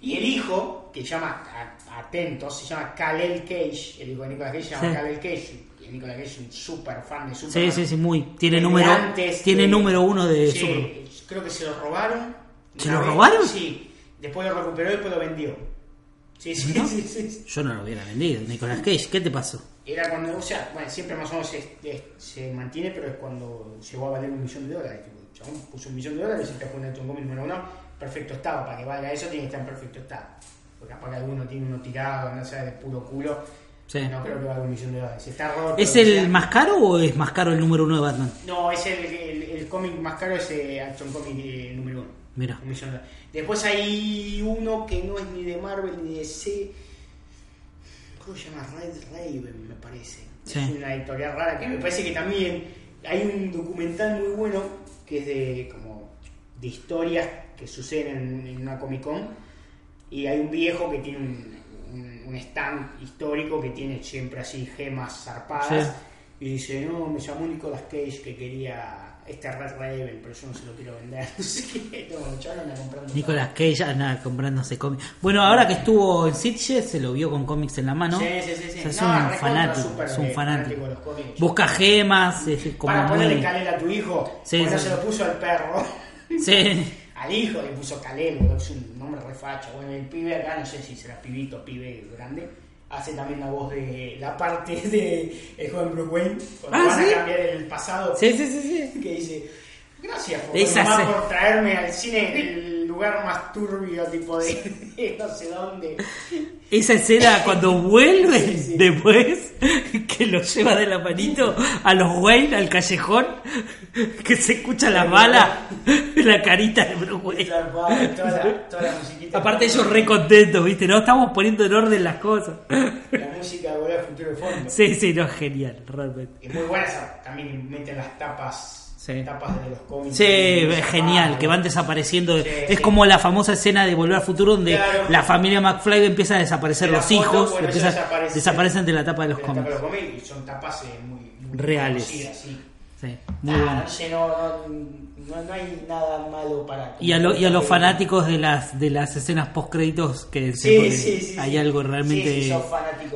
Y el hijo, que llama, atentos, se llama Kalel Cage. El hijo de Nicolas Cage se llama Sí. Kalel Cage. Y Nicolas Cage es un súper fan de Sí, Superman. sí, sí, muy. Tiene número, antes tiene de- número uno de Sí, Superman. creo que se lo robaron. ¿Se lo vez, robaron? Sí. Después lo recuperó y después lo vendió. Sí, sí, ¿No? sí, sí, sí. Yo no lo hubiera vendido. Nicolas Cage, ¿qué te pasó? Era cuando, o sea, bueno, siempre más o menos se, se mantiene, pero es cuando llegó a valer un millón de dólares. Tipo, el chabón puso un millón de dólares y te pone un cómic número uno, perfecto estado. Para que valga eso, tiene que estar en perfecto estado. Porque capaz que alguno tiene uno tirado, no sé, de puro culo. Sí. No creo que valga un millón de dólares. Si está roto. ¿Es el sea. más caro o es más caro el número uno de Batman? No, es el, el, el cómic más caro, es eh, Action Comic eh, número uno. Mira. Un millón de dólares. Después hay uno que no es ni de Marvel ni de DC. ¿Cómo se llama? Red Raven, me parece. Sí. Es una editorial rara que me parece que también hay un documental muy bueno que es de como de historias que suceden en, en una Comic Con y hay un viejo que tiene un, un, un stand histórico que tiene siempre así gemas zarpadas. Sí. Y dice, no, me llamó Nicolas Cage que quería este Red Raven, pero yo no se lo quiero vender. (laughs) No sé qué. No, el chaval anda comprando. Nicolas Cage anda comprándose cómics. Bueno, ahora que estuvo en Sitges, se lo vio con cómics en la mano. Sí, sí, sí, sí. O sea, es No, un fanático, es un fanático. cómics. Busca gemas, es como Para ponerle muy... A tu hijo, sí. se lo puso al perro. Sí. (laughs) Al hijo le puso boludo, es un nombre refacho. Bueno, el pibe acá, no sé si será pibito o pibe grande, hace también la voz de la parte (laughs) de el joven Bruce Wayne, cuando Ah, van ¿sí? a cambiar el pasado, Sí, sí, sí, sí. que dice, gracias por traerme al cine el lugar más turbio, tipo de, de no sé dónde. Esa escena (laughs) cuando vuelve Sí, sí. después, que lo lleva de la manito a los Wayne al callejón, que se escucha la bala, la carita de Bruce Wayne. Zarpado, toda la, toda la musiquita. Aparte ellos re contentos, ¿viste? No estamos poniendo en orden las cosas. La música de Volver al Futuro de fondo. Sí, sí, no, genial, realmente. Es muy buena esa, también meten las tapas, Sí. tapas de los cómics. Sí, es genial, que van desapareciendo. Sí, es sí. como la famosa escena de Volver al Futuro donde Claro. la familia McFly empieza a desaparecer los foto, hijos, bueno, empieza- ellos desaparecen. de la tapa de los cómics. y son tapas eh, muy, muy Reales. sí. Muy Ah, bueno. no no, no, hay nada malo para... Y a, lo- y a los fanáticos de las de las escenas post créditos que se- hay algo realmente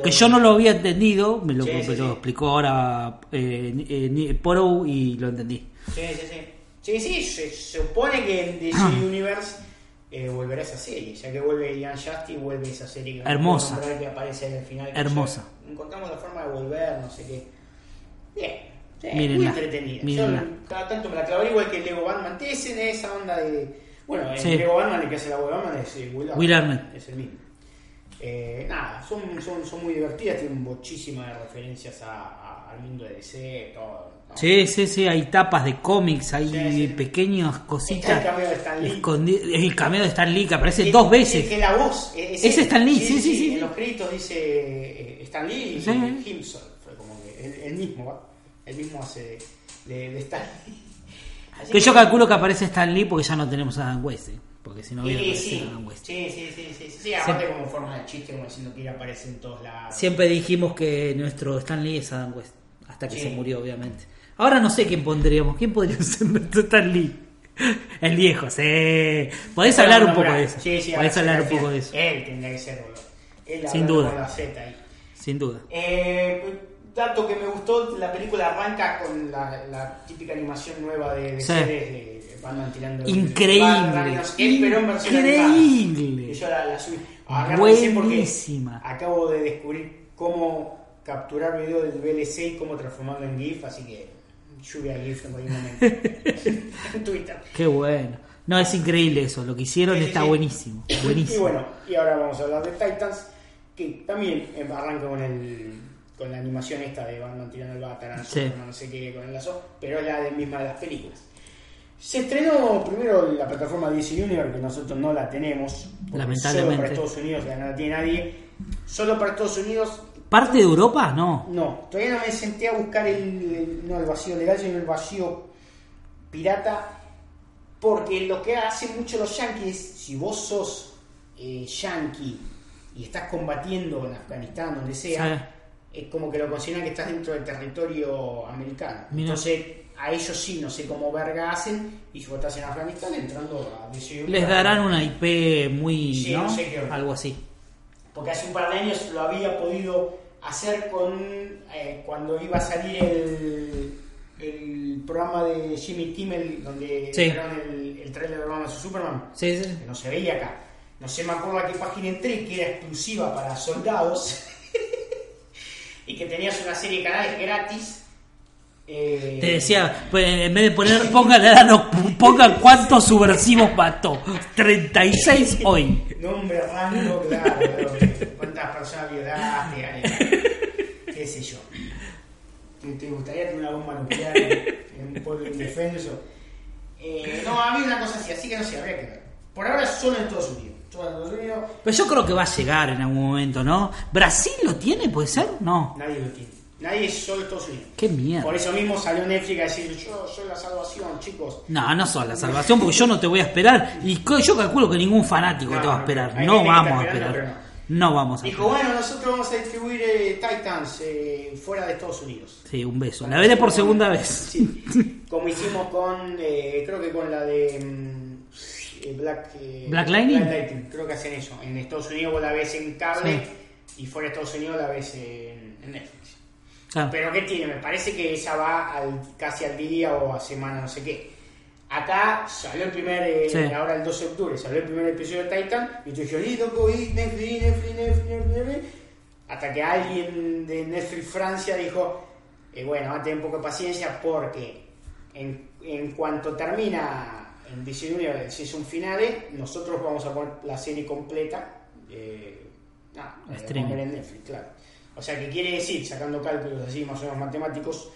que yo no lo había entendido, me lo, me lo explicó ahora eh, eh, Poro y lo entendí. Sí, sí, sí. Sí, sí, se, se supone que en DC Ah. Universe eh, volverá esa serie, ya que vuelve Ian Justice, vuelve esa serie que Hermosa. que aparece en el final. que Hermosa. ya Encontramos la forma de volver, no sé qué. Bien. Sí, muy entretenida. Yo mírenla. cada tanto me la clavaré igual que Lego Batman. En esa onda de. Bueno, el Sí. Lego Batman, el que hace la de Batman es eh, Will Arnett. Es el mismo. Eh, nada, son, son, son muy divertidas, tienen muchísimas referencias a, a- al mundo de DC, todo. Sí, sí, sí, hay tapas de cómics, hay Sí, sí. pequeñas Está cositas. el cameo de Stan Lee. escondi- El cameo de Stan Lee que aparece dos veces. que la voz. eh, Es él. Stan Lee, sí, sí, sí. En los créditos dice eh, Stan Lee y. Himself. Fue como que el, el mismo. El mismo hace de, de, Stan Lee. (laughs) Así Que yo calculo que aparece Stan Lee porque ya no tenemos a Dan West, ¿eh? porque si no hubiera Sí, aparecido sí, Dan West. sí, sí, sí, sí, sí, sí, aparte como forma de chiste, como diciendo que aparece en todos lados. Siempre dijimos que nuestro Stan Lee es Adam West, hasta que Sí. se murió, obviamente. Ahora no sé quién pondríamos. ¿Quién podría (laughs) ser nuestro Stan Lee? El viejo, sí. Podés hablar un poco de eso. Sí, sí, Podés hablar un poco de eso. Él tendría que ser, boludo. Él Sin duda. la Z ahí. Sin duda. Eh, dato que me gustó, la película arranca con la, la típica animación nueva de, de Sí. series de Batman tirando... Increíble. Increíble. Y yo la, la subí. Porque Buenísima. Acabo de descubrir cómo capturar video del VLC y cómo transformarlo en GIF, así que lluvia GIF en cualquier momento. (laughs) en Twitter. Qué bueno. No, es increíble eso. Lo que hicieron Sí, está sí. buenísimo. Buenísimo. Y bueno, y ahora vamos a hablar de Titans, que también eh, arranca con el con la animación esta de Batman tirando el Batarang, Sí. No sé qué, con el lazo, pero es la de misma de las películas. Se estrenó primero la plataforma DC Universe, que nosotros no la tenemos, Lamentablemente. solo para Estados Unidos, que no la tiene nadie. Solo para Estados Unidos, ¿Parte de Europa? No. no. Todavía no me senté a buscar el, el- no el vacío legal, sino el vacío pirata, porque lo que hacen mucho los yankees, si vos sos eh, yankee y estás combatiendo en Afganistán, donde sea, es como que lo consideran que estás dentro del territorio americano. Entonces, a ellos sí, no sé cómo verga hacen, y si vos estás en Afganistán, entrando a DC Les darán una IP muy. Sí, ¿no? no sé qué. Algo así. porque hace un par de años lo había podido hacer con eh, cuando iba a salir el, el programa de Jimmy Kimmel donde Sí. el, el trailer de Batman Superman Sí, sí. que no se veía acá no sé me acuerdo a qué página entré que era exclusiva para soldados (laughs) y que tenías una serie de canales gratis eh, Te decía, pues, en vez de poner, no, pongan cuántos subversivos mató. 36 hoy. Nombre, rango, claro. pero ¿Cuántas personas violaste? Ale? ¿Qué sé yo? ¿Te, te gustaría tener una bomba nuclear en (laughs) un pueblo indefenso? Eh, no, había una cosa así, así que no sé, habría que ver. Por ahora solo en Estados Unidos. Solo en Estados Unidos, Pero yo creo que va a llegar en algún momento, ¿no? ¿Brasil lo tiene? ¿Puede ser? No. nadie lo tiene. Nadie es solo Estados Unidos. Qué mierda. Por eso mismo salió Netflix a decir, yo soy la salvación, chicos. No, no sos la salvación porque yo no te voy a esperar. Y yo calculo que ningún fanático No, te va a no, esperar. No que vamos a esperar. No vamos a Dijo, bueno, nosotros vamos a distribuir eh, Titans eh, fuera de Estados Unidos. Sí, un beso. La veré por segunda vez. (laughs) Sí, como hicimos con, eh, creo que con la de mm, eh, Black, eh, Black Lightning. Creo que hacen eso. En Estados Unidos vos la ves en cable y fuera de Estados Unidos la ves en, en Netflix. Pero ¿qué tiene? Me parece que esa va al, casi al día o a semana, no sé qué. Acá salió el primer, eh, Sí. ahora el 12 de octubre, salió el primer episodio de Titan y yo dije, "Y, loco, y Netflix, Netflix, Netflix, Netflix, Netflix". Hasta que alguien de Netflix Francia dijo, eh, bueno, va a tener un poco de paciencia porque en, en cuanto termina en DC Universe el season finale, nosotros vamos a poner la serie completa. Eh, ver en Netflix, claro. O sea, que quiere decir, sacando cálculos así más o menos matemáticos,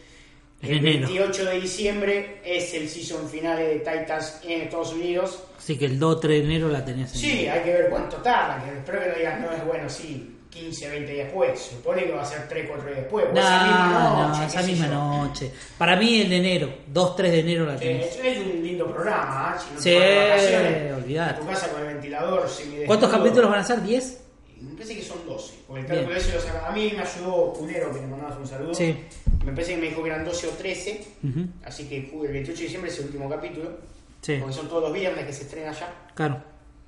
el enero. 28 de diciembre es el season finale de Titans en Estados Unidos. Así que el 2 3 de enero la tenés en Sí, hay que ver cuánto tarda, que espero que no digan, no es bueno, sí, 15, 20 días después. Supone que va a ser 3, 4 días después. No, esa misma no, noche, esa qué sé misma noche. Para mí en enero, 2 3 de enero la tenés. es es un lindo programa, ¿eh? Si no Sí, de olvidate. En tu casa con el ventilador. ¿Cuántos capítulos van a ser? ¿10? Me parece que son 12. Porque el cálculo ese lo A mí me ayudó Cunero, que le mandabas un saludo. Sí. Me parece que me dijo que eran 12 o 13. Ujú. Así que el 28 de diciembre es el último capítulo. Sí, Porque son todos los viernes que se estrena ya. claro.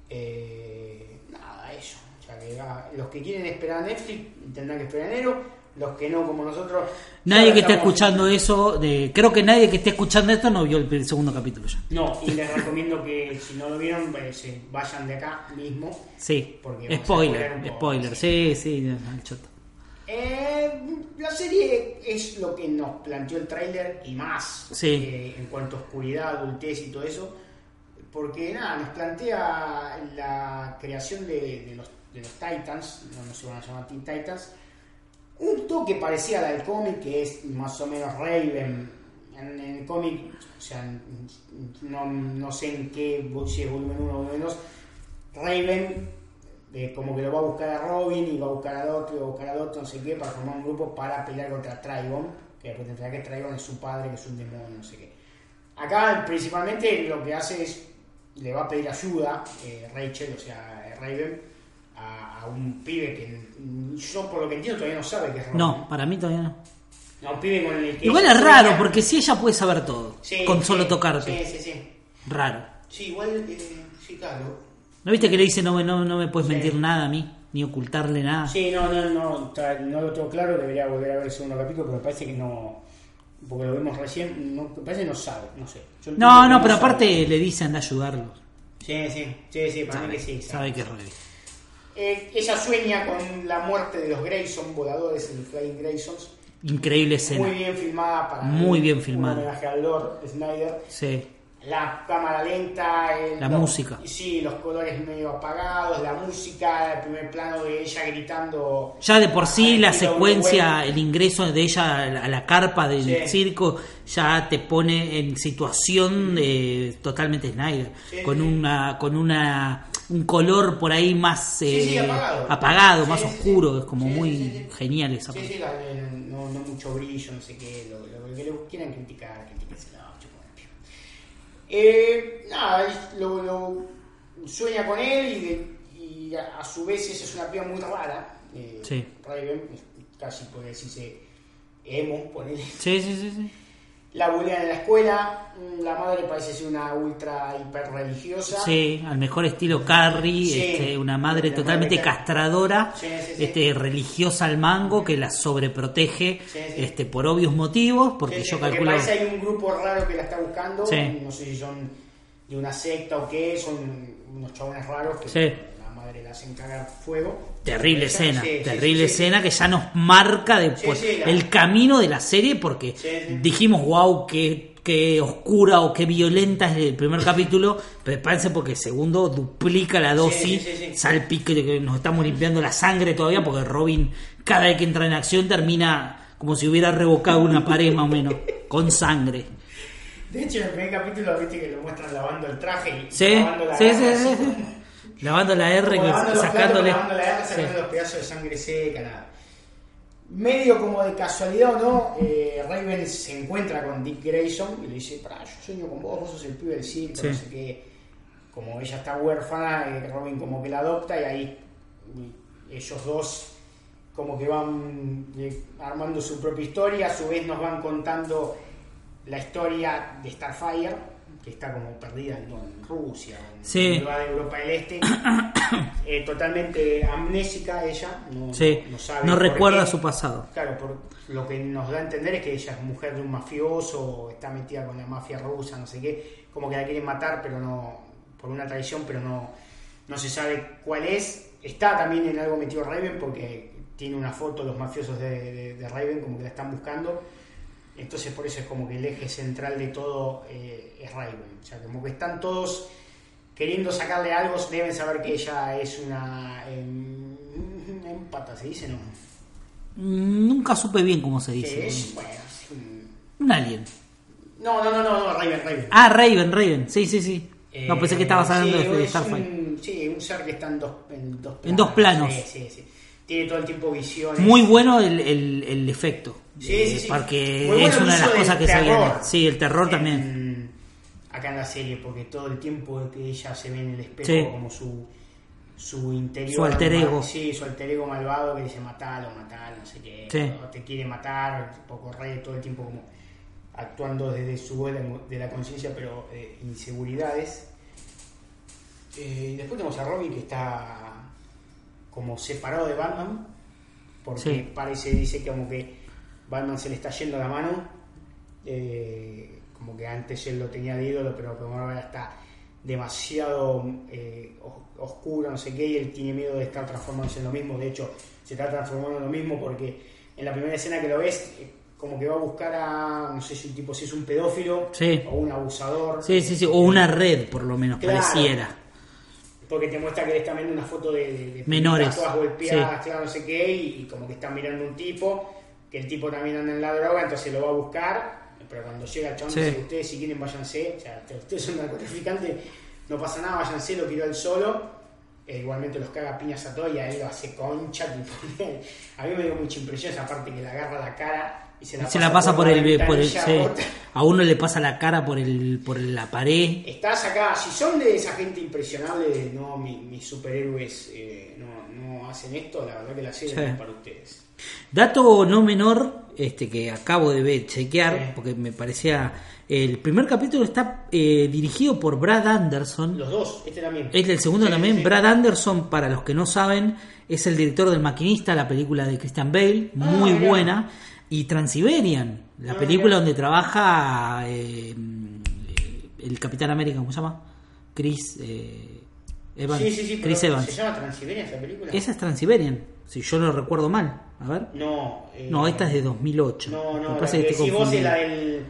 Eh, nada, eso. O sea, que ah, los que quieren esperar a Netflix tendrán que esperar enero. Los que no, como nosotros. Nadie que esté escuchando eso, de, creo que nadie que esté escuchando esto no vio el primer- segundo capítulo ya. No, y les recomiendo que si no lo vieron, eh, se vayan de acá mismo. Sí, Porque spoiler, un poco, spoiler, sí, sí, al choto. Eh, la serie es lo que nos planteó el tráiler y más Sí. eh, en cuanto a oscuridad, adultez y todo eso. Porque nada, nos plantea la creación de, de los, de los Titans, no, no se van a llamar Teen Titans, un toque parecía a del cómic, que es más o menos Raven. En, el cómic, o sea, no, no sé en qué, si es volumen 1 o volumen 2, Raven eh, como que lo va a buscar a Robin y va a buscar al otro y va a buscar al otro, no sé qué, para formar un grupo para pelear contra Trigon, que después tendrá que Trigon es su padre, que es un demonio, no sé qué. Acá principalmente lo que hace es, le va a pedir ayuda, eh, Rachel, o sea, Raven, a, a un pibe que yo por lo que entiendo todavía no sabe que es Robin. No, para mí todavía no. Un pibe con el que... Igual es raro, porque si ella puede saber todo, Sí, con sí, solo tocarte. Sí, sí, sí. Raro. Sí, igual, eh, sí, claro. ¿No viste que le dice no, me- no, no me puedes mentir nada a mí? Ni ocultarle nada. Sí, no, no, no, no lo tengo claro, debería volver a ver el segundo capítulo, pero me parece que no, porque lo vimos recién, no, me parece que no sabe, no sé. Yo No, no, pero sabe. aparte le dice anda a ayudarlos. Sí, sí, sí, sí, para mí Sabe, que sí. sabe que es Rey. Eh, ella sueña con la muerte de los Grayson, voladores, el Flying Graysons. Increíble escena. Muy bien filmada para Muy bien filmada. Un homenaje al Lord Snyder. Sí. La cámara lenta, el- La los- música. Sí, los colores medio apagados, la música, el primer plano de ella gritando. Ya de por sí la secuencia, el ingreso de ella a la- a la carpa del Sí. circo, ya te pone en situación de totalmente Snyder, Sí, con sí. una, con una un color por ahí más Sí, sí, eh, apagado. apagado, Sí, más oscuro, es como muy genial esa Sí, no, no mucho brillo, no sé qué, lo, lo que le quieran criticar, critiquense, no. Eh, nada, lo, lo- sueña con él y, de- y a, a su vez esa es una piba muy rara. Eh. Raven, casi puede decirse emo, ponele. Sí, sí, sí, sí. La bulean en la escuela, mm, la madre parece ser una ultra hiper religiosa. Sí, al mejor estilo Carrie, Sí. este, una madre totalmente madre castradora, Sí, sí, sí. este, religiosa al mango, que la sobreprotege Sí, sí. este, por obvios motivos, porque yo porque calculo... parece hay un grupo raro que la está buscando, no sé si son de una secta o qué, son unos chabones raros que madre la hacen cagar fuego. Terrible escena, sí, terrible sí, sí. escena que ya nos marca después la- el camino de la serie porque dijimos, wow, qué, qué oscura o qué violenta es el primer capítulo, pero parece porque el segundo duplica la dosis, salpique que nos estamos limpiando la sangre todavía porque Robin cada vez que entra en acción termina como si hubiera revocado una pared más o menos, con sangre. De hecho, en el primer capítulo viste que lo muestran lavando el traje y Sí, lavando la sí, sí, sí, sí. Lavando la R, como que- lavando los sacándole... platos, lavando la garra, sacando Sí. los pedazos de sangre seca, nada. Medio como de casualidad o no, eh, Raven se encuentra con Dick Grayson y le dice, pará, yo sueño con vos, vos sos el pibe del circo, Sí. no sé qué. Como ella está huérfana, eh, Robin como que la adopta y ahí ellos dos como que van eh, armando su propia historia, a su vez nos van contando la historia de Starfire, que está como perdida en, en Rusia, en Sí. lugar de Europa del Este, (coughs) Eh, totalmente amnésica ella, no, Sí, no sabe no por recuerda qué. su pasado. Claro, por lo que nos da a entender es que ella es mujer de un mafioso, está metida con la mafia rusa, no sé qué, como que la quieren matar, pero no, por una traición, pero no, no se sabe cuál es. Está también en algo metido Raven porque tiene una foto los mafiosos de, de- de Raven, como que la están buscando. Entonces por eso es como que el eje central de todo eh, es Raven. O sea, como que están todos queriendo sacarle algo, deben saber que ella es una em, empata, se dice, ¿no? Nunca supe bien cómo se dice. es, bueno, es un- Un alien. No, no, no, no, no, Raven, Raven. Ah, Raven, Raven. Sí, sí, sí. No, Eh, pensé que estabas hablando sí, de Starfire. sí, un ser que está en dos, en dos planos. En dos planos. Sí, sí, sí. Tiene todo el tiempo visiones. Muy bueno el, el, el efecto. Sí, sí, sí. Porque bueno es una de las cosas que viene. Sí, el terror En- también. Acá en la serie, porque todo el tiempo que ella se ve en el espejo Sí. como su, su interior. Su alter mal- ego. Sí, su alter ego malvado que dice matalo, matalo, no sé qué. Sí. o te quiere matar, tipo corre todo el tiempo como actuando desde su voz de, la conciencia, pero eh, inseguridades. Eh, y después tenemos a Robin que está como separado de Batman, porque Sí. parece, dice que como que Batman se le está yendo la mano, eh, como que antes él lo tenía de ídolo, pero como ahora está demasiado eh, os- oscuro, no sé qué, y él tiene miedo de estar transformándose en lo mismo, de hecho se está transformando en lo mismo porque en la primera escena que lo ves, eh, como que va a buscar a, no sé si un tipo, si es un pedófilo Sí. o un abusador. Sí, sí, sí. O una red, por lo menos, Claro. pareciera. Porque te muestra que está viendo una foto de, de- de Menores, todas golpeadas, claro, no sé qué, y, y como que está mirando un tipo, que el tipo también anda en la droga, entonces lo va a buscar, pero cuando llega el chabón Sí. dice, ustedes si quieren váyanse, o sea, ustedes son narcotraficantes, no pasa nada, váyanse, lo tiró él solo, eh, igualmente los caga a piñas a todos y ahí lo hace concha, tipo, (laughs) a mí me dio mucha impresión esa parte que le agarra la cara y se la Se la pasa por el, por el sí. A uno le pasa la cara por el por la pared. Estás acá, si son de esa gente impresionable, no, mi- mis superhéroes eh, no, no hacen esto, la verdad que la serie Sí. no es para ustedes. Dato no menor, este que acabo de ver, chequear, Sí. porque me parecía. El primer capítulo está eh, dirigido por Brad Anderson. Los dos, este también. Es del segundo Sí, también. Brad Anderson, para los que no saben, es el director del Maquinista, la película de Christian Bale, muy mirá. buena. Y Transiberian, la Ah, película donde trabaja eh, el Capitán América, ¿cómo se llama? Chris eh, Evans. Sí, sí, sí, Chris Evans. ¿se llama Transiberia esa película? Esa es Transiberian, si yo no recuerdo mal. A ver. No, eh, No, esta es de 2008. No, no, Me la que decís vos es la del,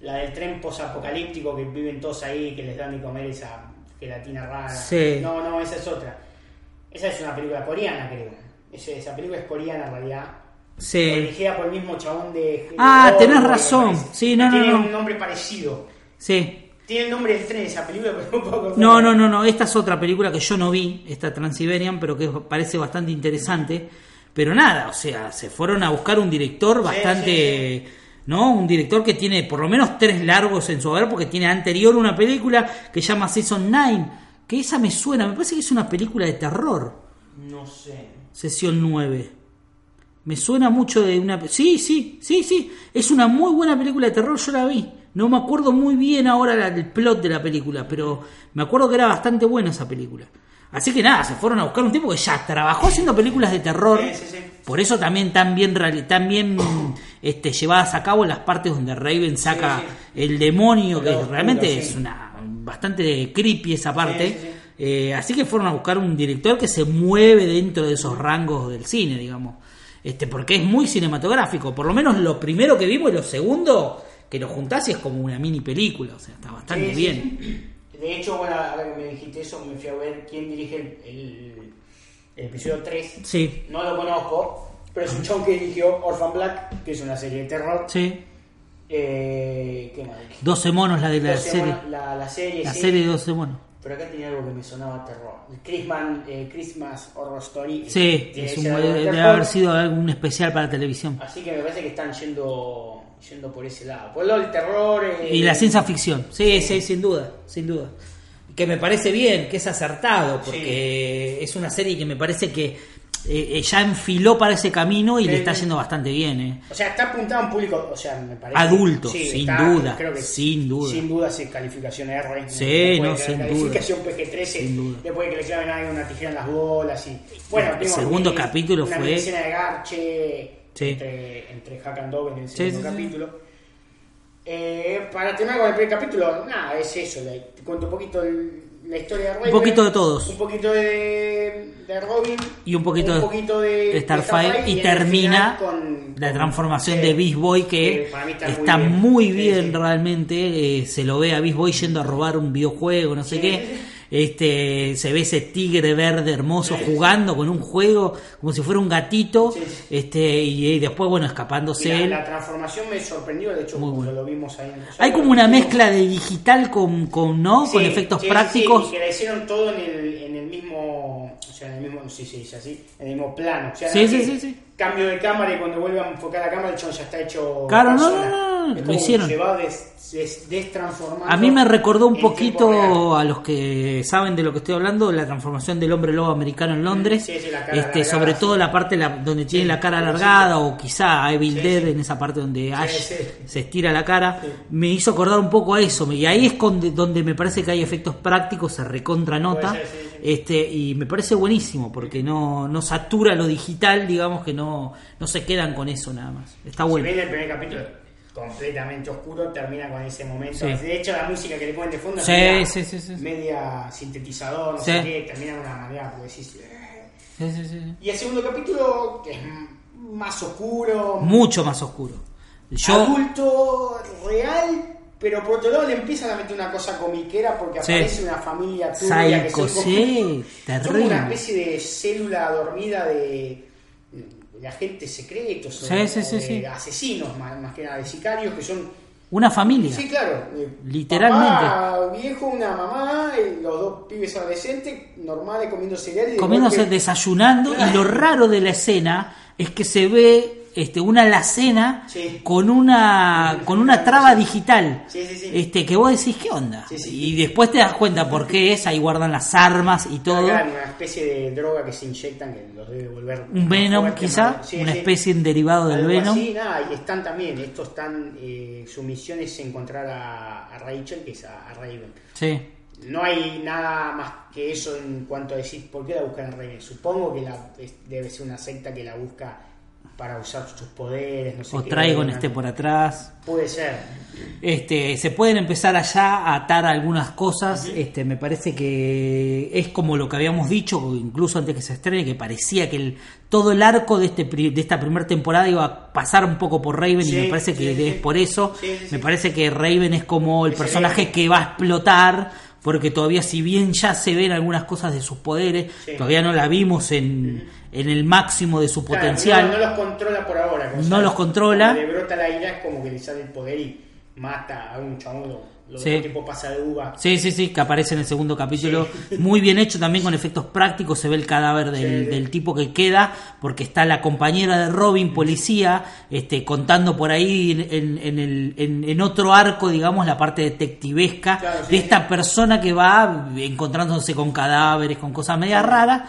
la del tren posapocalíptico que viven todos ahí, que les dan de comer esa gelatina rara. Sí. No, no, esa es otra. Esa es una película coreana, creo. Esa, esa película es coreana en realidad. Sí. Dirigida por el mismo chabón de. Ah, tenés razón. Sí, no, no, Tiene no. un nombre parecido. Sí. Tiene el nombre del tren esa película, (laughs) pero un poco. No, no, no, no. Esta es otra película que yo no vi, esta Transiberian, pero que parece bastante interesante. Pero nada, o sea, se fueron a buscar un director bastante. ¿No? Un director que tiene por lo menos tres largos en su haber, porque tiene anterior una película que llama Season 9. Que esa me suena, me parece que es una película de terror. No sé. Sesión 9. Me suena mucho de una... Sí, sí, sí, sí. Es una muy buena película de terror, yo la vi. No me acuerdo muy bien ahora el plot de la película, pero me acuerdo que era bastante buena esa película. Así que nada, se fueron a buscar un tipo que ya trabajó haciendo películas de terror. Sí, sí, sí. Por eso también tan bien, tan bien este, llevadas a cabo las partes donde Raven saca el demonio, que realmente es una bastante creepy esa parte. Eh, así que fueron a buscar un director que se mueve dentro de esos rangos del cine, digamos. Este, porque es muy cinematográfico. Por lo menos lo primero que vimos y lo segundo que lo juntás y es como una mini película. O sea, está bastante Sí, sí, bien. sí. De hecho, bueno, ahora que me dijiste eso, me fui a ver quién dirige el, el- el episodio 3. Sí, No lo conozco, pero es un chon que dirigió Orphan Black, que es una serie de terror. sí. Eh, ¿Qué más? 12 monos la de la serie. monos, La, la serie, La serie de 12 monos. Pero acá tenía algo que me sonaba a terror. Christmas, eh, Christmas Horror Story. Sí, es un- de debe terror. haber sido algún especial para televisión. Así que me parece que están yendo, yendo por ese lado. Por lo del terror. eh, Y la ciencia ficción, sí, sí, sin duda, sin duda. Que me parece bien, que es acertado, porque es una serie que me parece que eh, eh, ya enfiló para ese camino y Sí, le está yendo bastante bien. ¿eh? O sea, está apuntado a un público, o sea, me parece. Adulto, sin está- duda, creo que sin duda. Sin duda calificación R. Sí, no, de sin duda. Calificación PG-13, Sin duda. después de que le claven ahí una tijera en las bolas y. Bueno, El segundo capítulo una fue- escena de Garche Sí. entre, entre Hack and Dove en el segundo capítulo. Eh, para terminar con el primer capítulo, nada, es eso. le- te cuento un poquito el- la historia de Raven. poquito de todos. Un poquito de, de Robin. Y un poquito de- poquito de, de Starfire y termina con, La transformación de Beast Boy que está, muy bien, sí. realmente. eh, se lo ve a Beast Boy yendo a robar un videojuego, no sé Sí, qué. Este, se ve ese tigre verde hermoso jugando con un juego como si fuera un gatito. Sí. Este, y, y después, bueno, escapándose la, él. la transformación me sorprendió, de hecho, Muy cuando bueno. lo vimos ahí. en- Hay como una mezcla de digital con, con ¿no? Con efectos prácticos. y que la hicieron todo en el, en el mismo. Sea, en el mismo. Sí, sí, sí, así. En el mismo plano. O sea, Sí, sí, sí, sí. Cambio de cámara y cuando vuelve a enfocar la cámara, el chon ya está hecho. Claro, no, persona. no, no, Es lo hicieron. Se va des, des- destransformando. A mí me recordó un poquito a los que saben de lo que estoy hablando, la transformación del hombre lobo americano en Londres. Sí, sí, la cara este, alargada, sobre todo la parte la- donde tiene la cara alargada o quizá Evil Dead en esa parte donde Ash se estira la cara. Me hizo acordar un poco a eso. Y ahí es donde me parece que hay efectos prácticos, se recontra nota. Este, y me parece buenísimo porque no, no satura lo digital, digamos que no, no se quedan con eso nada más. Está Si bueno. ven el primer capítulo completamente oscuro, termina con ese momento. Sí. De hecho, la música que le ponen de fondo Sí, es media, sí, media sintetizador, no sé qué, termina de una manera, porque decís, "Eh". Sí, sí, sí. Y el segundo capítulo, que es más oscuro, Mucho más oscuro. Yo, adulto, real, pero por otro lado le empiezan a meter una cosa comiquera porque Sí. aparece una familia turbia que como, sí, (laughs) terrible. una especie de célula dormida de, de agentes secretos o Sí, de asesinos más, más que nada, de sicarios que son Una familia. Sí, claro. eh, Literalmente. Papá viejo, una mamá, y los dos pibes adolescentes, normales, comiendo cereal y de comiéndose, desayunando. Y lo raro de la escena es que se ve este, una alacena Sí. con una con una traba digital. Sí, sí, sí. Este, que vos decís, ¿qué onda? Y después te das cuenta por qué es, ahí guardan las armas y todo. Una especie de droga que se inyectan que los debe volver Un Venom, quizá, una especie en derivado del Algo Venom. así, nada, y están también, estos están, eh, su misión es encontrar a, a Rachel, que es a, a Raven. Sí. No hay nada más que eso en cuanto a decir por qué la buscan a Raven. Supongo que la, debe ser una secta que la busca para usar sus poderes, no sé O qué. Trigon una- esté por atrás. Puede ser. Este, se pueden empezar allá a atar algunas cosas. Este, me parece que es como lo que habíamos dicho, incluso antes que se estrene, que parecía que el, todo el arco de, este, pri- de esta primera temporada iba a pasar un poco por Raven Sí, y me parece que sí, sí. es por eso. Sí, sí, sí. Me parece que Raven es como el Es personaje que va a explotar. Porque todavía, si bien ya se ven algunas cosas de sus poderes, Sí. todavía no la vimos en, en el máximo de su Claro, potencial. no, no los controla por ahora. No los controla. Le brota la ira es como que le sale el poder y mata a un chabón. Lo, Sí. tipo pasa de uva. Sí, sí, sí, que aparece en el segundo capítulo. Muy bien hecho también con efectos prácticos. Se ve el cadáver del, Sí. del tipo que queda, porque está la compañera de Robin, policía, este, contando por ahí en, en- en el, en, en otro arco, digamos, la parte detectivesca Claro, de esta persona que va encontrándose con cadáveres, con cosas medias raras,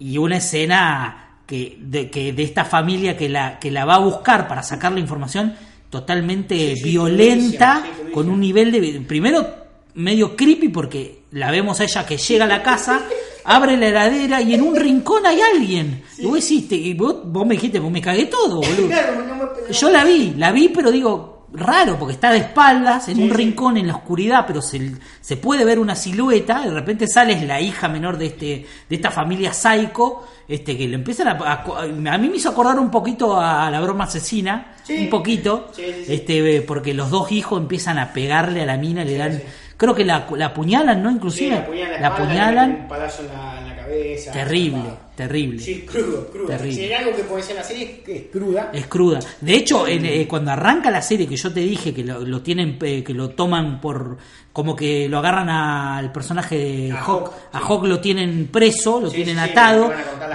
y una escena que de, que de esta familia que la, que la va a buscar para sacar la información totalmente Sí, sí, violenta, sí, con un nivel de... Primero, medio creepy porque la vemos a ella que llega a la casa, abre la heladera y en un rincón hay alguien. Y vos hiciste, y vos, vos me dijiste, vos me cagué todo, boludo. (laughs) Claro, no me- Yo la vi, la vi, pero digo, raro, porque está de espaldas, en Sí, un sí. rincón en la oscuridad, pero se, se puede ver una silueta, de repente sale es la hija menor de este de esta familia psycho, este que le empiezan a, a, a mí me hizo acordar un poquito a la broma asesina, Sí. un poquito, este porque los dos hijos empiezan a pegarle a la mina, le dan, creo que la, la apuñalan, ¿no? Inclusive, la apuñalan la un palazo en la, en la cabeza. terrible. Terrible. Sí, crudo, crudo. Terrible. Si hay algo que puede ser la serie es cruda. Es cruda. De hecho, en, eh, cuando arranca la serie, que yo te dije que lo, lo tienen, eh, que lo toman por, como que lo agarran al personaje de A Hawk, Hawk, a sí. Hawk lo tienen preso, lo Sí, tienen sí, sí, atado,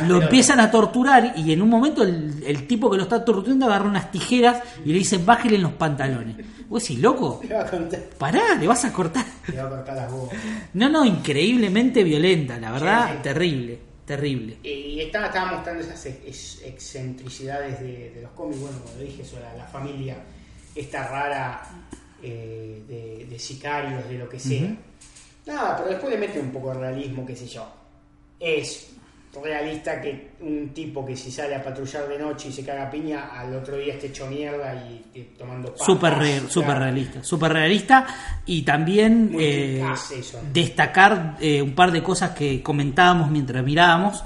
lo empiezan a torturar y en un momento el, el tipo que lo está torturando agarra unas tijeras y le dice bájale en los pantalones. Vos decís, loco, (laughs) Le va a contar, pará, le vas a cortar. le va a cortar las. No, no, increíblemente violenta, la verdad, Sí, sí. terrible. Terrible. Y estaba, estaba mostrando esas ex- ex- excentricidades de, de los cómics, bueno, como lo dije, eso, la, la familia esta rara eh, de, de sicarios, de lo que sea. Nada, pero después le mete un poco de realismo, qué sé yo. Es realista que un tipo que si sale a patrullar de noche y se caga piña, al otro día esté hecho mierda y, y tomando papas. Súper súper realista, súper realista y también eh, destacar eh, un par de cosas que comentábamos mientras mirábamos.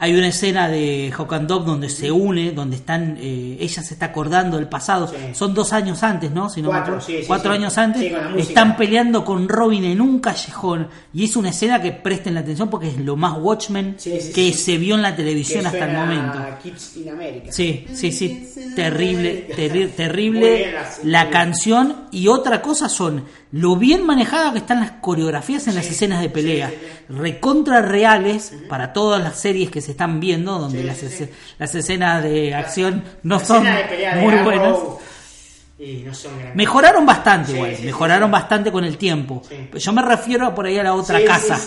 Hay una escena de Hawk and Dove donde se une, donde están, eh, ella se está acordando del pasado. Sí. Son dos años antes, ¿no? Si no Cuatro, acuerdo. sí, sí, Cuatro sí. años antes. Están peleando con Robin en un callejón y es una escena que presten la atención porque es lo más Watchmen que se vio en la televisión Que hasta el momento. Kids in America. Sí, sí, sí, terrible, (laughs) terrible las- la canción y otra cosa son lo bien manejada que están las coreografías en las escenas de pelea, recontra reales para todas las series que se están viendo donde Sí, las, sí, esce- sí. las escenas de acción no La son de muy buenas. Y no son. Mejoraron bastante igual, mejoraron bastante con el tiempo. Yo me refiero por ahí a la otra casa,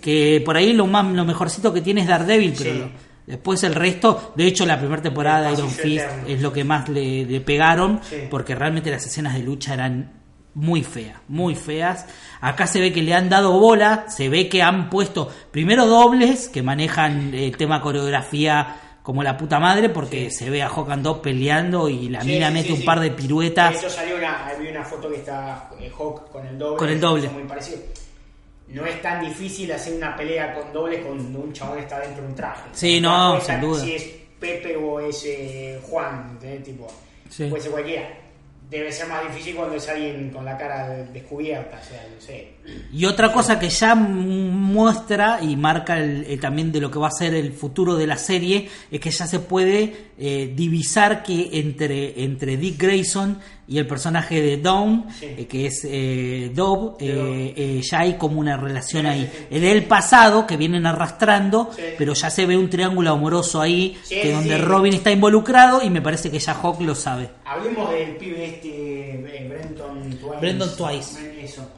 que por ahí lo más lo mejorcito que tiene es Daredevil, pero después el resto, de hecho la primera temporada de Iron Fist eterno. es lo que más le, le pegaron, Sí. porque realmente las escenas de lucha eran muy feas, muy feas. Acá se ve que le han dado bola, se ve que han puesto primero dobles que manejan el tema coreografía como la puta madre, porque se ve a Hawk and Dove peleando y la Sí, mina sí, mete un par de piruetas. De hecho salió una, había una foto que está eh, Hawk con el doble. Con el doble. Muy parecido. No es tan difícil hacer una pelea con doble cuando un chabón está dentro de un traje. Sí, no, puede sin duda. Si es Pepe o es eh, Juan, ¿entendés? Tipo, puede ser cualquiera. Debe ser más difícil cuando es alguien con la cara descubierta, o sea, no sé. Y otra cosa que ya muestra y marca el- eh, también de lo que va a ser el futuro de la serie es que ya se puede eh, divisar que entre, entre Dick Grayson y el personaje de Dawn, Sí. eh, que es eh, Dove, eh, ya hay como una relación Sí, ahí. sí, sí. En el pasado, que vienen arrastrando, pero ya se ve un triángulo amoroso ahí, que donde. Robin está involucrado y me parece que ya Hawk lo sabe. Hablemos del pibe este, Brenton Twice. Brenton Twice. Eso.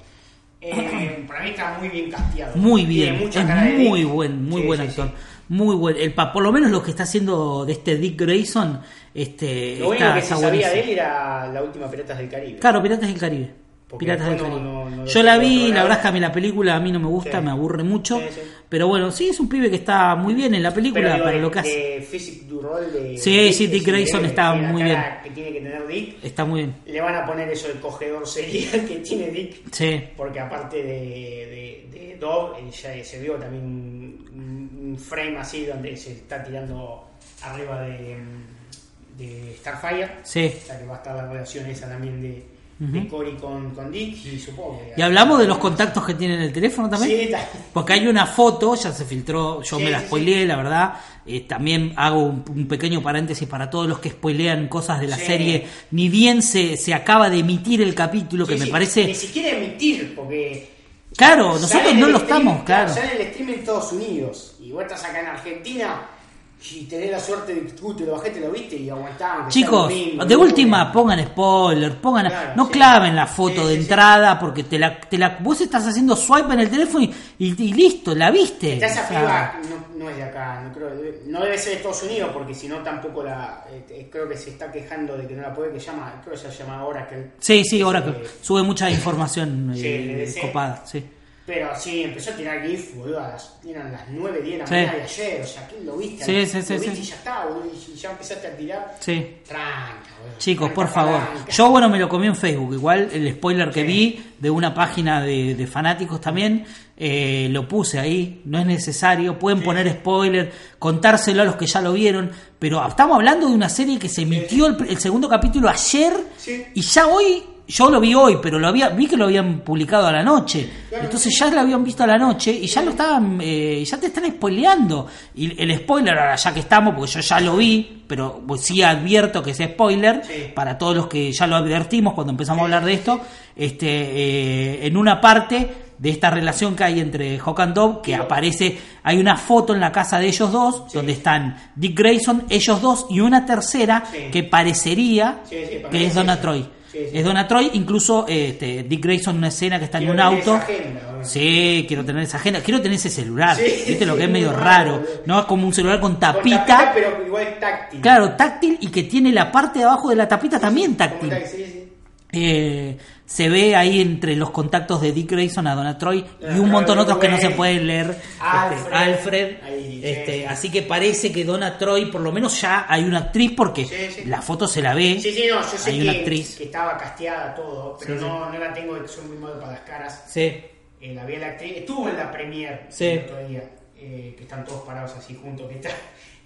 Eh, para mí está muy bien casteado. Muy Tiene bien, mucha es cara de muy Dick. buen, muy Sí, buen sí, actor, sí. muy buen. El pa- por lo menos lo que está haciendo de este Dick Grayson, este, Lo único que se sabía de él era la última Piratas del Caribe. Claro, Piratas del Caribe. Porque Piratas del Caribe. no- Yo la vi, la verdad es que a mí la película a mí no me gusta, Sí. me aburre mucho. Sí, sí. Pero bueno, sí, es un pibe que está muy bien en la película Pero para de- lo que hace. de du rol de Sí, sí, Dick Grayson está muy cara que tiene que tener Dick. Está muy bien. Le van a poner eso el cogedor serial que tiene Dick. Sí. Porque aparte de, de, Dove, eh, ya se vio también un, un frame así donde se está tirando arriba de, de Starfire. Sí. O sea que va a estar la relación esa también de, De Cory con, con Dick y supongo que... Y hablamos de los contactos que tiene en el teléfono también. Sí, Porque hay una foto, ya se filtró, yo Sí, me la sí, spoileé, la verdad. Eh, también hago un, un pequeño paréntesis para todos los que spoilean cosas de la serie. Ni bien se, se acaba de emitir el capítulo, que me parece. Ni siquiera emitir, porque... Claro, nosotros no lo stream, estamos, claro. Sale el stream en Estados Unidos y vos estás acá en Argentina y tenés la suerte de que te lo bajé, te lo viste y aguantás. Chicos, de ¿no? última pongan spoiler, pongan, Claro, no sí. claven la foto Sí, de sí, entrada porque te la, te la, vos estás haciendo swipe en el teléfono y, y- y listo, la viste. Está esa O sea, piba, no, no es de acá, no, creo, debe- no debe ser de Estados Unidos porque si no tampoco la. eh, creo que se está quejando de que no la puede, que llama, creo que se llama Oracle. Sí, sí, ahora que Eh, sube mucha información Sí, eh, copada, sí. Pero sí, empezó a tirar GIF, boludo, a las, eran las 9, 10 de la Sí. mañana de ayer, o sea, ¿quién lo viste? Sí, sí, lo sí, viste sí. y ya está, boludo, y ya empezaste a tirar. Sí. Tranca, boludo. Chicos, por favor. palanca. Yo, bueno, me lo comí en Facebook. Igual el spoiler que Sí. vi de una página de, de fanáticos también, eh, lo puse ahí. No es necesario. Pueden poner spoiler, contárselo a los que ya lo vieron. Pero estamos hablando de una serie que se emitió el, el segundo capítulo ayer y ya hoy. Yo lo vi hoy, pero lo había, vi que lo habían publicado a la noche. Entonces ya lo habían visto a la noche y ya lo estaban, eh, ya te están spoileando. Y el spoiler, ahora ya que estamos, porque yo ya lo vi, pero pues sí advierto que es spoiler Sí. para todos los que ya lo advertimos cuando empezamos a hablar de esto. Este, eh, en una parte de esta relación que hay entre Hawk and Dove, que aparece, hay una foto en la casa de ellos dos, donde están Dick Grayson, ellos dos, y una tercera Sí. que parecería Sí, que es Donna. Troy. Es Donna Troy, incluso este, Dick Grayson en una escena que está en un auto. esa agenda, ¿no? Sí, quiero tener esa agenda, quiero tener ese celular. Sí, ¿Viste lo que es medio (laughs) raro. ¿No? Es como un celular con Con tapita. tapita, pero igual táctil. Claro, táctil y que tiene la parte de abajo de la tapita también táctil. táctil, sí, sí. Eh, se ve ahí entre los contactos de Dick Grayson a Donna Troy y un montón otros que no se pueden leer. Este, Alfred. Alfred. Este, sí. Así que parece que Donna Troy, por lo menos ya hay una actriz porque Sí, sí. la foto se la ve. Sí, sí, no, yo sé hay que, una actriz. que estaba casteada todo, pero Sí, no, no la tengo, que soy muy malo para las caras. Sí. Eh, la vi a la actriz, estuvo en la premier Sí. el otro día, eh, que están todos parados así juntos, que está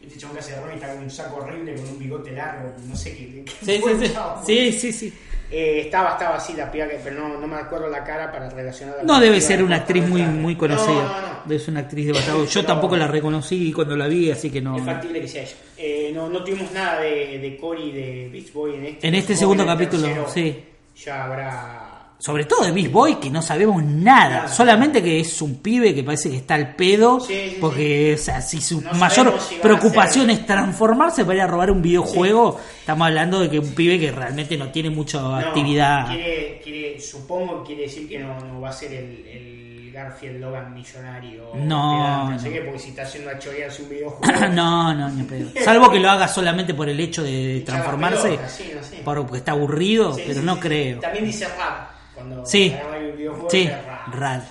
este chabón que hace Ronnie está con un saco horrible, con un bigote largo, no sé qué. Sí, sí, sí. sí, sí, sí. Eh, estaba, estaba así la piba, que, pero no, no me acuerdo la cara para relacionarla. No debe ser una actriz muy, muy No, conocida. no, no. Es una actriz de Yo Pero- tampoco la reconocí cuando la vi, así que no. Es factible que sea ella. Eh, no, no tuvimos nada de, de Cory de Beach Boy en este. En este segundo capítulo, tercero sí. Ya habrá. Sobre todo de Beast Boy, que no sabemos nada. Solamente que es un pibe que parece que está al pedo. Sí, sí, porque, o sea, si su No mayor si preocupación es transformarse para ir a robar un videojuego, estamos hablando de que un pibe que realmente no tiene mucha No, actividad. Quiere, quiere, supongo que quiere decir que no, no va a ser el, el Garfield Logan millonario. No, No sé qué, porque si está haciendo a chorearse un videojuego. (laughs) no, no, ni pedo. Salvo que lo haga solamente por el hecho de (laughs) transformarse, pelota, sí, no sé. por- porque está aburrido, pero no creo. También dice rap. Cuando Sí, graba el videojuego sí. RAL.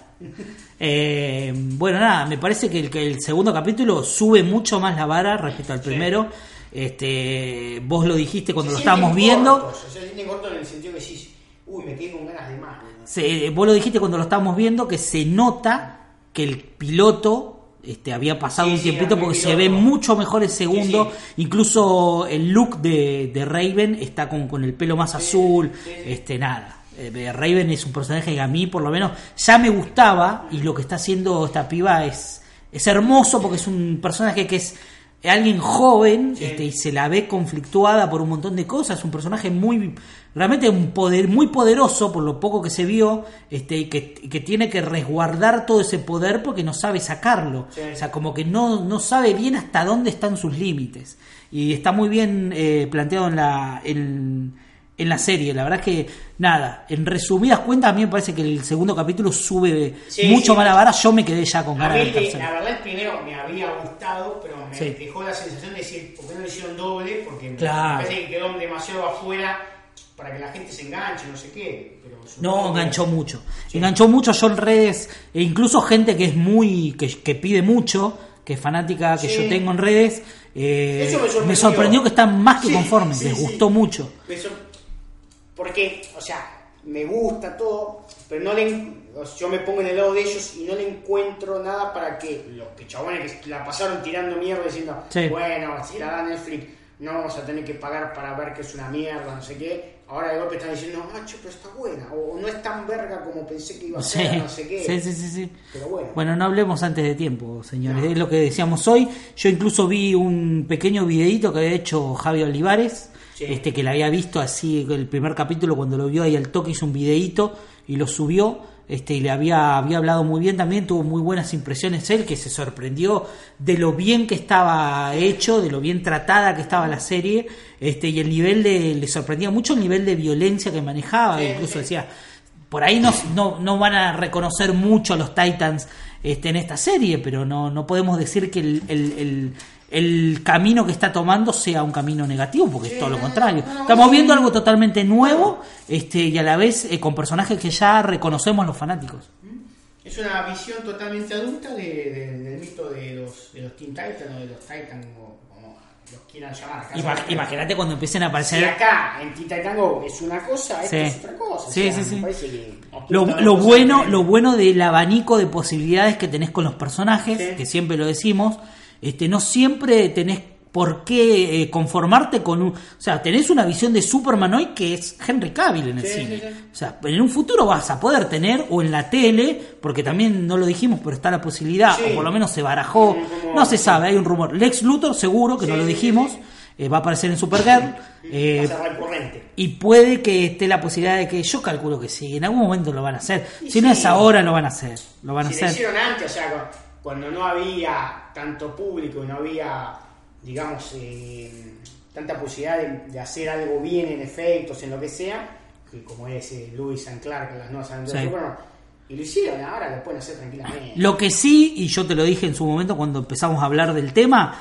Eh, bueno, nada, me parece que el, que el segundo capítulo sube mucho más la vara respecto al primero. Este, vos lo dijiste cuando Se lo estábamos viendo. cortos, Se en el sentido que decís, uy, me quedé con ganas de más. Se- vos lo dijiste cuando lo estábamos viendo que se nota que el piloto este, había pasado Sí, un tiempito porque se ve mucho mejor el segundo. Sí, Incluso el look de, de Raven está con, con el pelo más azul. Este, nada. Eh, Raven es un personaje que a mí, por lo menos, ya me gustaba. Y lo que está haciendo esta piba es, es hermoso porque es un personaje que es alguien joven Sí. este, y se la ve conflictuada por un montón de cosas. Es un personaje muy, realmente un poder muy poderoso por lo poco que se vio este, y que, que tiene que resguardar todo ese poder porque no sabe sacarlo. Sí. O sea, como que no, no sabe bien hasta dónde están sus límites. Y está muy bien eh, planteado en la, en, en la serie. La verdad es que, nada, en resumidas cuentas, a mí me parece que el segundo capítulo sube Sí, mucho sí. más la vara. Yo me quedé ya con ganas eh, tercero. la verdad, el primero me había gustado, pero me Sí. dejó la sensación de decir, ¿por qué no hicieron doble? Porque me parece que quedó demasiado afuera para que la gente se enganche, no sé qué. Pero No, que- enganchó mucho. Enganchó mucho yo en redes, e incluso gente que es muy, que, que pide mucho, que es fanática que yo tengo en redes, eh, Eso me sorprendió. me sorprendió que están más que conformes, les gustó mucho. Me Porque, o sea, me gusta todo, pero no le, yo me pongo en el lado de ellos y no le encuentro nada para que los que chabones que la pasaron tirando mierda diciendo, Sí. bueno, si la da Netflix, no vamos a tener que pagar para ver que es una mierda, no sé qué. Ahora de golpe están diciendo, macho, pero está buena, o no es tan verga como pensé que iba a Sí, ser, no sé qué. sí, sí, sí, sí. Pero bueno. Bueno, no hablemos antes de tiempo, señores. No. Es lo que decíamos hoy. Yo incluso vi un pequeño videito que había hecho Javi Olivares, Sí. este que la había visto así el primer capítulo cuando lo vio ahí al toque hizo un videito y lo subió. Este, y le había, había hablado muy bien también, tuvo muy buenas impresiones él, que se sorprendió de lo bien que estaba hecho, de lo bien tratada que estaba la serie, este, y el nivel de, le sorprendía mucho el nivel de violencia que manejaba, Sí, incluso sí. decía, por ahí no, no, no van a reconocer mucho a los Titans este, en esta serie, pero no, no podemos decir que el, el- el- el camino que está tomando sea un camino negativo, porque es todo lo contrario. Estamos viendo algo totalmente nuevo este, y a la vez eh, con personajes que ya reconocemos los fanáticos. Es una visión totalmente adulta de- de- del mito de los, de los Teen Titans o de los Titans, o como los quieran llamar. Imagínate cuando empiecen a Si aparecer acá en Teen Titan Go es una cosa, esto Sí. es otra cosa. o Sí, sea, sí, me que Lo, bueno, lo bueno del abanico de posibilidades que tenés con los personajes, que siempre lo decimos, este, no siempre tenés por qué eh, conformarte con un... O sea, tenés una visión de Superman hoy que es Henry Cavill en el Sí, cine. sí, sí. O sea, en un futuro vas a poder tener, o en la tele, porque también no lo dijimos, pero está la posibilidad, o por lo menos se barajó, no se sabe, hay un rumor. Lex Luthor seguro, que no lo dijimos. eh, va a aparecer en Supergirl. eh, y puede que esté la posibilidad de que yo calculo que sí, en algún momento lo van a hacer. Y Si no es ahora, lo van a hacer. Lo van a si lo hacer. hicieron antes, o sea, cuando no había tanto público y no había, digamos, eh, tanta posibilidad de, de hacer algo bien en efectos, en lo que sea, que como es eh, Lewis and Clark, las nuevas aventuras Sí. Superman, y lo hicieron, ahora lo pueden hacer tranquilamente. Lo que sí, y yo te lo dije en su momento cuando empezamos a hablar del tema,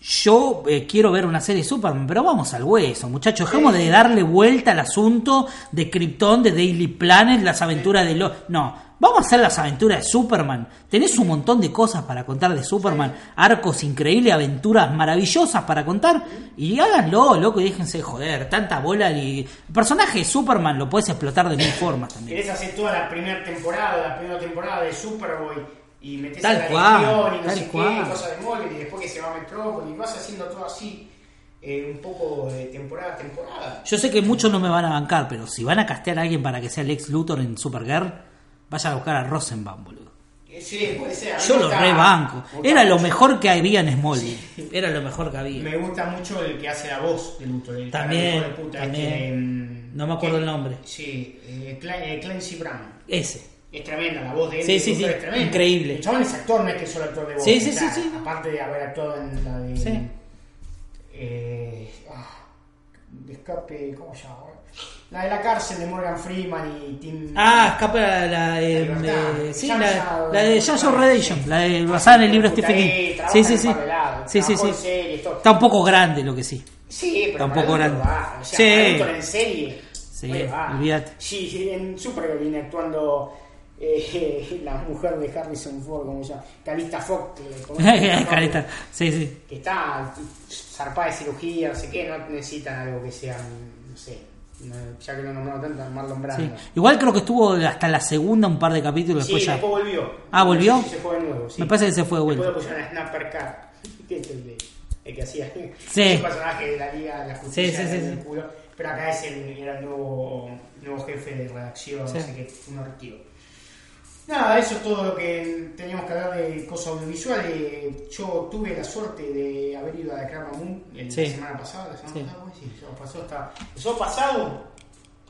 yo eh, quiero ver una serie Superman, pero vamos al hueso, muchachos. Dejemos de darle vuelta al asunto de Krypton, de Daily Planet, las aventuras de lo. No, vamos a hacer las aventuras de Superman. Tenés un montón de cosas para contar de Superman, arcos increíbles, aventuras maravillosas para contar, y háganlo, loco, y déjense de joder. Tanta bola y. El personaje de Superman lo puedes explotar de mil formas también. Querés hacer toda la primera temporada, la primera temporada de Superboy y metés Tal a la cual, Legión y no tal sé cual. qué, cosas de Smallville y después que se va a Metrópolis, y vas haciendo todo así, eh, un poco de temporada a temporada. Yo sé que muchos no me van a bancar, pero si van a castear a alguien para que sea Lex Luthor en Supergirl, vayan a buscar a Rosenbaum, boludo. Sí, puede ser. Yo lo rebanco. Era lo mejor que había en Smallville. Era lo mejor que había. Me gusta mucho el que hace la voz de Luthor. El También, de puta, también. este, mm, No me acuerdo que- el nombre. Sí, eh, eh, Clancy Brown. Ese. Es tremenda, la voz de él. Sí, sí, sí, es tremenda. increíble. El chabón es actor, no es que es solo actor de voz. Sí, sí, sí, sí. Aparte de haber actuado en la de. Sí. Eh, ah, de escape, ¿cómo se llama? La de la cárcel de Morgan Freeman y Tim. Ah, escapa la, la, eh, libertad. eh, sí, la, la de of Redemption, la de, basada en el libro de Stephen King. Sí, sí, sí. un de Sí, sí, sí. Está un poco grande lo que sí. Sí, pero Tampoco para grande. Luthor va, o sea, Sí. en serie. Sí, olvídate. Sí, en Supergirl viene actuando eh, (laughs) la mujer de Harrison Ford, como se llama, Calista Fox, (laughs) Carita. Sí, sí. que está zarpada de cirugía, no sé qué, no necesitan algo que sea, no sé, ya que lo nombramos tanto, Marlon sí. Brando. Igual creo que estuvo hasta la segunda un par de capítulos Sí, después ya. después volvió. Ah, ¿volvió? No sé si se fue de nuevo, sí. Me parece que se fue de vuelta. Después lo pusieron a Snapper Cat, (laughs) que es el, de- el que hacía Sí. (laughs) ese personaje de la Liga de la Justicia Sí, sí, sí, en el sí. culo. Pero acá es el, era el nuevo, nuevo jefe de redacción, Sí. así que un archivo. Nada, eso es todo lo que teníamos que hablar de cosas audiovisuales. Yo tuve la suerte de haber ido a la Crama Moon el- Sí. la semana pasada. La semana Sí. pasada, sí, pasado, estaba- el sábado pasado,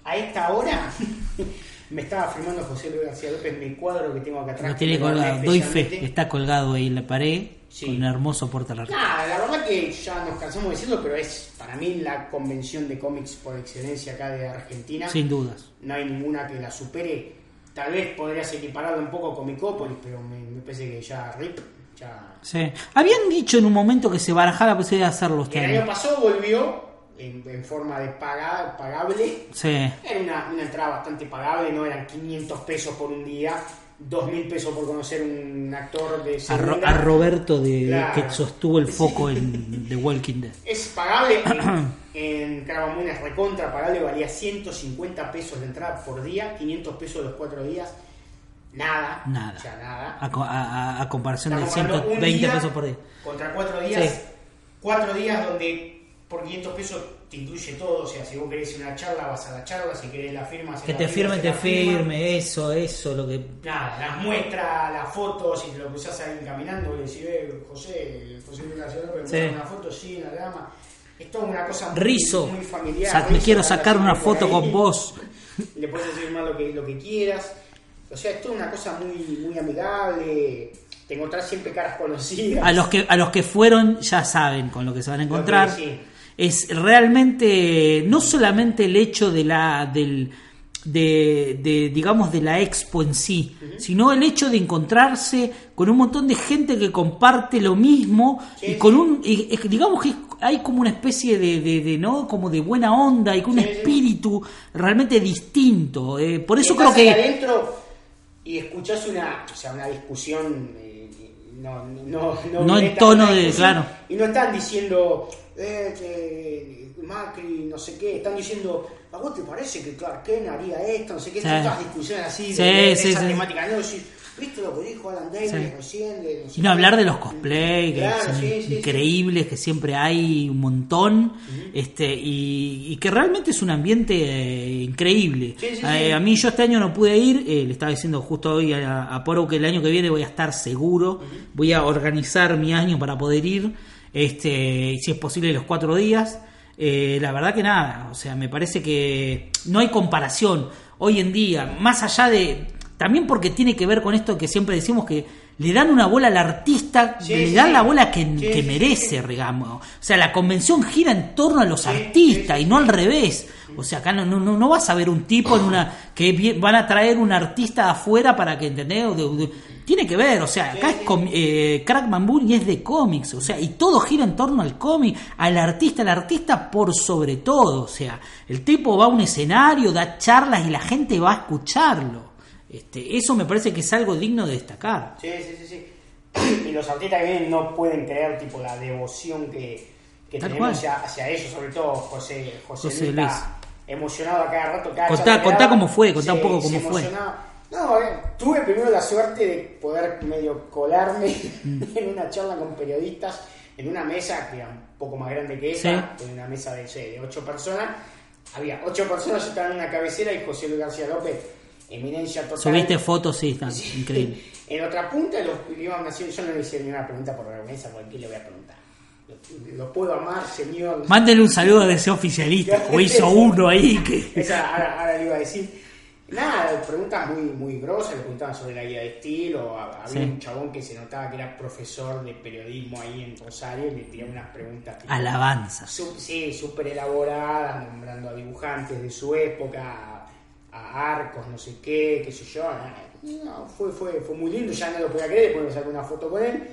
a esta hora, (laughs) me estaba firmando José Luis García López mi cuadro que tengo acá atrás. Lo tiene colgado. Doy fe. Está colgado ahí en la pared. Sí. Con un hermoso portalarga. Nada, la verdad que ya nos cansamos de decirlo, pero es para mí la convención de cómics por excelencia acá de Argentina. Sin dudas. No hay ninguna que la supere. Tal vez podrías equipararlo un poco con Micópolis, pero me, me parece que ya RIP, ya... Sí. Habían dicho en un momento que se barajara la posibilidad de hacerlo este El año pasado volvió en, en forma de paga, pagable. Sí. Era una, una entrada bastante pagable, no eran 500 pesos por un día, 2.000 pesos por conocer un actor de A, Ro- segunda. a Roberto de, Claro. que sostuvo el foco en The Walking Dead. Es pagable (clears throat) en, en Carabamuena, es recontra pagable, valía 150 pesos de entrada por día, 500 pesos los cuatro días, nada, Nada. o sea, nada. A, a- a- comparación de Estamos hablando un 120 día pesos por día. Contra cuatro días, Sí. cuatro días donde por 500 pesos te incluye todo, o sea, si vos querés una charla, vas a la charla, si querés la firma, Que la te firme, te firma. firme, eso, eso, lo que. Nada, las muestras, las fotos, si te lo cruzás ahí caminando y decís, eh, José, José López, me Sí. una foto, sí, en la grama. Es toda una cosa muy, Rizo. muy familiar. Sa- me quiero sacar una foto ahí. con vos. (laughs) Le puedes decir más lo que, lo que quieras. O sea, es toda una cosa muy, muy amigable. Te encontrás siempre caras conocidas. A los que a los que fueron ya saben con lo que se van a encontrar. Sí. Es realmente no solamente el hecho de la del de, de, digamos de la expo en sí, sino el hecho de encontrarse con un montón de gente que comparte lo mismo Sí, y sí. con un y- digamos que hay como una especie de, de, de, no como de buena onda y con un Sí, espíritu realmente distinto. eh, por eso creo que adentro y escuchás una, o sea, una discusión. Eh, no, no, no, No en tono de- discusión, claro. Y no están diciendo. Eh, que Macri, no sé qué, están diciendo, ¿a vos te parece que Clark Kent haría esto? No sé qué, Sí. todas discusiones así Sí, de, de sí, esa temática. No, ¿viste lo que dijo Alan Davis Sí. recién? De no sé Y no hablar de los cosplay, que Claro, son sí, sí, sí. increíbles, que siempre hay un montón, este y, y que realmente es un ambiente eh, increíble. Eh. A mí yo este año no pude ir, eh, le estaba diciendo justo hoy a, a Poro que el año que viene voy a estar seguro, voy a organizar mi año para poder ir. este, si es posible los cuatro días. La verdad que nada, o sea, me parece que no hay comparación hoy en día, más allá de, también porque tiene que ver con esto que siempre decimos que le dan una bola al artista, Sí, le dan sí. la bola que, Sí, que sí, merece, digamos. O sea, la convención gira en torno a los artistas y no al revés. O sea, acá no, no, no, vas a ver un tipo en una que van a traer un artista de afuera para que entendés. O de- de- tiene que ver, o sea, acá es eh, Crackman Bull y es de cómics, o sea, y todo gira en torno al cómic, al artista, al artista por sobre todo, o sea, el tipo va a un escenario, da charlas y la gente va a escucharlo. Este, eso me parece que es algo digno de destacar. Sí, sí, sí, sí. (clears throat) Y los artistas que vienen no pueden creer tipo la devoción que, tenemos hacia, hacia ellos, sobre todo José, José, José Luis, emocionado a cada rato. Cada Contá- contá cómo fue, contá un poco cómo fue. No, eh, tuve primero la suerte de poder medio colarme Mm. (laughs) en una charla con periodistas en una mesa que era un poco más grande que esa, en una mesa de, de ocho personas. Había ocho personas, yo estaba en una cabecera y José Luis García López, eminencia total. Subiste fotos, sí, está Sí. increíble. (laughs) En otra punta los yo no le hice ninguna pregunta por vergüenza, porque ¿qué le voy a preguntar? Lo, lo puedo amar, señor. Mándele un saludo de ese oficialista, (laughs) o hizo uno ahí que... Esa, ahora, ahora le iba a decir. Nada, preguntas muy, muy grosas, le preguntaban sobre la guía de estilo. ha- Había Sí. un chabón que se notaba que era profesor de periodismo ahí en Rosario y le tiraba unas preguntas. tipo. Su- sí, súper elaboradas, nombrando a dibujantes de su época, a, arcos, no sé qué, qué sé yo. No, fue, fue, fue muy lindo, ya no lo podía creer, después me saqué una foto con él.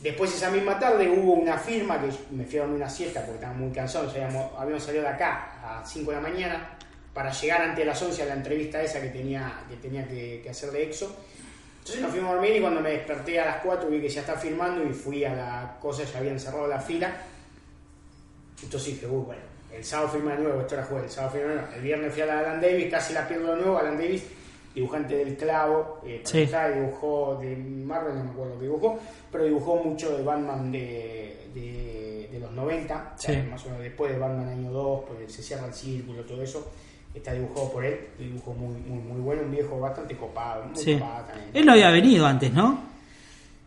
Después esa misma tarde hubo una firma que me fui a dormir una siesta porque estaba muy cansado, ya habíamos, habíamos salido de acá a 5 de la mañana para llegar antes de las 11 a la entrevista esa que tenía que, tenía que, que hacer de EXO. Entonces nos fuimos a dormir y cuando me desperté a las 4 vi que ya está firmando y fui a la cosa, ya habían cerrado la fila. Entonces dije, uy, bueno, el sábado firma de nuevo, esto era jueves, el sábado firma de nuevo. El viernes fui a la Alan Davis, casi la pierdo de nuevo, Alan Davis, dibujante del clavo, eh, Sí. dibujó de Marvel, no me acuerdo qué dibujó, pero dibujó mucho de Batman de, de, de los 90, o sea, Sí. más o menos después de Batman año 2, pues se cierra el círculo, todo eso. Está dibujado por él, un dibujo muy, muy, muy bueno, un viejo bastante copado, muy Sí. copado también. Él no había venido antes, ¿no?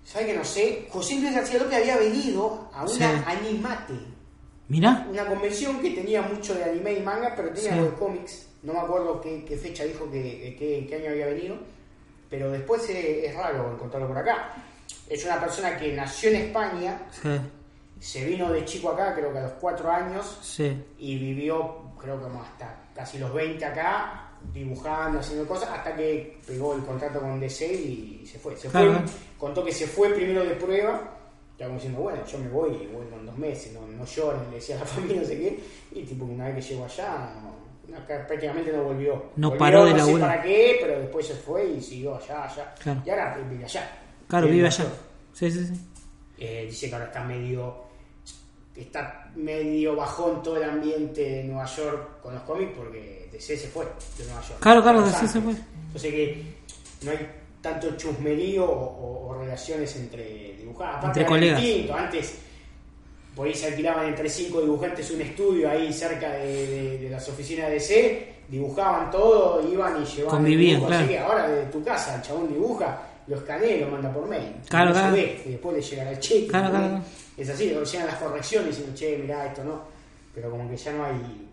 ¿Sabes que no sé? José Luis García López había venido a una animate Mirá. una convención que tenía mucho de anime y manga, pero tenía Sí. algo de cómics. No me acuerdo qué, qué fecha dijo que, que- qué año había venido, pero después eh, es raro encontrarlo por acá. Es una persona que nació en España, Sí, se vino de chico acá, creo que a los cuatro años, sí. y vivió, creo que como hasta casi los 20 acá, dibujando, haciendo cosas, hasta que pegó el contrato con DC y se fue. Se Claro. fue, contó que se fue primero de prueba, ya como diciendo, bueno, yo me voy y vuelvo en dos meses, no, no lloren, le decía a la (laughs) familia, no sé qué, y tipo, una vez que llegó allá, no, prácticamente no volvió. No Volvió, paró de no sé para qué, pero después se fue y siguió allá, allá. Claro. Y ahora vive allá. Claro, vive allá. Sí, sí, sí. Eh, dice que ahora está medio está medio bajón todo el ambiente de Nueva York con los cómics porque DC se fue de Nueva York. Claro, claro, DC se fue. Entonces que no hay tanto chusmerío o, relaciones entre dibujantes. Aparte Entre colegas. distinto. Antes por ahí se alquilaban entre cinco dibujantes un estudio ahí cerca de, de- de las oficinas de DC, dibujaban todo, iban y llevaban Convivían, claro. Así que ahora desde tu casa el chabón dibuja, lo escanea y lo manda por mail. Claro, Y claro. ve, y después le llegará el cheque. Claro, ¿no? claro. Es así, luego llegan las correcciones diciendo, che, mirá, esto no. Pero como que ya no hay,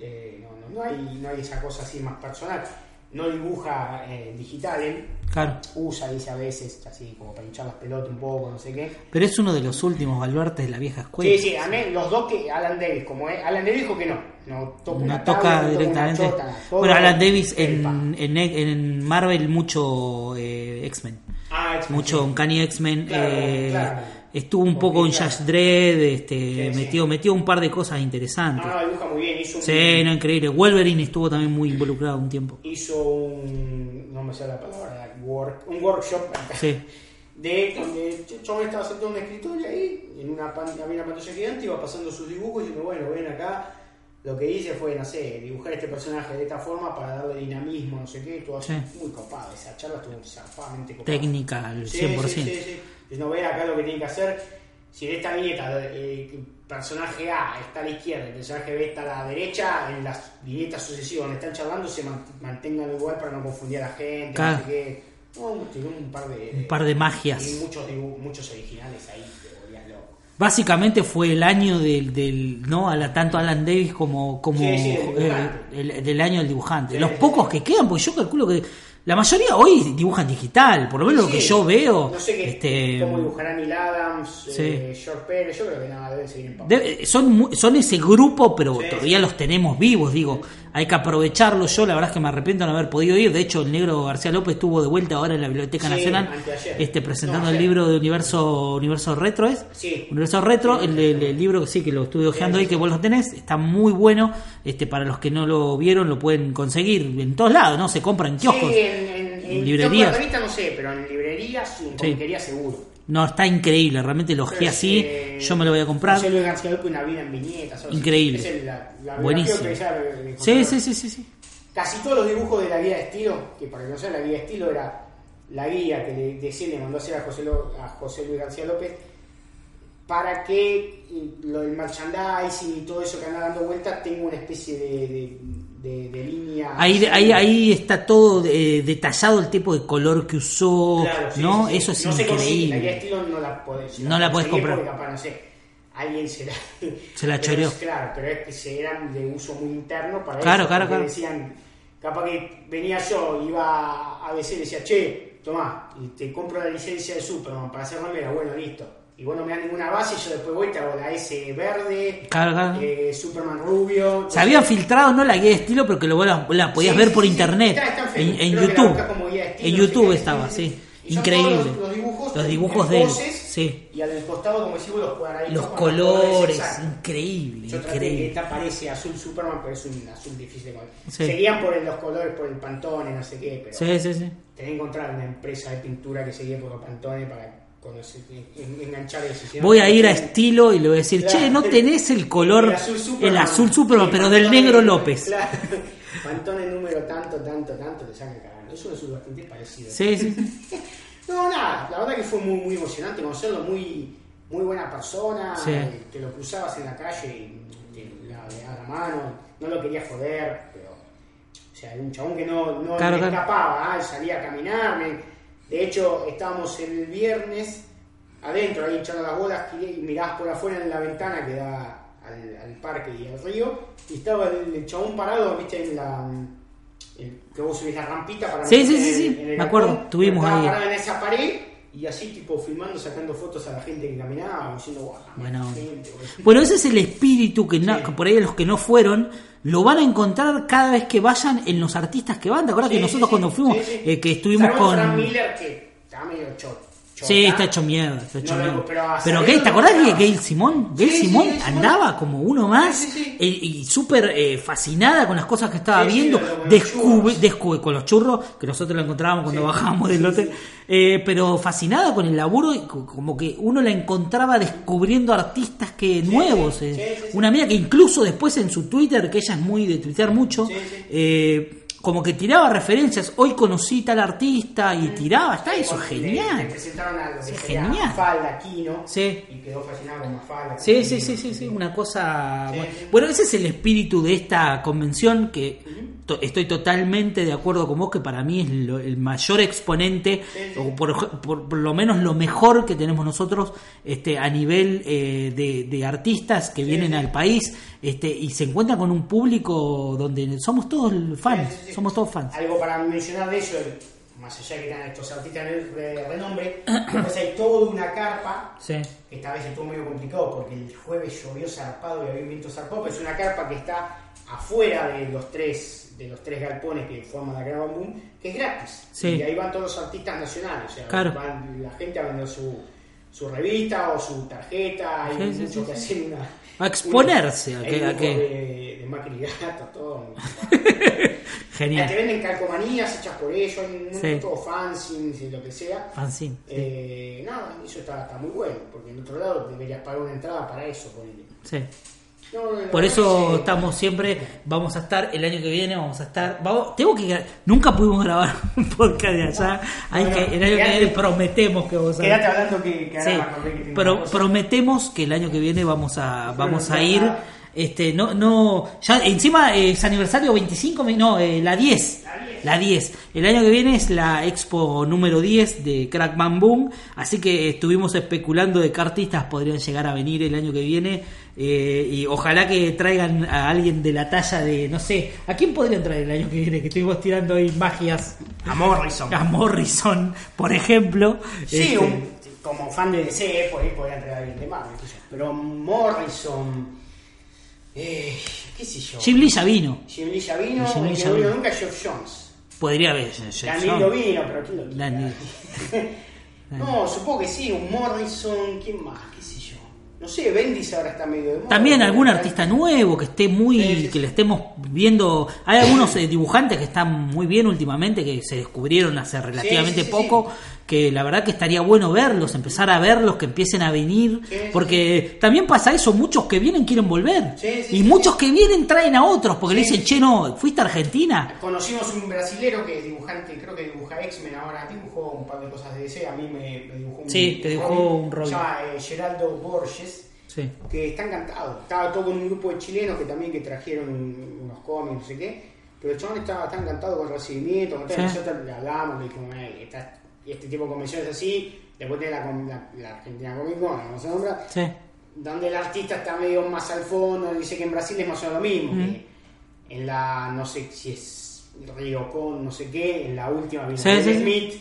eh, no, no- no hay, no hay esa cosa así más personal. No dibuja eh, digital, él Claro. usa, dice a veces, así como para hinchar las pelotas un poco, no sé qué. Pero es uno de los últimos baluartes de la vieja escuela. Sí, sí, a mí, los dos que Alan Davis, como es, Alan Davis dijo que no, no toca no una toca tabla, no toca una directamente. chota, nada. Todo bueno, Alan Davis en, en, en Marvel mucho eh, X-Men. Ah, Mucho sí. Uncanny X-Men. Claro, eh, claro. Estuvo un poco en. Judge Dredd, este, Sí, sí. metió, metió un par de cosas interesantes. No, dibuja muy bien, hizo un, Sí, no, increíble. Wolverine estuvo también muy involucrado un tiempo. hizo un, no me sé la palabra, work- un workshop (laughs) Sí, de donde chabón estaba sentado en un escritorio ahí, en una, había una pantalla gigante, iba pasando sus dibujos y diciendo, bueno, ven acá, lo que hice fue, no sé, dibujar este personaje de esta forma para darle dinamismo, no sé qué, todo así, Sí. muy copado, esa charla estuvo zafadamente copada. técnica al 100%. Sí, sí, sí, sí. Diciendo, ven acá lo que tiene que hacer, si en esta viñeta eh, personaje A está a la izquierda, el personaje B está a la derecha, en las viñetas sucesivas donde están charlando se man- mantengan igual para no confundir a la gente, Claro. no sé qué. Tiene un par de... Un par de magias. y muchos, muchos originales ahí, básicamente fue el año del, del no a la, tanto Alan Davis como como Sí, sí, del eh, el- del año del dibujante Sí, los pocos que quedan porque yo calculo que la mayoría hoy dibujan digital por lo menos lo que Sí. yo veo No sé qué, este cómo dibujará Neil Adams, Sí. eh, George Pérez, yo creo que nada, deben seguir en papel. de- son son ese grupo pero Sí, todavía sí. los tenemos vivos digo hay que aprovecharlo yo la verdad es que me arrepiento de no haber podido ir de hecho el negro García López estuvo de vuelta ahora en la Biblioteca Sí, Nacional este presentando No, el libro de Universo Universo Retro es Sí. Universo Retro, el, el- el libro que sí que lo estuve hojeando hoy, que vos lo tenés, está muy bueno. Este, para los que no lo vieron, lo pueden conseguir en todos lados, ¿no? Se compra en kioscos. Sí, en, en, en librerías. revista no sé, pero en librerías y en seguro. No, está increíble, realmente lo hojeé así. Eh, Yo me lo voy a comprar. José Luis García López, una vida en viñetas. Increíble. Es el- la, la Buenísimo. de- de Sí, sí, sí, sí, sí. Casi todos los dibujos de la guía de estilo, que para que no sea la guía de estilo era la guía que le, decía le mandó a hacer a José, Lo- a José Luis García López para que eh, lo del merchandising y todo eso que anda dando vueltas tenga una especie de, de, de- de línea. Ahí, ahí, ahí está todo eh, detallado el tipo de color que usó, Claro, sí, ¿no? sí, sí. Eso es No La increíble. estilo no la podés, No la podés comprar. capaz, no sé, alguien se la, (laughs) Se la choreó. es- Claro, pero es que se eran de uso muy interno para Claro, eso, claro, claro. decían, capaz que venía yo, iba a DC y decía, che, tomá, y te compro la licencia de Superman para hacer remera, bueno, listo. Y vos no me das ninguna base, yo después voy y te hago la S verde, Claro, claro. eh, Superman rubio. Se habían filtrado, no la guía de estilo, pero que lo, la, la podías Sí, ver sí, por sí, internet. Está- está en en, que YouTube. buscas como guía de estilo, En YouTube estaba, sí. Y Increíble. Los, los dibujos, Los dibujos en de él, sí. Y al costado, como decimos, los cuadraditos. Los colores, increíble, Yo traté que increíble. esta parece azul Superman, pero es un azul difícil de. Sí. Seguían por el- los colores, por el Pantone, no sé qué, pero Sí, sí, sí. tenés que encontrar una empresa de pintura que seguía por los Pantone para en- enganchar eso. Voy a ir a estilo y le voy a decir, Claro. che, no tenés el color, El azul Superman, el azul Superman, Sí, pero del negro López. Claro. Pantone número tanto, tanto, tanto, te sacan cagando. Es un azul bastante parecido. Sí, sí. (laughs) No, nada, la verdad que fue muy, muy emocionante conocerlo, muy, muy buena persona, Sí. eh, te lo cruzabas en la calle y te la, le dabas la mano, no lo quería joder, pero, o sea, era un chabón que no, no Claro, escapaba, ah, salía a caminar, me- de hecho, estábamos el viernes adentro, ahí echando las bolas, y mirabas por afuera en la ventana que da al, al parque y al río, y estaba el, el chabón parado, viste, en la... el- que vos subís la rampita para Sí, sí, sí, sí, me acuerdo, galpón, tuvimos estaba ahí. parado en esa pared y así tipo filmando, sacando fotos a la gente que caminaba, diciendo, Bueno. gente, güey". Bueno, ese es el espíritu que, no- Sí. que por ahí los que no fueron lo van a encontrar cada vez que vayan en los artistas que van. ¿Te acuerdas Sí, que nosotros sí, cuando fuimos, eh, que estuvimos con... Miller que está medio Sí, está hecho mierda, está hecho No, mierda. pero Pero, ¿te acordás de. Gail Simón? Gail Sí, sí, Simón andaba como uno más Sí, eh, y súper eh, fascinada con las cosas que estaba viendo. con Descubre, descubre- con los churros, que nosotros la encontrábamos cuando bajábamos del hotel. Eh, pero fascinada con el laburo y co- como que uno la encontraba descubriendo artistas que nuevos. eh. Una amiga que incluso después en su Twitter, que ella es muy de tuitear mucho, eh, como que tiraba referencias. Hoy conocí tal artista y tiraba. Está eso, Cuando le- genial. Le presentaron a lo que sería genial. Mafalda Kino Sí. y quedó fascinado con Mafalda. Sí, sí, sí, sí, sí, una cosa... Sí, bueno. sí. Bueno, ese es el espíritu de esta convención que to- estoy totalmente de acuerdo con vos, que para mí es lo- el mayor exponente, o por, por- por lo menos lo mejor que tenemos nosotros este, a nivel eh, de, de artistas que vienen al país este, y se encuentran con un público donde somos todos fans. Somos todos fans. Algo para mencionar de eso, más allá de que eran estos artistas de renombre, (clears throat) pues hay toda una carpa Sí. que esta vez estuvo medio complicado porque el jueves llovió zarpado y había un viento zarpado, pero es una carpa que está afuera de los tres de los tres galpones que forman la Gran Boom, que es gratis. Sí. Y ahí van todos los artistas nacionales, o sea, Claro. van la gente a vender su, su revista o su tarjeta, hay Sí, muchos que hacen una... A exponerse, una- a que- a de, de Macri Gato, todo. (laughs) Genial. Te venden calcomanías hechas por ellos, hay Sí. todo fanzines y lo que sea. Fanzine. sí. Eh, nada, eso está, está muy bueno, porque en otro lado deberías pagar una entrada para eso. ponele. Sí. No, no, Por no, eso sí. estamos siempre, vamos a estar el año que viene, vamos a estar, vamos, tengo que, nunca pudimos grabar (laughs) un podcast de allá, hay Bueno, que, el año que quedate- viene prometemos que vamos a Quédate hablando que, que Sí, pero prometemos que el año que viene vamos a, vamos a ir. Este, no, no, ya encima es aniversario 25, no, eh, la 10, La 10. La 10. El año que viene es la expo número 10 de Crackman Boom, así que estuvimos especulando de qué artistas podrían llegar a venir el año que viene. eh, y ojalá que traigan a alguien de la talla de, no sé, ¿a quién podrían traer el año que viene? Que estuvimos tirando ahí magias. A Morrison. A Morrison, por ejemplo. Sí, Este, un- como fan de DC, por ahí podría traer a alguien de yo. Pero Morrison. Eh, ¿Qué sé yo? Jim Lee ya vino. Jim Lee ya vino. Jim Lee ya no vino vino. nunca Geoff Jones. Podría haber. Danilo vino, pero ¿quién lo quita? Danilo. (laughs) no, supongo que sí, un Morrison, ¿quién más? ¿Qué sé yo? No sé, Bendis ahora está medio de moda. También algún artista nuevo que esté muy, Sí, sí, que le estemos viendo. Hay algunos eh, dibujantes que están muy bien últimamente, que se descubrieron hace relativamente sí, sí, poco, que la verdad que estaría bueno verlos, empezar a verlos, que empiecen a venir, porque también pasa eso, muchos que vienen quieren volver, y muchos que vienen traen a otros, porque le dicen, che, no, fuiste a Argentina. Conocimos un brasilero que es dibujante, creo que dibuja X-Men ahora, dibujó un par de cosas de DC, a mí me, me dibujó un Sí, te dibujó un Robin. Se llama eh, Geraldo Borges, Sí. que está encantado. Estaba todo con un grupo de chilenos que también que trajeron unos cómics, no sé qué, pero el chabón estaba tan encantado con el recibimiento, con todo, Sí. nosotros le hablamos, le dijimos, "Ey, esta- este tipo de convenciones así, después tiene la, la, la Argentina Comic Con, no se nombra, Sí. donde el artista está medio más al fondo, dice que en Brasil es más o menos lo mismo, Mm. que en la, no sé si es Río Con, no sé qué, en la última sí. Smith,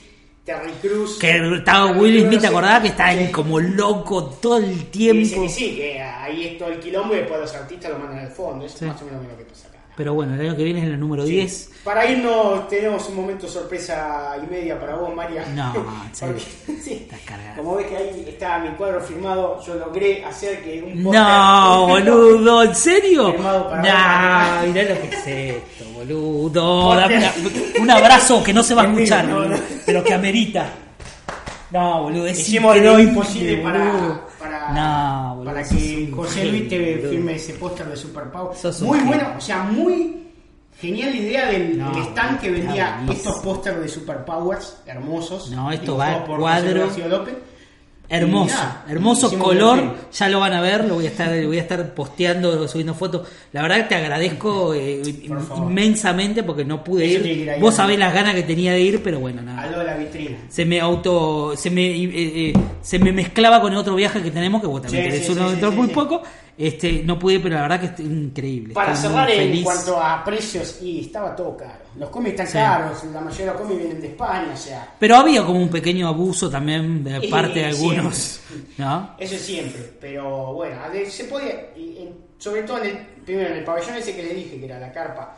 Terry Cruz. Que estaba Will Smith, ¿te acordás? Que está Sí. como loco todo el Y dice tiempo. que sí, que ahí es todo el quilombo y después los artistas lo mandan al fondo, eso Sí. es más o menos lo que pasa. Pero bueno, el año que viene es el número Sí. 10. Para irnos tenemos un momento sorpresa y media para vos, María. No, (laughs) en. Porque, (laughs) sí, Estás cargado. como ves que ahí está mi cuadro firmado, yo logré hacer que un No, (laughs) boludo, ¿en serio? Firmado para No, vos. mirá lo que es esto, boludo. Dame una- un abrazo que no se va a En escuchar, boludo, pero que amerita. No, boludo, es Hicimos lo imposible boludo. para, para, No, boludo, para sos que José Luis te firme ese póster de Super Muy bueno, o sea, muy genial idea del, No, del stand que vendía estos pósters de Super Powers hermosos. No, esto va por cuadro. López. Hermoso, hermoso color, ya lo van a ver, lo voy a estar, voy a estar posteando, subiendo fotos. La verdad que te agradezco eh, Por inmensamente porque no pude ir. ir. Vos sabés las ganas que tenía de ir, pero bueno, nada. Al lado de la vitrina. se me auto se me eh, eh, se me mezclaba con el otro viaje que tenemos que vos también Sí, tenés sí, uno sí, dentro muy poco este no pude pero la verdad que es increíble Para Estoy cerrar en cuanto a precios, y estaba todo caro. Los cómics están Sí. caros, la mayoría de los cómics vienen de España, o sea, pero había como un pequeño abuso también de parte de algunos siempre. no Eso es siempre, pero bueno, se podía, sobre todo en el, primero en el pabellón ese que les dije, que era la carpa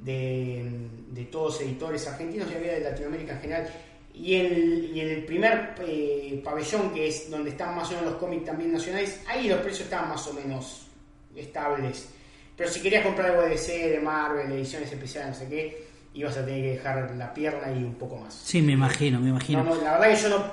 de, de todos editores argentinos y había de Latinoamérica en general, y el, y en el primer eh, pabellón, que es donde están más o menos los cómics también nacionales, ahí los precios estaban más o menos estables. Pero si querías comprar algo de DC, de Marvel, ediciones especiales, no sé qué, ibas a tener que dejar la pierna y un poco más. sí me imagino me imagino No, no, la verdad que yo no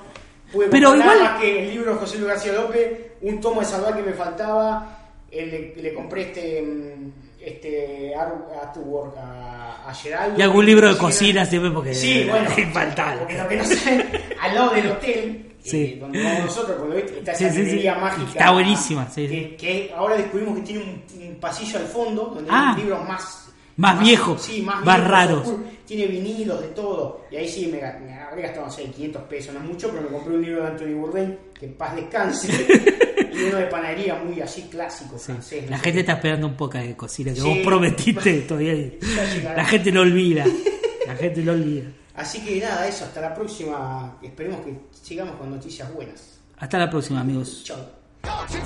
pude Pero comprar nada igual- más que el libro de José Luis García López, un tomo de Salvar que me faltaba, le, le compré este mm, este art- artwork a, a Geraldo. y algún libro de Cocina. siempre porque Sí, bueno, (laughs) porque lo que no saben, al lado del hotel, Sí. eh, donde vamos nosotros, ¿viste? está esa sí, librería mágica. Está buenísima, sí, que, que ahora descubrimos que tiene un, un pasillo al fondo, donde Ah. hay libros más... Más viejos, más, raros. Tiene vinilos de todo. Y ahí sí me, me habré gastado, no sé, 500 pesos, no es mucho, pero me compré un libro de Anthony Bourdain, que en paz descanse, (laughs) uno de panadería muy así clásico, Sí. francés. La sé gente está esperando un poco de cocina que Sí. vos prometiste (laughs) todavía. Ya llegará. La gente lo olvida. La gente lo olvida. Así que nada, eso, hasta la próxima. Esperemos que sigamos con noticias buenas. Hasta la próxima, amigos. Chao. Team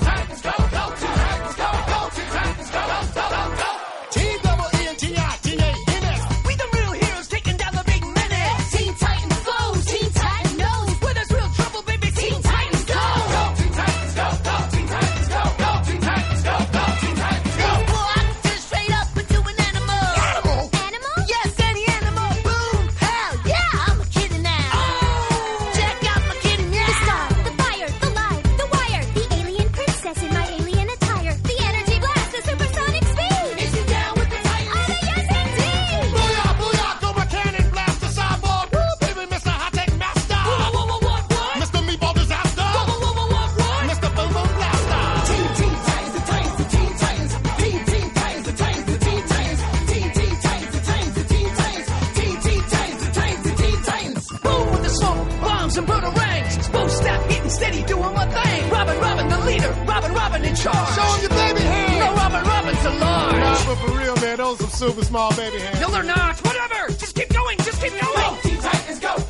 super small baby hands. No, they're not. Whatever. Just keep going. Just keep going. Go, Teen Titans, go, go, Teen